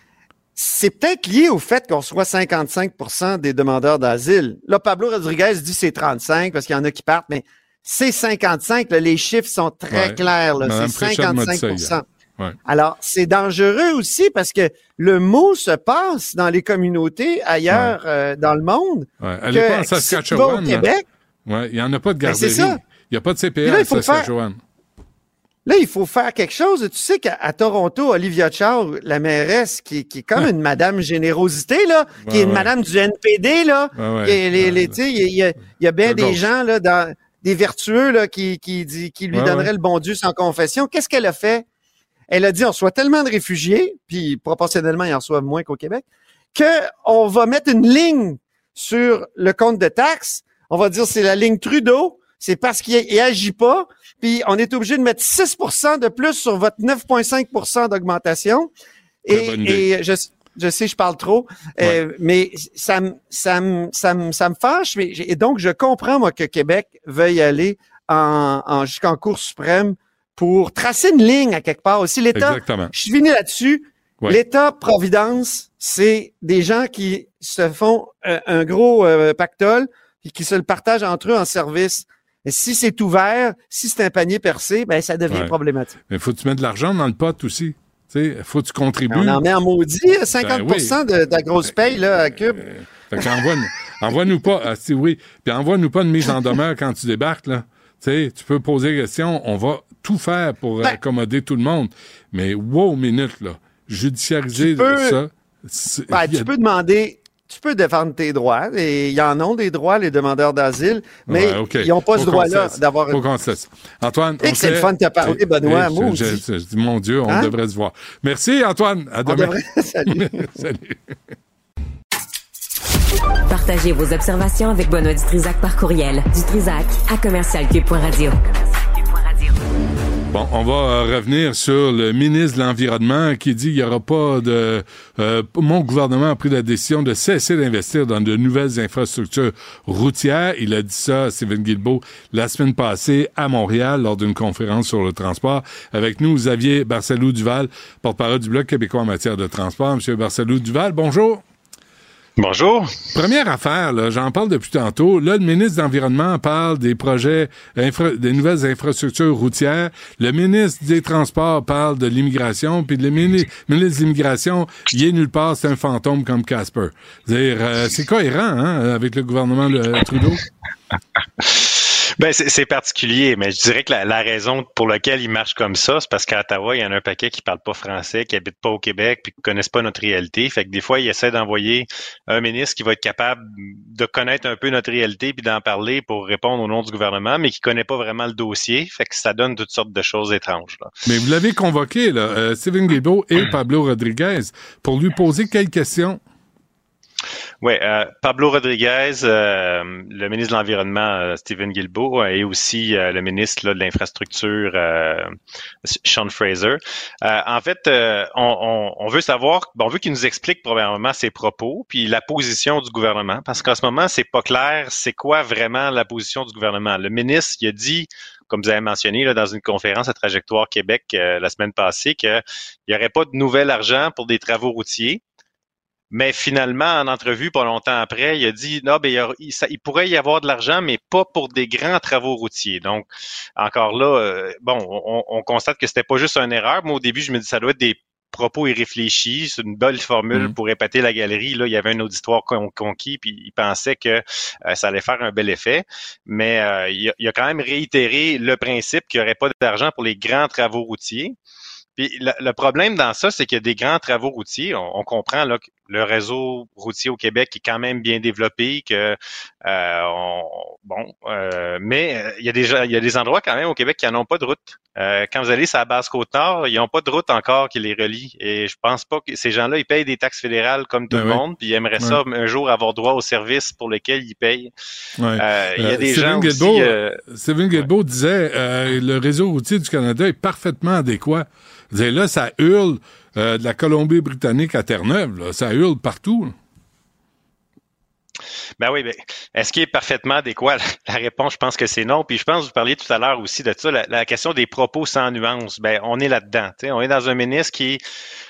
C'est peut-être lié au fait qu'on soit 55% des demandeurs d'asile. Là, Pablo Rodriguez dit c'est 35 parce qu'il y en a qui partent, mais c'est 55. là, les chiffres sont très Ouais. clairs. C'est Fréchette m'a dit ça 55 hier. Ouais. alors, c'est dangereux aussi parce que le mot se passe dans les communautés ailleurs euh, dans le monde. Ouais. Allez pas en que si Saskatchewan. au. Québec, il n'y en a pas de Ben, garderie. ça. Il n'y a pas de CPA là, à faire- Saskatchewan. Là, il faut faire quelque chose. Tu sais qu'à Toronto, Olivia Chow, la mairesse, qui, qui est comme une madame générosité, là, qui est une ouais. madame du NPD, là, Ouais, les- les- il y a- y, bien De des gauche. gens, là, dans, des vertueux, là, qui, qui, dit- qui lui donneraient le bon Dieu sans confession. Qu'est-ce qu'elle a fait? Elle a dit, on reçoit tellement de réfugiés, puis proportionnellement, ils en reçoivent moins qu'au Québec, qu'on va mettre une ligne sur le compte de taxes. On va dire, c'est la ligne Trudeau. C'est parce qu'il il agit pas. Puis on est obligé de mettre 6% de plus sur votre 9,5% d'augmentation. Et, et je, je sais, je parle trop, euh, mais ça me, ça me, ça me, ça me fâche. Mais, et donc, je comprends, moi, que Québec veuille aller en, en, jusqu'en Cour suprême pour tracer une ligne à quelque part. Aussi, l'État, Exactement. je suis venu là-dessus. Ouais. L'État-providence, c'est des gens qui se font euh, un gros euh, pactole et qui se le partagent entre eux en service. Si c'est ouvert, si c'est un panier percé, ben ça devient Ouais. problématique. Mais faut que tu mettes de l'argent dans le pot aussi. Tu sais, faut que tu contribues. On en met en maudit, 50 Ben oui. de, de la grosse paye là, à Cube. Fait qu'envoie- envoie-nous pas, ah, si oui, puis envoie-nous pas une mise en demeure quand tu débarques, là. Tu sais, tu peux poser des questions, on va tout faire pour Ben- accommoder tout le monde. Mais wow, minute, là. Judiciariser Tu peux- ça. Ben, il a- tu peux demander, tu peux défendre tes droits. Et ils en ont des droits, les demandeurs d'asile, mais Ouais, OK. ils n'ont pas ce droit-là d'avoir Faut qu'on cesse. Antoine, Et c'est le fun de te parler, Benoît, maudit. je- je- je dis, mon Dieu, on Hein? devrait se voir. Merci, Antoine. À On demain. devrait- Salut. Salut. Partagez vos observations avec Benoît Dutrisac par courriel. Dutrisac à commercialcube.radio. Bon, on va euh, revenir sur le ministre de l'Environnement qui dit qu'il n'y aura pas de... euh, mon gouvernement a pris la décision de cesser d'investir dans de nouvelles infrastructures routières. Il a dit ça, Stephen Guilbeault, la semaine passée à Montréal lors d'une conférence sur le transport. Avec nous, Xavier Barcelou-Duval, porte-parole du Bloc québécois en matière de transport. Monsieur Barcelou-Duval, bonjour. Bonjour. Première affaire, là, j'en parle depuis tantôt. Là, le ministre de l'Environnement parle des projets, infra- des nouvelles infrastructures routières. Le ministre des Transports parle de l'immigration. Puis le mini- ministre de l'Immigration, il est nulle part, c'est un fantôme comme Casper. C'est-à-dire, euh, c'est cohérent hein, avec le gouvernement de Trudeau? Ben, c'est particulier, mais je dirais que la, la raison pour laquelle il marche comme ça, c'est parce qu'à Ottawa, il y en a un paquet qui parlent pas français, qui habitent pas au Québec, puis qui connaissent pas notre réalité. Fait que des fois, il essaie d'envoyer un ministre qui va être capable de connaître un peu notre réalité puis d'en parler pour répondre au nom du gouvernement, mais qui connaît pas vraiment le dossier. Fait que ça donne toutes sortes de choses étranges. Là. Mais vous l'avez convoqué, là, euh, Stephen Guilbeault et Pablo Rodriguez, pour lui poser quelques questions. Oui, euh, Pablo Rodriguez, euh, le ministre de l'Environnement, euh, Stephen Guilbeault, et aussi le ministre de l'Infrastructure, Sean Fraser. En fait, on, veut savoir, on veut qu'il nous explique probablement ses propos, puis la position du gouvernement, parce qu'en ce moment, c'est pas clair, c'est quoi vraiment la position du gouvernement. Le ministre, il a dit, comme vous avez mentionné dans une conférence à Trajectoire Québec la semaine passée, qu'il n'y aurait pas de nouvel argent pour des travaux routiers. Mais finalement, en entrevue, pas longtemps après, il a dit non, ben, il, y aura- il- ça- il pourrait y avoir de l'argent, mais pas pour des grands travaux routiers. Donc, encore là, euh, bon, on, on constate que c'était pas juste une erreur. Moi, au début, je me dis ça doit être des propos irréfléchis, c'est une belle formule Mhm. pour épater la galerie. Là, il y avait un auditoire con- conquis, puis il pensait que euh, ça allait faire un bel effet. Mais euh, il, a, il a quand même réitéré le principe qu'il n'y aurait pas d'argent pour les grands travaux routiers. Puis le, le problème dans ça, c'est qu'il y a des grands travaux routiers. On, on comprend là, que le réseau routier au Québec est quand même bien développé, que euh, on, bon, euh, mais euh, il y a déjà il y a des endroits quand même au Québec qui n'en ont pas de route. Euh, quand vous allez sur la basse côte nord, ils n'ont pas de route encore qui les relie. Et je pense pas que ces gens-là, ils payent des taxes fédérales comme tout Ben le oui. monde, puis ils aimeraient ça un jour avoir droit aux services pour lesquels ils payent. Il y a des Stephen gens aussi. Guilbeault, Stephen Guilbeault disait le réseau routier du Canada est parfaitement adéquat. Disait, là, ça hurle euh, de la Colombie-Britannique à Terre-Neuve. Ça hurle partout. Ben oui, ben, est-ce qu'il est parfaitement adéquat? La réponse, je pense que c'est non. Puis je pense que vous parliez tout à l'heure aussi de ça, la, question des propos sans nuance. Ben, on est là-dedans. On est dans un ministre qui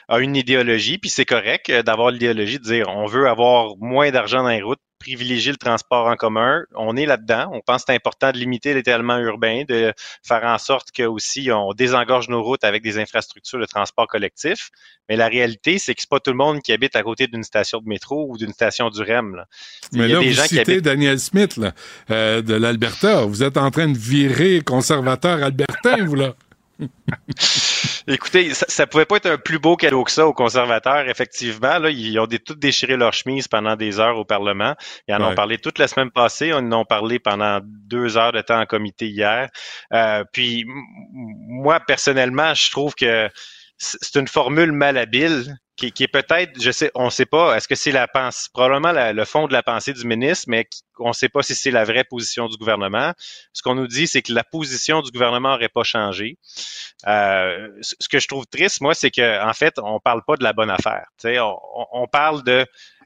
a une idéologie, puis c'est correct euh, d'avoir l'idéologie de dire on veut avoir moins d'argent dans les routes, privilégier le transport en commun. On est là-dedans. On pense que c'est important de limiter l'étalement urbain, de faire en sorte que aussi on désengorge nos routes avec des infrastructures de transport collectif. Mais la réalité, c'est que c'est pas tout le monde qui habite à côté d'une station de métro ou d'une station du REM. Là. Mais Il y a là, des vous gens qui citez habitent Daniel Smith là, euh, de l'Alberta. Vous êtes en train de virer conservateur albertain, vous, là. Écoutez, ça, ça pouvait pas être un plus beau cadeau que ça aux conservateurs, effectivement. Là, ils ont des, tout déchiré leur chemise pendant des heures au Parlement. Ils en Ouais. ont parlé toute la semaine passée. Ils en ont parlé pendant deux heures de temps en comité hier. Euh, puis, moi, personnellement, je trouve que c'est une formule malhabile qui, qui est peut-être, je sais, on sait pas, est-ce que c'est la pensée, probablement le fond de la pensée du ministre, mais on sait pas si c'est la vraie position du gouvernement. Ce qu'on nous dit, c'est que la position du gouvernement n'aurait pas changé. Euh, ce que je trouve triste, moi, c'est que en fait, on parle pas de la bonne affaire. On, on- parle de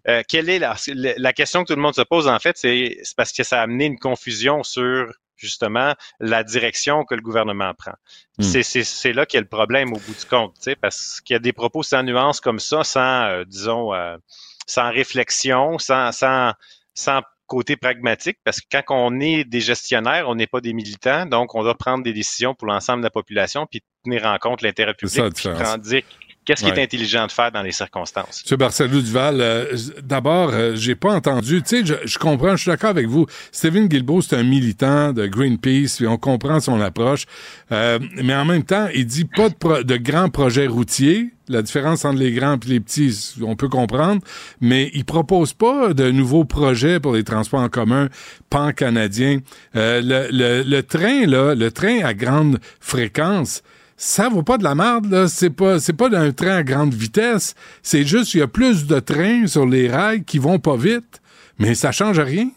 euh, quelle est la, la question que tout le monde se pose, en fait, c'est parce que ça a amené une confusion sur justement la direction que le gouvernement prend. Hmm. C'est- C'est c'est là qu'il y a le problème au bout du compte, tu sais, parce qu'il y a des propos sans nuance comme ça, sans, euh, disons, euh, sans réflexion, sans, sans, sans côté pragmatique, parce que quand on est des gestionnaires, on n'est pas des militants, donc on doit prendre des décisions pour l'ensemble de la population, puis tenir en compte l'intérêt ça, public, puis différence. prendre- dire qu'est-ce qui Ouais. est intelligent de faire dans les circonstances? Monsieur Barcelou Duval, euh, d'abord, euh, j'ai pas entendu, tu sais, je, je comprends, je suis d'accord avec vous. Stephen Guilbeault, c'est un militant de Greenpeace, et on comprend son approche. Euh, mais en même temps, il dit pas de, pro- de grands projets routiers. La différence entre les grands et les petits, on peut comprendre, mais il propose pas de nouveaux projets pour les transports en commun pan-canadiens. Euh, le, le, le train, là, le train à grande fréquence, ça vaut pas de la merde, là. C'est pas, pas d'un train à grande vitesse. C'est juste, il y a plus de trains sur les rails qui vont pas vite. Mais ça change rien.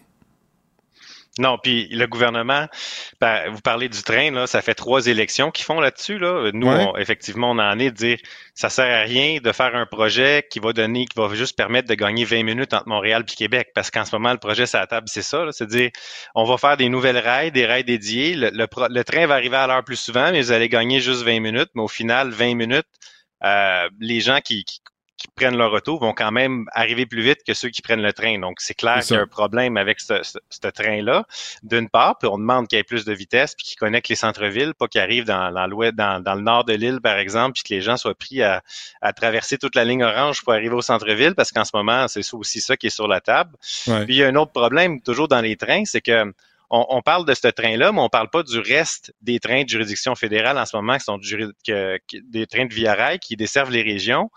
Non, puis le gouvernement, ben, vous parlez du train, là, ça fait trois élections qu'ils font là-dessus. Là. Nous, Ouais. on- effectivement, on en est de dire ça sert à rien de faire un projet qui va donner, qui va juste permettre de gagner 20 minutes entre Montréal et Québec. Parce qu'en ce moment, le projet sur la table, c'est ça. là, C'est de dire on va faire des nouvelles rails, des rails dédiés. Le, le pro- le train va arriver à l'heure plus souvent, mais vous allez gagner juste 20 minutes. Mais au final, 20 minutes, euh, les gens qui, qui, qui prennent leur auto vont quand même arriver plus vite que ceux qui prennent le train. Donc, c'est clair qu'il y a un problème avec ce, ce- ce train-là, d'une part, puis on demande qu'il y ait plus de vitesse, puis qu'il connecte les centres-villes, pas qu'il arrive dans, dans, l'ouest- dans, dans le nord de l'île, par exemple, puis que les gens soient pris à, à traverser toute la ligne orange pour arriver au centre-ville, parce qu'en ce moment, c'est aussi ça qui est sur la table. Ouais. Puis il y a un autre problème, toujours dans les trains, c'est que on, on parle de ce train-là, mais on parle pas du reste des trains de juridiction fédérale en ce moment, qui sont du juri- que- que- des trains de Via Rail qui desservent les régions.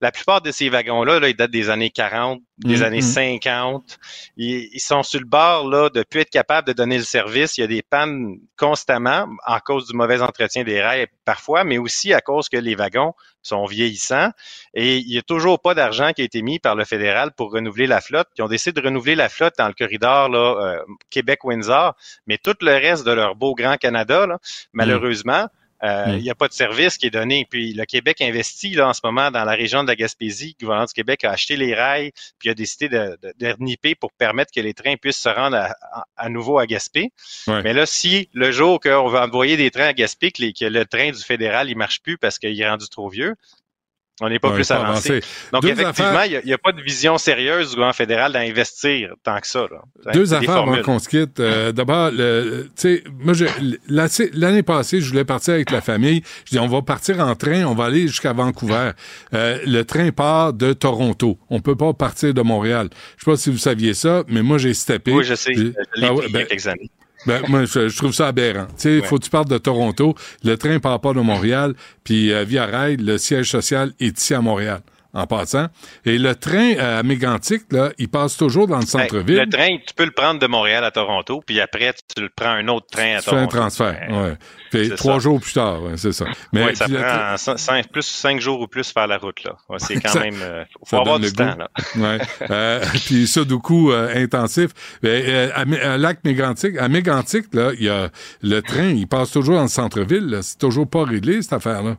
La plupart de ces wagons-là, là, ils datent des années 40, des Mhm. années 50. Ils, ils sont sur le bord là, de plus être capables de donner le service. Il y a des pannes constamment à cause du mauvais entretien des rails parfois, mais aussi à cause que les wagons sont vieillissants. Et il n'y a toujours pas d'argent qui a été mis par le fédéral pour renouveler la flotte. Ils ont décidé de renouveler la flotte dans le corridor là, euh, Québec-Windsor, mais tout le reste de leur beau Grand Canada, là, malheureusement, euh, il n'y a pas de service qui est donné. Puis le Québec investit là, en ce moment dans la région de la Gaspésie. Le gouvernement du Québec a acheté les rails, puis a décidé de, de, de pour permettre que les trains puissent se rendre à, à- à nouveau à Gaspé. Ouais. Mais là, si le jour qu'on va envoyer des trains à Gaspé, que, les- que le train du fédéral il marche plus parce qu'il est rendu trop vieux, on n'est pas Ouais, plus avancé. avancé. Donc, Deux effectivement, affaires- il n'y a, pas de vision sérieuse du gouvernement fédéral d'investir tant que ça. Là. Deux affaires avant qu'on se quitte. Euh, D'abord, le- tu sais, moi, je- la- l'année passée, je voulais partir avec la famille. Je dis, on va partir en train, on va aller jusqu'à Vancouver. Euh, le train part de Toronto. On peut pas partir de Montréal. Je sais pas si vous saviez ça, mais moi, j'ai steppé. Oui, je sais. Je l'ai Ah ouais, ben, quelques années. Ben, moi, je, je trouve ça aberrant. Tu sais, Ouais. faut que tu partes de Toronto. Le train part pas de Montréal. Puis, euh, Via Rail, le siège social est ici à Montréal. En passant. Et le train à Mégantic, là, il passe toujours dans le centre-ville. le train, tu peux le prendre de Montréal à Toronto, puis après, tu le prends un autre train à tu Toronto. fais un transfert, ouais. Fait trois ça. jours plus tard, ouais, c'est ça. Mais Oui, ça puis prend cin- cinq, plus cinq jours ou plus faire la route. là. Ouais, c'est quand Ça- même... euh, faut avoir du temps. goût. Là. Ouais. Euh, puis sudoku euh, intensif. Ben, euh, à, Mé- à lac Mégantic, à Mégantic, là, il y a le train, il passe toujours dans le centre-ville. C'est toujours pas réglé cette affaire-là.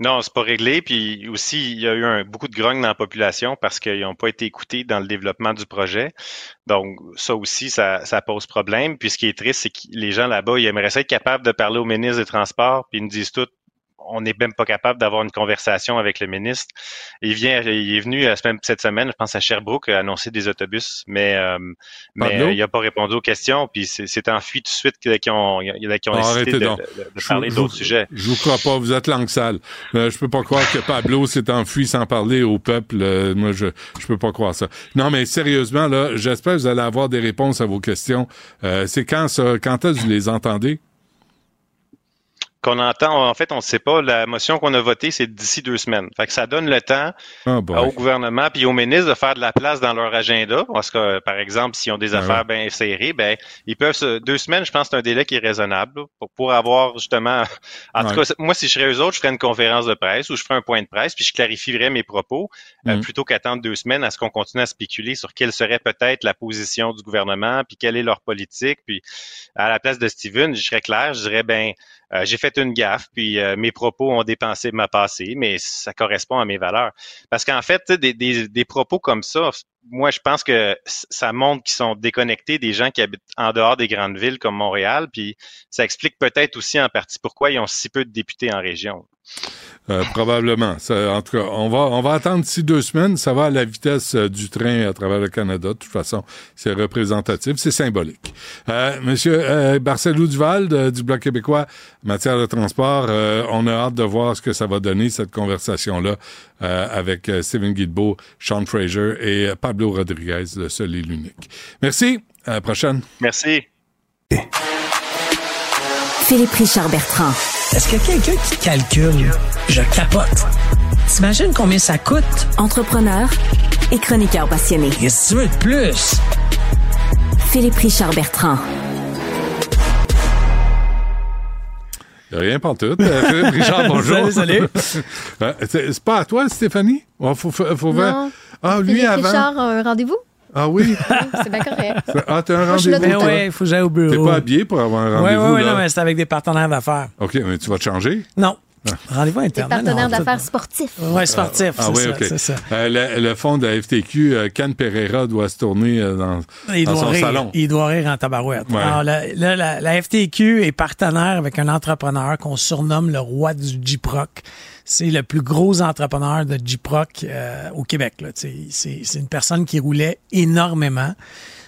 Non, c'est pas réglé. Puis aussi, il y a eu un, beaucoup de grogne dans la population parce qu'ils n'ont pas été écoutés dans le développement du projet. Donc, ça aussi, ça, pose problème. Puis ce qui est triste, c'est que les gens là-bas, ils aimeraient être capables de parler au ministre des Transports, puis ils nous disent tout. On n'est même pas capable d'avoir une conversation avec le ministre. Il vient, il est venu euh, cette semaine, je pense à Sherbrooke, à annoncer des autobus, mais, euh, mais euh, il n'a pas répondu aux questions. Puis c'est enfui tout de suite qu'ils ont, qu'ils ont arrêtez de, donc. de- de parler d'autres sujets. Je vous crois pas, vous êtes langue sale. Euh, je peux pas croire que Pablo s'est enfui sans parler au peuple. Euh, moi, je je peux pas croire ça. Non, mais sérieusement, là, j'espère que vous allez avoir des réponses à vos questions. Euh, c'est quand ça? Quand est-ce que vous les entendez? Qu'on entend, en fait, on ne sait pas. La motion qu'on a votée, c'est d'ici deux semaines. Fait que ça donne le temps Ah, au gouvernement puis aux ministres de faire de la place dans leur agenda. Parce que, par exemple, s'ils ont des Ah affaires bien serrées, ben, ils peuvent se, deux semaines, je pense, c'est un délai qui est raisonnable pour, pour avoir justement. En tout cas, moi, si je serais eux autres, je ferais une conférence de presse ou je ferais un point de presse puis je clarifierais mes propos euh, Mm. plutôt qu'attendre deux semaines à ce qu'on continue à spéculer sur quelle serait peut-être la position du gouvernement puis quelle est leur politique. Puis à la place de Steven, je serais clair, je dirais ben euh, j'ai fait une gaffe, puis euh, mes propos ont dépensé ma passé, mais ça correspond à mes valeurs. Parce qu'en fait, des, des, des propos comme ça, moi, je pense que ça montre qu'ils sont déconnectés des gens qui habitent en dehors des grandes villes comme Montréal, puis ça explique peut-être aussi en partie pourquoi ils ont si peu de députés en région. Euh, probablement. Ça, en tout cas, on va, on va attendre d'ici deux semaines. Ça va à la vitesse euh, du train à travers le Canada. De toute façon, c'est représentatif, c'est symbolique. Euh, Monsieur euh, Barcelou Duval de- du Bloc québécois en matière de transport, euh, on a hâte de voir ce que ça va donner, cette conversation-là, euh, avec euh, Stephen Guilbeault, Sean Fraser et euh, Pablo Rodriguez, le seul et l'unique. Merci. À la prochaine. Merci. Philippe Richard Bertrand. Est-ce que quelqu'un qui calcule? Je capote. T'imagines combien ça coûte? Entrepreneur et chroniqueur passionné. Qu'est-ce que tu veux de plus? Philippe Richard Bertrand. Rien pour tout. Euh, Philippe Richard, bonjour. Salut, salut. Euh, c'est pas à toi, Stéphanie? Il faut, faut, faut Non. Ah, lui Philippe avant. Richard, un rendez-vous? Ah oui? C'est bien correct. Ah, t'as un rendez-vous? temps. il faut que j'aille au bureau. T'es pas habillé pour avoir un Oui, rendez-vous? oui, oui, là? non, mais c'est avec des partenaires d'affaires. OK, mais tu vas te changer? Non. Ah. Rendez-vous Des interne. partenaires non, d'affaires sportifs. Oui, sportif, Ah c'est oui, ça, OK. ça. Euh, le, le fond de la FTQ, euh, Can Pereira doit se tourner euh, dans, Il dans doit, son rire, salon. il doit rire en tabarouette. Ouais. Alors, la, la- la- la FTQ est partenaire avec un entrepreneur qu'on surnomme le roi du J-Proc. C'est le plus gros entrepreneur de J-Proc euh, au Québec. c'est une personne qui roulait énormément.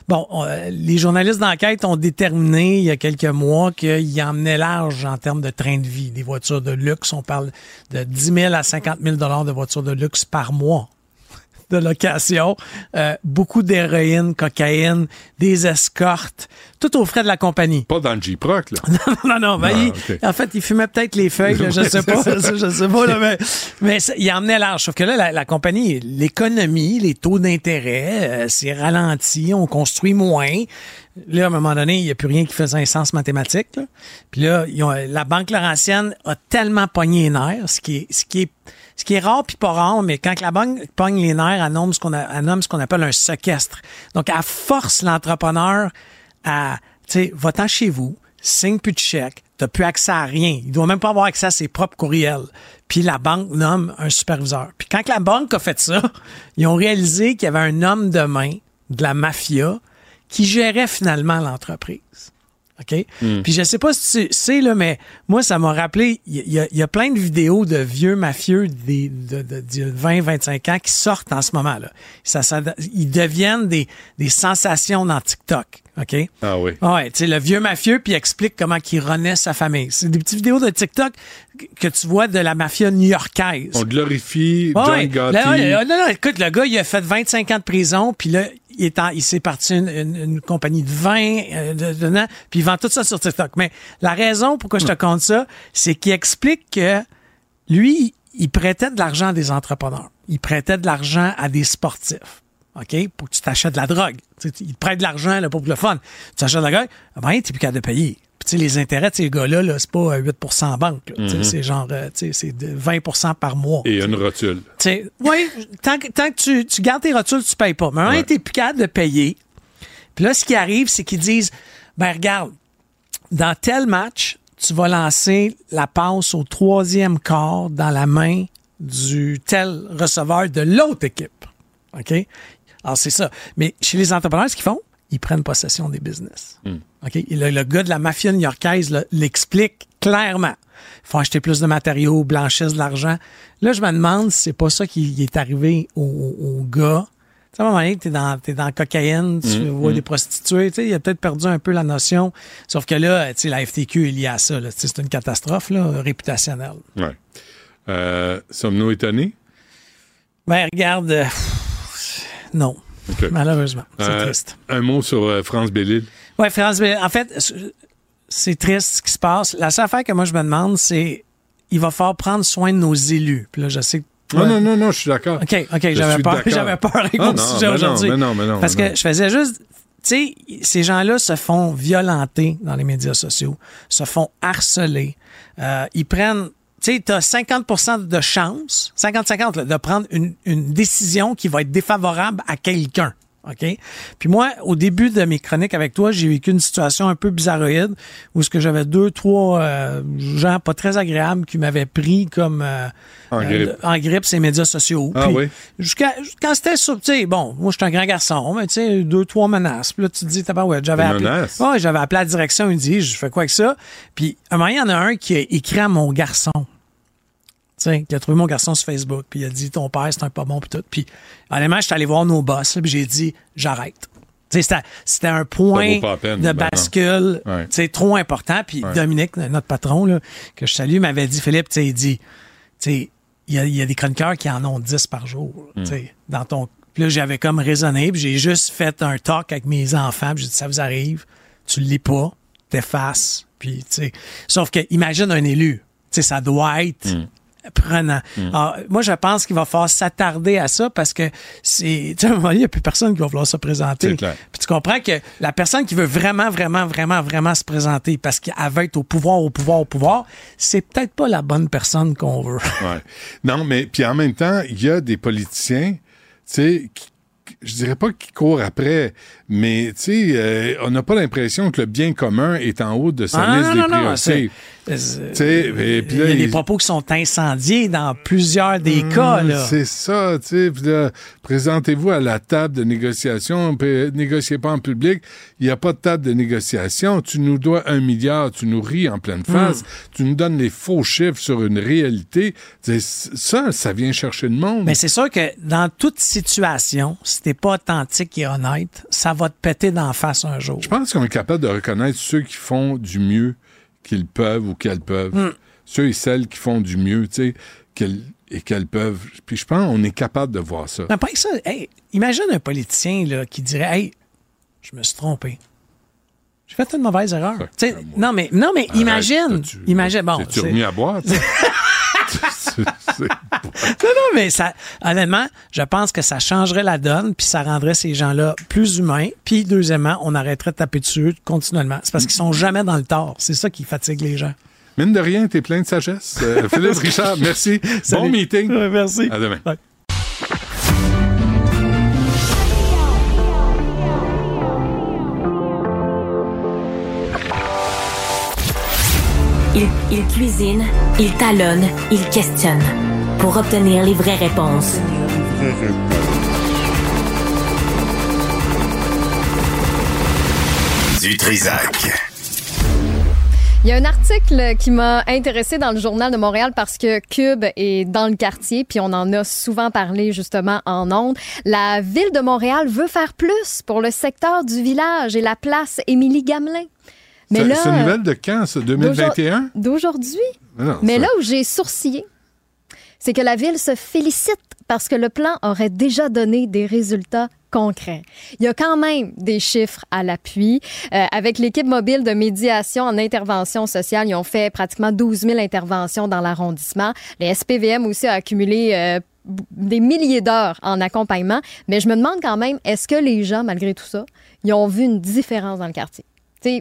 Bon, on- euh, les journalistes d'enquête ont déterminé il y a quelques mois qu'il emmenait large en termes de train de vie. Des voitures de luxe, on parle de 10 000 à 50 000 dollars de voitures de luxe par mois de location, euh, beaucoup d'héroïne, cocaïne, des escortes, tout aux frais de la compagnie. Pas dans le J-Proc, là. non, non, ben, Ah, il- en fait, il fumait peut-être les feuilles, là, je sais pas, je sais pas, là, mais, mais il emmenait large. Sauf que là, la, la compagnie, l'économie, les taux d'intérêt, euh, c'est ralenti, on construit moins. Là, à un moment donné, il n'y a plus rien qui faisait un sens mathématique. là. Puis là, ils ont- la Banque Laurentienne a tellement pogné les nerfs, ce qui est, ce qui est, ce qui est rare puis pas rare, mais quand la banque pogne les nerfs, elle nomme ce qu'on appelle un séquestre. Donc, elle force l'entrepreneur à, tu sais, va-t'en chez vous, signe plus de chèque, t'as plus accès à rien. Il doit même pas avoir accès à ses propres courriels. Puis la banque nomme un superviseur. Puis quand la banque a fait ça, ils ont réalisé qu'il y avait un homme de main de la mafia qui gérait finalement l'entreprise. OK? Mm. Puis je sais pas si tu sais, là, mais moi, ça m'a rappelé, il y, a- il y a plein de vidéos de vieux mafieux des, de, de, de 20, 25 ans qui sortent en ce moment, là. Ça, ça- ils deviennent des, des sensations dans TikTok. OK? Ah oui. Ouais, tu sais, le vieux mafieux, puis il explique comment il renaît sa famille. C'est des petites vidéos de TikTok que tu vois de la mafia new-yorkaise. On glorifie John ouais. Gotti. Là, non, non, écoute, le gars, il a fait 25 ans de prison, puis là, il est en- il s'est parti une, une- une compagnie de vin, euh, de, de- non, puis il vend tout ça sur TikTok. Mais la raison pourquoi je te compte ça, c'est qu'il explique que lui, il prêtait de l'argent à des entrepreneurs. Il prêtait de l'argent à des sportifs. OK? Pour que tu t'achètes de la drogue. Tu sais, il te prête de l'argent là, pour le fun. Tu t'achètes de la drogue, ben, tu plus capable de payer. Puis, les intérêts de ces gars-là, -là, c'est pas 8 en banque. Mhm. C'est genre, euh, c'est de 20% par mois. Et une rotule. Oui, tant que, tant que tu, tu gardes tes rotules, tu payes pas. Mais un, Ouais. t'es plus capable de payer. Puis là, ce qui arrive, c'est qu'ils disent, ben regarde, dans tel match, tu vas lancer la passe au troisième quart dans la main du tel receveur de l'autre équipe. OK? Alors, c'est ça. Mais chez les entrepreneurs, ce qu'ils font, ils prennent possession des business. OK? Et le, le gars de la mafia new-yorkaise l'explique clairement. Il faut acheter plus de matériaux, blanchissent de l'argent. Là, je me demande si c'est pas ça qui est arrivé au, au- au gars. Tu sais, à un moment donné, t'es dans, t'es dans la cocaïne, tu Mm, vois mm. des prostituées, tu sais, il a peut-être perdu un peu la notion. Sauf que là, tu sais, la FTQ est liée à ça, c'est une catastrophe, là, réputationnelle. Ouais. Euh, Sommes-nous étonnés? Ben, regarde, euh, non. Malheureusement. C'est Euh, triste. Un mot sur euh, France Bellil. Ouais, France, mais en fait, c'est triste ce qui se passe. La seule affaire que moi je me demande, c'est il va falloir prendre soin de nos élus. Puis là, je sais que Non, non, non, non, je suis d'accord. OK, OK, j'avais peur, j'avais peur avec mon sujet aujourd'hui. mais non, mais non, Parce mais que je faisais juste, tu sais, ces gens-là se font violenter dans les médias sociaux, se font harceler. Euh, ils prennent, tu as 50% de chance, 50-50, là, de prendre une, une décision qui va être défavorable à quelqu'un. OK? Puis moi, au début de mes chroniques avec toi, j'ai vécu une situation un peu bizarroïde où ce que j'avais deux, trois euh, gens pas très agréables qui m'avaient pris comme euh, En euh, grippe. en grippe ces médias sociaux. Ah oui? Jusqu'à quand c'était sur, tu sais, bon, moi je suis un grand garçon, mais tu sais, deux, trois menaces. Puis là, tu te dis, t'as ouais, j'avais appelé. Ouais, j'avais appelé la direction, il dit, je fais quoi avec ça? Puis un moment, il y en a un qui a écrit à mon garçon. Sais, qui a trouvé mon garçon sur Facebook, puis il a dit ton père c'est un pas bon puis tout. Puis honnêtement, j'étais allé voir nos boss, puis j'ai dit j'arrête. C'était- c'était un point peine, de ben bascule, Ouais. trop important. Puis Ouais. Dominique, notre patron là, que je salue, m'avait dit Philippe, il dit, il y y a des chroniqueurs qui en ont 10 par jour, Hmm. dans ton. Puis là, j'avais comme raisonné, puis j'ai juste fait un talk avec mes enfants, puis j'ai dit ça vous arrive, tu le lis pas, t'effaces, puis tu sais. Sauf que imagine un élu, tu sais, ça doit être Hmm. Prenant. Alors, moi, je pense qu'il va falloir s'attarder à ça parce que c'est, tu sais, à un moment donné, il n'y a plus personne qui va vouloir se présenter. Clair. Puis tu comprends que la personne qui veut vraiment, vraiment, vraiment, vraiment se présenter parce qu'elle veut être au pouvoir, au pouvoir, au pouvoir, c'est peut-être pas la bonne personne qu'on veut. Ouais. Non, mais puis en même temps, il y a des politiciens, tu sais, je dirais pas qui courent après, mais tu sais, euh, on n'a pas l'impression que le bien commun est en haut de sa Ah, liste non, des non, priorités. Il y a des propos qui sont incendiés dans plusieurs des Hum, cas. C'est ça, tu sais. Présentez-vous à la table de négociation, puis négociez pas en public. Il n'y a pas de table de négociation. Tu nous dois un milliard, tu nous ris en pleine face, tu nous donnes les faux chiffres sur une réalité. Ça, ça vient chercher le monde. Mais c'est sûr que dans toute situation, si t'es pas authentique et honnête, ça va te péter d'en face un jour. Je pense qu'on est capable de reconnaître ceux qui font du mieux qu'ils peuvent ou qu'elles peuvent. Hmm. Ceux et celles qui font du mieux, tu sais, qu'elles- et qu'elles peuvent. Puis je pense qu'on est capable de voir ça. Mais après ça, hey, imagine un politicien là, qui dirait Hey, je me suis trompé. J'ai fait une mauvaise erreur. Tu non, mais, non, mais imagine. imagine. Bon, remis à boire? tu sais? C'est- c'est- non, non, mais ça, honnêtement, je pense que ça changerait la donne, puis ça rendrait ces gens-là plus humains. Puis, deuxièmement, on arrêterait de taper dessus continuellement. C'est parce qu'ils sont jamais dans le tort. C'est ça qui fatigue les gens. Mine de rien, t'es plein de sagesse. Euh, Philippe Richard, merci. Salut. Bon meeting. merci. À demain. Il, il cuisine, il talonne, il questionne pour obtenir les vraies réponses. Du Trisac. Il y a un article qui m'a intéressé dans le journal de Montréal parce que Cube est dans le quartier, puis on en a souvent parlé justement en ondes. La ville de Montréal veut faire plus pour le secteur du village et la place Émilie Gamelin. Mais C'est là, c'est une nouvelle de quand, ça? 2021? d'aujourd'hui? Mais ça- là où j'ai sourcillé, c'est que la ville se félicite parce que le plan aurait déjà donné des résultats concret. Il y a quand même des chiffres à l'appui. Euh, avec l'équipe mobile de médiation en intervention sociale, ils ont fait pratiquement 12 000 interventions dans l'arrondissement. Le SPVM aussi a accumulé euh, des milliers d'heures en accompagnement. Mais je me demande quand même, est-ce que les gens, malgré tout ça, ils ont vu une différence dans le quartier?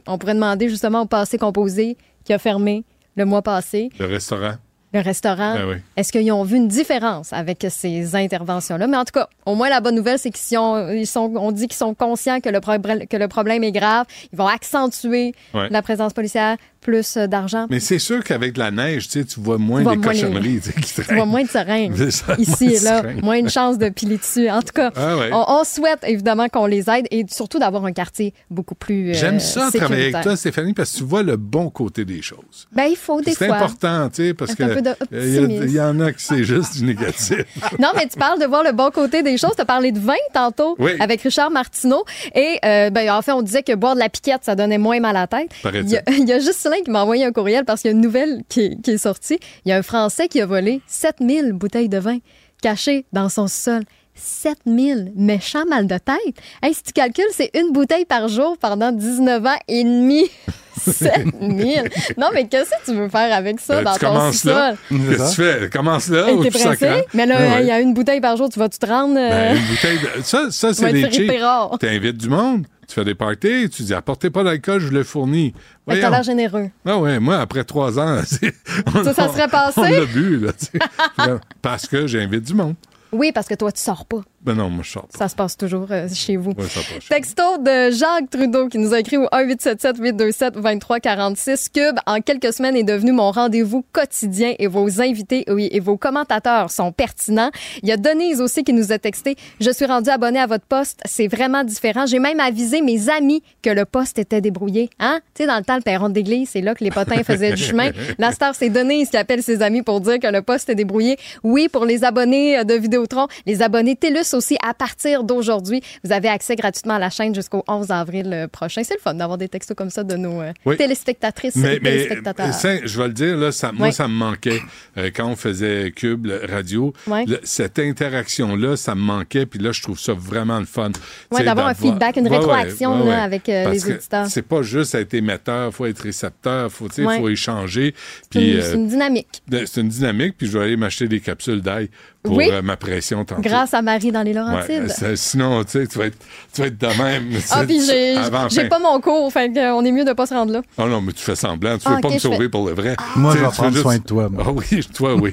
On pourrait demander justement au passé composé qui a fermé le mois passé. Le restaurant le restaurant. Ben oui. Est-ce qu'ils ont vu une différence avec ces interventions-là? Mais en tout cas, au moins, la bonne nouvelle, c'est qu'ils ils sont, on dit qu'ils sont conscients que le, problème, que le problème est grave. Ils vont accentuer Ouais. la présence policière, plus euh, d'argent. Mais c'est sûr qu'avec de la neige, tu sais, tu vois moins Tu vois les cochonneries tu sais, qui Tu vois moins de seringues C'est ça, ici de et là. seringues. Moins une chance de piler dessus. En tout cas, Ah ouais. on, on souhaite évidemment qu'on les aide et surtout d'avoir un quartier beaucoup plus. euh, J'aime ça travailler avec toi, Stéphanie, parce que tu vois le bon côté des choses. Ben, il faut des C'est fois. important, tu sais, parce que il y, en a qui c'est juste du négatif. Non, mais tu parles de voir le bon côté des choses. Tu as parlé de vin tantôt Oui. avec Richard Martineau. Et euh, ben, en fait, on disait que boire de la piquette, ça donnait moins mal à la tête. Il y, a, il y a Qui m'a envoyé un courriel parce qu'il y a une nouvelle qui est, qui est sortie. Il y a un Français qui a volé 7000 bouteilles de vin cachées dans son sol. 7000 méchant mal de tête. Hey, si tu calcules, c'est une bouteille par jour pendant 19 ans et demi. 7000. Non, mais qu'est-ce que tu veux faire avec ça Euh, dans tu ton commences là. sous-sol? Qu'est-ce que tu fais? Commence là. T'es pressé? Mais là, ouais. il y a une bouteille par jour, tu vas-tu te rendre? euh, Ben, une bouteille de- Ça, ça va c'est être des cheats. Ripérard. Tu invites du monde, tu fais des parties, tu dis apportez pas d'alcool, je le fournis. Que t'as l'air généreux. Ah ouais, moi, après trois ans, Ça, ça serait passé? On l'a bu, là. Parce que j'invite du monde. Oui, parce que toi, tu sors pas. Ben non, moi, je sors pas. Ça se passe toujours euh, chez vous. Ouais, ça. Texto de Jacques Trudeau qui nous a écrit au 1-877-827-2346. Cube, en quelques semaines, est devenu mon rendez-vous quotidien et vos invités oui, et vos commentateurs sont pertinents. Il y a Denise aussi qui nous a texté. Je suis rendu abonné à votre poste. C'est vraiment différent. J'ai même avisé mes amis que le poste était débrouillé. Hein? Tu sais, dans le temps, le perron d'église, c'est là que les potins faisaient du chemin. La star, c'est Denise qui appelle ses amis pour dire que le poste est débrouillé. Oui, pour les abonnés de Vidéotron, les abonnés TELUS aussi, à partir d'aujourd'hui, vous avez accès gratuitement à la chaîne jusqu'au 11 avril euh, prochain. C'est le fun d'avoir des textos comme ça de nos euh, Oui. téléspectatrices Mais, et mais téléspectateurs. ça, je vais le dire, là, ça, moi, ça me manquait euh, quand on faisait Cube Radio. Le- cette interaction-là, ça me manquait. Puis là, je trouve ça vraiment le fun. Sais, d'avoir un feedback, une ouais, rétroaction, ouais, là, ouais. avec, euh, les auditeurs. C'est pas juste être émetteur, faut être récepteur, faut, Ouais. faut échanger. C'est une, euh, dynamique. c'est une dynamique. Puis je vais aller m'acheter des capsules d'ail pour Oui. euh, ma pression tantôt. Grâce à Marie dans les Laurentides. ça- sinon, tu sais, tu vas être, tu vas être de même. ah, puis j'ai pas mon cours, fait euh, on est mieux de pas se rendre là. Oh non, mais tu fais semblant. Tu Ah, veux pas me sauver fais- pour le vrai. Moi, Tu je vais prendre soin de toi, moi. Ah oui, toi, oui.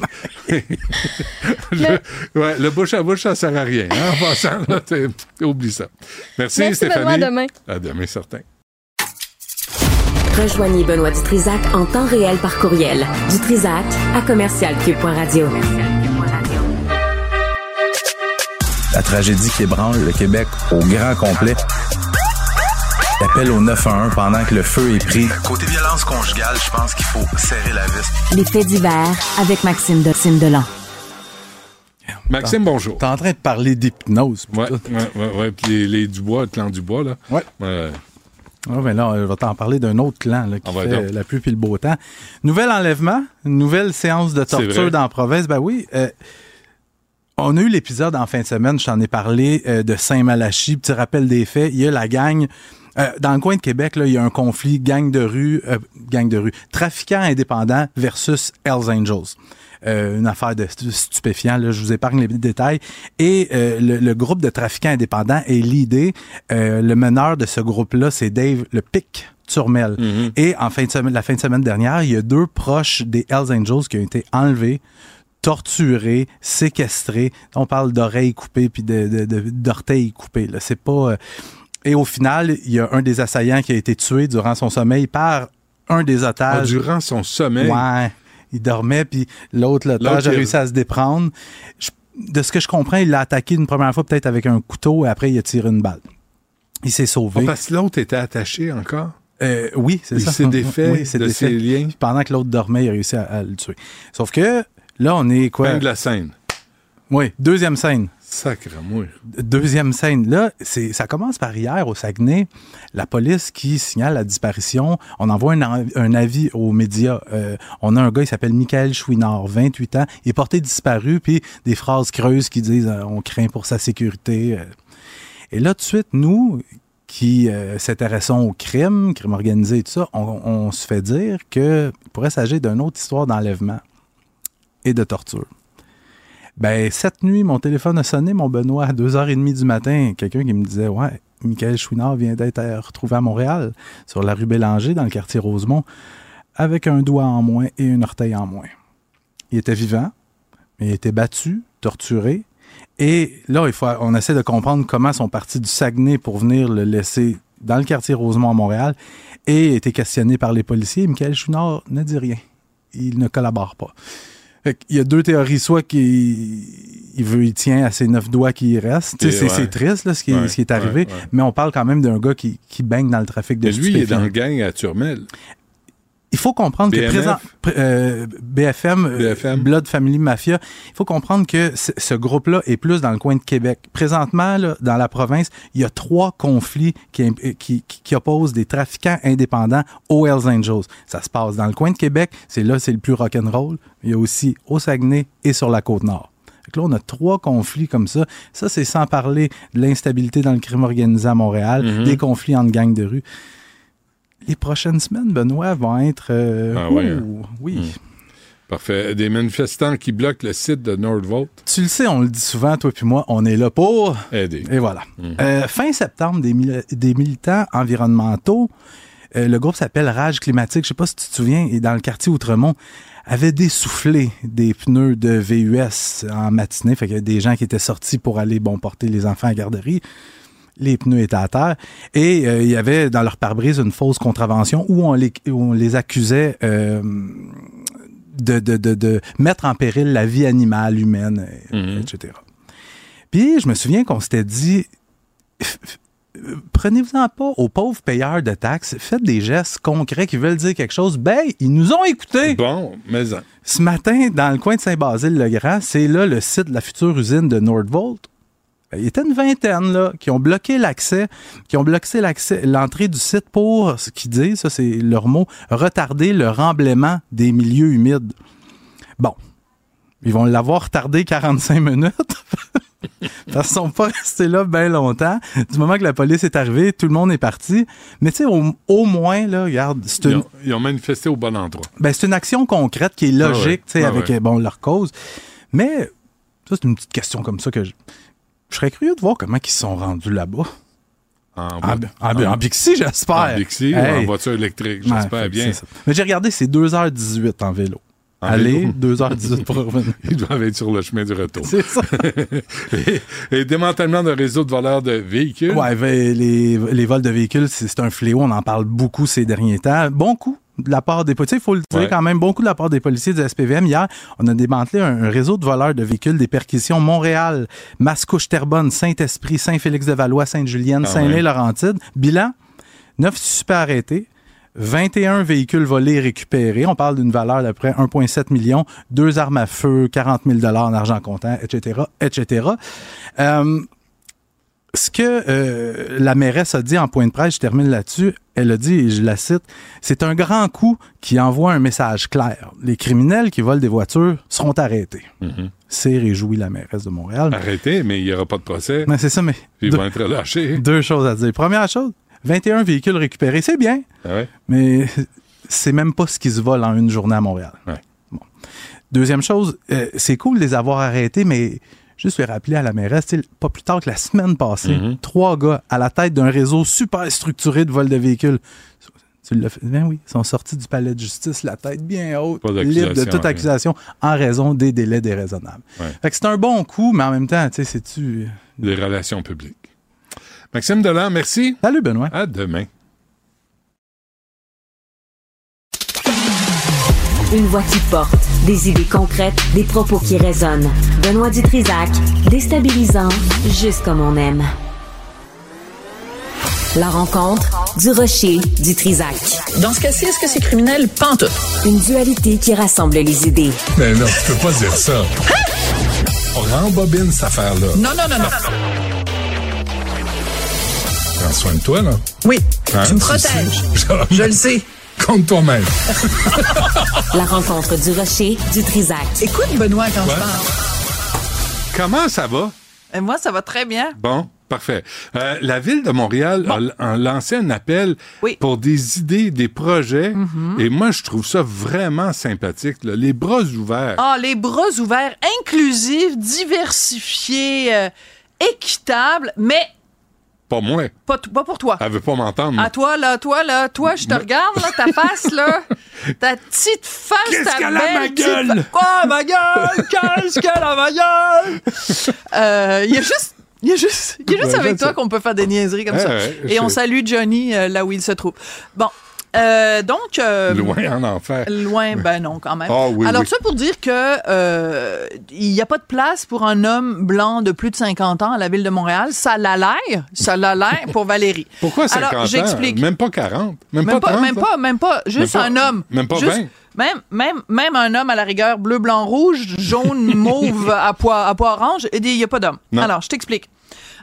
Je- ouais, le bouche à bouche, ça sert à rien. hein, en passant, là, oublie ça. Merci, Merci, Stéphanie. Benoît, à demain. À demain, certain. Rejoignez Benoît Dutrisac en temps réel par courriel. Dutrisac à commercialcube.radio. La tragédie qui ébranle le Québec au grand complet. L'appel au 911 pendant que le feu est pris. Côté violence conjugale, je pense qu'il faut serrer la vis. Les faits divers avec Maxime, de, Delan. Maxime, bonjour. T'es en train de parler d'hypnose. Ouais, ouais, ouais, ouais. Puis les, les Dubois, le clan Dubois, là. Ouais. Ouais. Ah, mais là, je vais t'en parler d'un autre clan là, qui Ah, ouais, fait la pluie et le beau temps. Nouvel enlèvement, une nouvelle séance de torture dans la province. Ben oui. euh, on a eu l'épisode en fin de semaine, je t'en ai parlé, euh, de Saint-Malachie. Petit rappel des faits, il y a la gang. euh, dans le coin de Québec, là, il y a un conflit gang de rue, euh, gang de rue, trafiquants indépendants versus Hells Angels. Euh, une affaire de stu- stupéfiant, là, je vous épargne les détails. Et euh, le, le groupe de trafiquants indépendants est l'idée. le meneur de ce groupe-là, c'est Dave le Pic Turmel. Et en fin de semaine, la fin de semaine dernière, il y a deux proches des Hells Angels qui ont été enlevés torturés, séquestrés. On parle d'oreilles coupées puis de, de- de- d'orteils coupés. Là. C'est pas. euh, Et au final, il y a un des assaillants qui a été tué durant son sommeil par un des Ah, otages. durant son sommeil? Ouais. Il dormait, puis l'autre, l'otage, a il- réussi à se déprendre. Je- de ce que je comprends, il l'a attaqué une première fois peut-être avec un couteau, et après, il a tiré une balle. Il s'est sauvé. Ah, parce que l'autre était attaché encore? Euh, oui, c'est Il ça. s'est défait Oui, c'est de défait. ses liens. Puis Pendant que l'autre dormait, il a réussi à, à le tuer. Sauf que là, on est quoi? Fin de la scène. Oui, deuxième scène. Sacre amour. Deuxième scène. Là, c'est, ça commence par hier au Saguenay. La police qui signale la disparition. On envoie un, un avis aux médias. Euh, on a un gars, il s'appelle Michael Chouinard, 28 ans. Il est porté disparu, puis des phrases creuses qui disent euh, on craint pour sa sécurité. euh. Et là, tout de suite, nous, qui euh, s'intéressons au crime, crime organisé et tout ça, on, on se fait dire que pourrait s'agir d'une autre histoire d'enlèvement et de torture. Ben, cette nuit, mon téléphone a sonné, mon Benoît, à 2h30 du matin. Quelqu'un qui me disait Ouais, Michael Chouinard vient d'être retrouvé à Montréal, sur la rue Bélanger, dans le quartier Rosemont, avec un doigt en moins et un orteil en moins. Il était vivant, mais il était battu, torturé. Et là, il faut, on essaie de comprendre comment sont partis du Saguenay pour venir le laisser dans le quartier Rosemont à Montréal et été questionné par les policiers. Michael Chouinard ne dit rien. Il ne collabore pas. Fait il y a deux théories. Soit qu'il il veut, il tient à ses neuf doigts qui restent. C'est ouais. triste là, ce, qui, Ouais, ce qui est arrivé. ouais. Mais on parle quand même d'un gars qui, qui baigne dans le trafic de Mais lui, il est dans le gang à Turmel. Il faut comprendre que présent, pr- euh, BFM, euh, Blood Family Mafia, il faut comprendre que ce groupe-là est plus dans le coin de Québec. Présentement, là, dans la province, il y a trois conflits qui, euh, qui, qui- qui opposent des trafiquants indépendants aux Hells Angels. Ça se passe dans le coin de Québec, c'est là c'est le plus rock'n'roll. Il y a aussi au Saguenay et sur la Côte-Nord. Fait que là, on a trois conflits comme ça. Ça, c'est sans parler de l'instabilité dans le crime organisé à Montréal, Mhm. des conflits entre gangs de rue. Les prochaines semaines, Benoît, vont être... euh, Ah ouais, ouh, Oui. Hmm. Parfait. Des manifestants qui bloquent le site de Nordvolt. Tu le sais, on le dit souvent, toi puis moi, on est là pour... Aider. Et voilà. Mhm. Euh, fin septembre, des, mili- des militants environnementaux, euh, le groupe s'appelle Rage climatique, je sais pas si tu te souviens, et dans le quartier Outremont, avaient dessoufflé des pneus de VUS en matinée. Fait qu'il y a des gens qui étaient sortis pour aller bon porter les enfants à la garderie. Les pneus étaient à terre. Et euh, il y avait dans leur pare-brise une fausse contravention où on les, où on les accusait euh, de, de, de, de mettre en péril la vie animale, humaine, etc. Puis je me souviens qu'on s'était dit, euh, prenez-vous-en pas aux pauvres payeurs de taxes, faites des gestes concrets qui veulent dire quelque chose. Ben, ils nous ont écoutés. Bon, mais Ce matin, dans le coin de Saint-Basile-le-Grand, c'est là le site de la future usine de Nordvolt. Ben, Il y était une vingtaine là, qui ont bloqué l'accès, qui ont bloqué l'accès, l'entrée du site pour, ce qu'ils disent, ça c'est leur mot, retarder le remblaiement des milieux humides. Bon, ils vont l'avoir retardé 45 minutes. Parce qu'ils sont pas restés là bien longtemps. Du moment que la police est arrivée, tout le monde est parti. Mais tu sais, au, au moins, là, regarde, c'est Ils une, ont, ils ont manifesté au bon endroit. ben, c'est une action concrète qui est logique, Ah ouais. tu sais, Ah avec ouais. euh, bon, leur cause. Mais ça, c'est une petite question comme ça que je, je serais curieux de voir comment ils se sont rendus là-bas. En, En, en- en Bixi, j'espère. En Bixi ou en voiture électrique, j'espère bien. Mais j'ai regardé, c'est 2h18 en vélo. Vélo? 2h18 pour revenir. Ils doivent être sur le chemin du retour. C'est ça. et, et démantèlement d'un réseau de voleurs de véhicules. Ouais, ve- les, les vols de véhicules, c'est un fléau. On en parle beaucoup ces derniers temps. Bon coup de la part des policiers. Il faut le dire Ouais. quand même, bon coup de la part des policiers du SPVM. Hier, on a démantelé un, un réseau de voleurs de véhicules, des perquisitions Montréal, Mascouche, Terrebonne, Saint-Esprit, Saint-Félix-de-Valois, Sainte-Julienne, Ah Saint-Lin-Laurentide. Bilan, 9 suspects arrêtés. 21 véhicules volés et récupérés. On parle d'une valeur d'à près 1,7 million, deux armes à feu, 40 000 en argent comptant, etc., etc. Euh, ce que euh, la mairesse a dit en point de presse, je termine là-dessus, elle a dit, et je la cite, c'est un grand coup qui envoie un message clair. Les criminels qui volent des voitures seront arrêtés. Mhm. C'est réjoui la mairesse de Montréal. Arrêtez, mais il n'y aura pas de procès. Mais c'est ça, mais Ils deux, vont être relâchés. deux choses à dire. Première chose, 21 véhicules récupérés, c'est bien, Ah ouais? mais c'est même pas ce qui se vole en une journée à Montréal. Ouais. Bon. Deuxième chose, euh, c'est cool de les avoir arrêtés, mais juste lui rappeler à la mairesse, pas plus tard que la semaine passée, Mhm. trois gars à la tête d'un réseau super structuré de vol de véhicules. Tu l'as fait? Ben oui, ils sont sortis du palais de justice, la tête bien haute, libre de toute rien. accusation, en raison des délais déraisonnables. Ouais. Fait que c'est un bon coup, mais en même temps, tu sais, c'est-tu... Des relations publiques. Maxime Delan, merci. Salut, Benoît. À demain. Une voix qui porte, des idées concrètes, des propos qui résonnent. Benoît Dutrisac, déstabilisant, juste comme on aime. La rencontre du rocher du Trisac. Dans ce cas-ci, est-ce que c'est criminel? Pantoute. Une dualité qui rassemble les idées. Mais non, tu peux pas dire ça. On rembobine cette affaire-là. Non, non, non, non. Prends soin de toi, là. Oui, Hein, tu me protèges. Je le sais. Compte toi-même. La rencontre du rocher du Trisac. Écoute, Benoît, quand Ouais. je parle. Comment ça va? Et moi, ça va très bien. Bon, Parfait. Euh, la ville de Montréal a, a lancé un appel pour des idées, des projets, Mhm. et moi, je trouve ça vraiment sympathique. là. Les bras ouverts. Ah, les bras ouverts, inclusifs, diversifiés, euh, équitables, mais Pas moi. pas, pas pour toi. Elle veut pas m'entendre. À toi, là, toi, là, toi, je te regarde, là, ta face, là, ta petite face, Qu'est-ce ta qu'elle a, ma gueule? Oh, ma gueule! Qu'est-ce qu'elle a, ma gueule? Il y a juste... Il y a juste, il y a juste Ouais, avec toi qu'on peut faire des niaiseries comme ça. Et on salue Johnny euh, là où il se trouve. Bon, euh, donc... euh, Loin en enfer. Loin, ben non, quand même. Ah oui, Alors, oui. ça pour dire que euh, il n'y a pas de place pour un homme blanc de plus de 50 ans à la ville de Montréal. Ça l'a l'air, ça l'a l'air pour Valérie. Pourquoi 50 Alors, j'explique. Même pas 40. Même, Même pas pas, 30. même pas, même pas, juste Même pas- un homme. même pas Juste- 20. Même, même, même un homme à la rigueur, bleu, blanc, rouge, jaune, mauve, à pois, à pois orange, il n'y a pas d'homme. Non. Alors, je t'explique.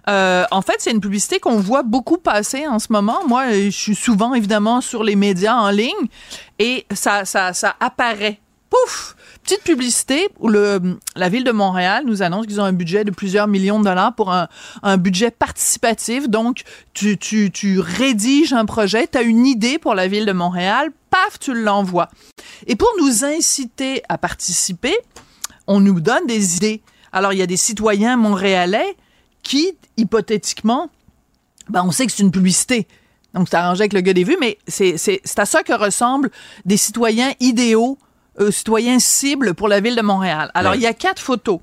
Euh, en fait, c'est une publicité qu'on voit beaucoup passer en ce moment. Moi, je suis souvent, évidemment, sur les médias en ligne et ça, ça, ça apparaît. Pouf! Petite publicité où la ville de Montréal nous annonce qu'ils ont un budget de plusieurs millions de dollars pour un, un budget participatif. Donc, tu, tu, tu rédiges un projet, tu as une idée pour la ville de Montréal, paf, tu l'envoies. Et pour nous inciter à participer, on nous donne des idées. Alors, il y a des citoyens montréalais qui, hypothétiquement, ben, on sait que c'est une publicité. Donc, c'est arrangé avec le gars des vues, mais c'est à ça que ressemblent des citoyens idéaux, euh, citoyens cibles pour la ville de Montréal. Alors, Ouais. il y a quatre photos.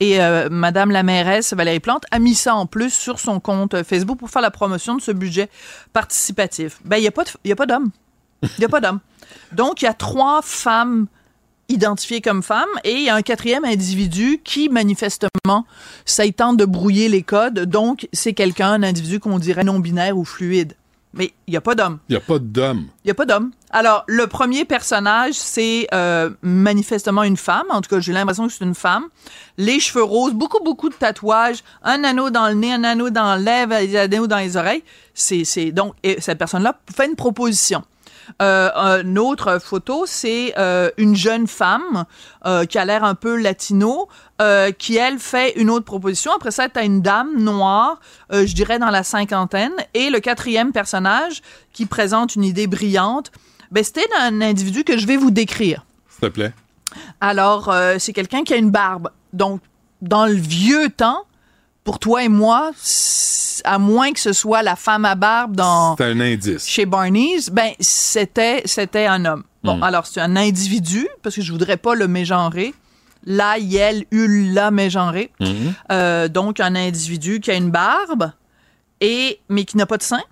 Et euh, Madame la mairesse Valérie Plante a mis ça en plus sur son compte euh, Facebook pour faire la promotion de ce budget participatif. Ben, il n'y a pas de- il y a pas d'hommes. Il n'y a pas d'hommes. Donc, il y a trois femmes identifiées comme femmes et il y a un quatrième individu qui, manifestement, ça y tente de brouiller les codes. Donc, c'est quelqu'un, un individu qu'on dirait non-binaire ou fluide. Mais il n'y a pas d'homme. Il n'y a pas d'homme. Il n'y a pas d'homme. Alors, le premier personnage, c'est euh, manifestement une femme. En tout cas, j'ai l'impression que c'est une femme. Les cheveux roses, beaucoup, beaucoup de tatouages, un anneau dans le nez, un anneau dans lèvre, un anneau dans les oreilles. C'est, c'est donc, et cette personne-là fait une proposition. Euh, une autre photo, c'est euh, une jeune femme euh, qui a l'air un peu latino, euh, qui elle fait une autre proposition. Après ça, tu as une dame noire, je dirais dans la cinquantaine, et le quatrième personnage qui présente une idée brillante. Ben, c'était un individu que je vais vous décrire. S'il te plaît. Alors, c'est quelqu'un qui a une barbe. Donc, dans le vieux temps, pour toi et moi, à moins que ce soit la femme à barbe dans un indice. chez Barney's, ben c'était c'était un homme. Bon, Mm. alors c'est un individu parce que je voudrais pas le mégenrer. Là, yel, ul, la mégenrer. Mhm. Euh, donc un individu qui a une barbe et mais qui n'a pas de sein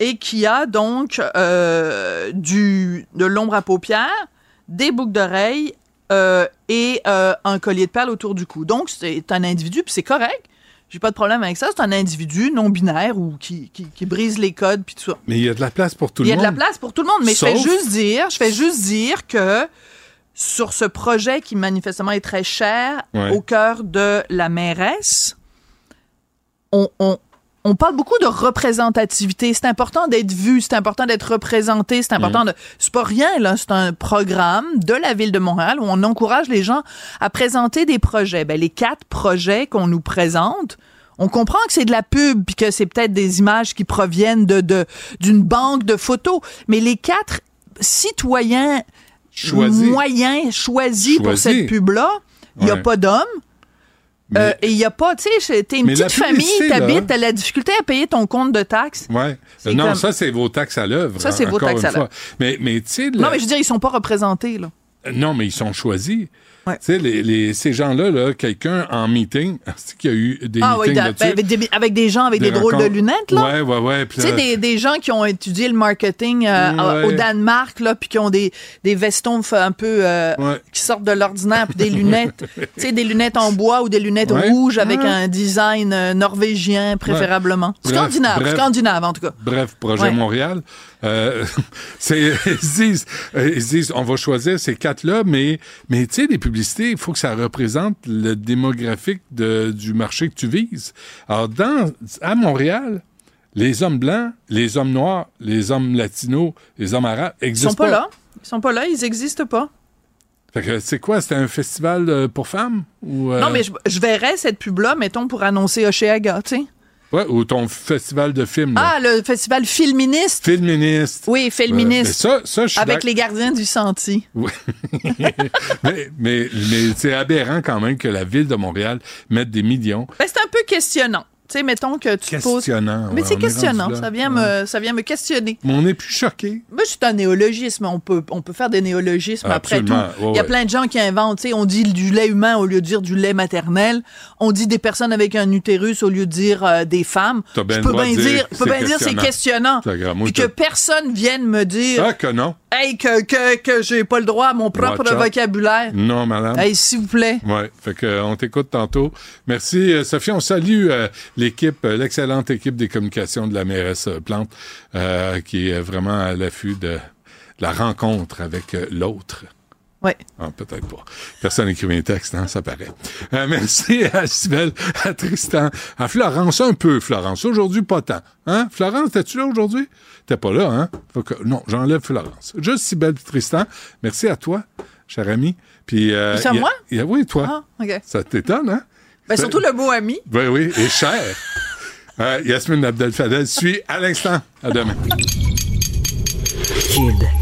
et qui a donc euh, du de l'ombre à paupières, des boucles d'oreilles euh, et euh, un collier de perles autour du cou. Donc c'est un individu puis c'est correct. J'ai pas de problème avec ça. C'est un individu non binaire ou qui, qui, qui brise les codes puis tout ça. Mais il y a de la place pour tout Il y le a monde. de la place pour tout le monde, mais je fais juste dire, je fais juste dire que sur ce projet qui manifestement est très cher Ouais. au cœur de la mairesse, on, on, on parle beaucoup de représentativité. C'est important d'être vu, c'est important d'être représenté, c'est important de. C'est pas rien, là. C'est un programme de la ville de Montréal où on encourage les gens à présenter des projets. Ben, les quatre projets qu'on nous présente, on comprend que c'est de la pub puis que c'est peut-être des images qui proviennent de de- d'une banque de photos, mais les quatre citoyens Choisis. moyens choisis pour cette pub-là, il n'y a pas Euh, et il n'y a pas, tu sais, t'es une Mais petite famille, là- t'habites, t'as la difficulté à payer ton compte de taxes. Ouais. Non, comme- ça, c'est vos taxes à l'œuvre. Ça, c'est vos taxes à l'œuvre. Mais, mais tu sais, Non, la- mais je veux dire, ils sont pas représentés, là. non, mais ils sont choisis. Tu sais, les, les- ces gens-là, là, quelqu'un en meeting, c'est qu'il y a eu des Ah oui, meetings ben, avec, des, avec des gens avec des, drôles de lunettes, là. Ouais, ouais, ouais. Tu sais, des, des gens qui ont étudié le marketing euh, Ouais. au Danemark, là, puis qui ont des, des vestons un peu euh, qui sortent de l'ordinaire, puis des lunettes, tu sais, des lunettes en bois ou des lunettes Ouais. rouges avec Ouais. un design euh, norvégien, préférablement. Bref, Scandinave, bref. scandinave, en tout cas. Bref, projet Ouais. Montréal. Euh, c'est, ils, se disent, ils se disent, on va choisir ces quatre-là, mais, mais tu sais, les il faut que ça représente le démographique de, du marché que tu vises. Alors, dans, à Montréal, les hommes blancs, les hommes noirs, les hommes latinos, les hommes arabes Ils existent sont pas, là. Ils sont pas là, ils existent pas. Fait que c'est quoi? C'était un festival euh, pour femmes? Ou, euh, Non, mais je, je verrais cette pub-là, mettons, pour annoncer Oceaga, tu sais. Ouais, ou ton festival de films. là. Ah, le festival féministe. Féministe. Oui, féministe. Ouais, mais ça, ça, je Avec les gardiens du sentier. Oui. mais mais, mais c'est aberrant quand même que la ville de Montréal mette des millions. Ben, c'est un peu questionnant. Tu sais, mettons que tu te poses. Questionnant, Mais ouais, c'est on est questionnant. Ça vient, me, ça vient me questionner. Mais on est plus choqué. Moi, c'est un néologisme. On peut, on peut faire des néologismes après tout. Ouais, Il y a ouais. plein de gens qui inventent. On dit du lait humain au lieu de dire du lait maternel. On dit des personnes avec un utérus au lieu de dire euh, des femmes. Je peux bien dire je peux c'est bien dire c'est questionnant. questionnant. Puis que je- personne vienne me dire Ah, que non. hey, que, que, que j'ai pas le droit à mon propre Watch vocabulaire. Non, madame. Hey, s'il vous plaît. Oui, fait que, euh, on t'écoute tantôt. Merci, euh, Sophie. On salue euh, l'équipe, euh, l'excellente équipe des communications de la mairesse euh, Plante, euh, qui est vraiment à l'affût de, la rencontre avec l'autre. Ouais. Ah, peut-être pas. Personne n'écrivait un texte, hein, ça paraît. Euh, merci à Sybelle, à Tristan, à Florence, un peu, Florence. Aujourd'hui, pas tant. Hein? Florence, t'es-tu là aujourd'hui? T'es pas là, hein? Faut que- non, j'enlève Florence. Juste Sybelle et Tristan. Merci à toi, cher ami. Puis, euh, C'est à moi? a- oui, toi. Ah, OK. Ça t'étonne, hein? Ben, surtout le mot ami. Oui, oui, et cher. Euh, Yasmine Abdel-Fadel suit à l'instant. À demain. Cube.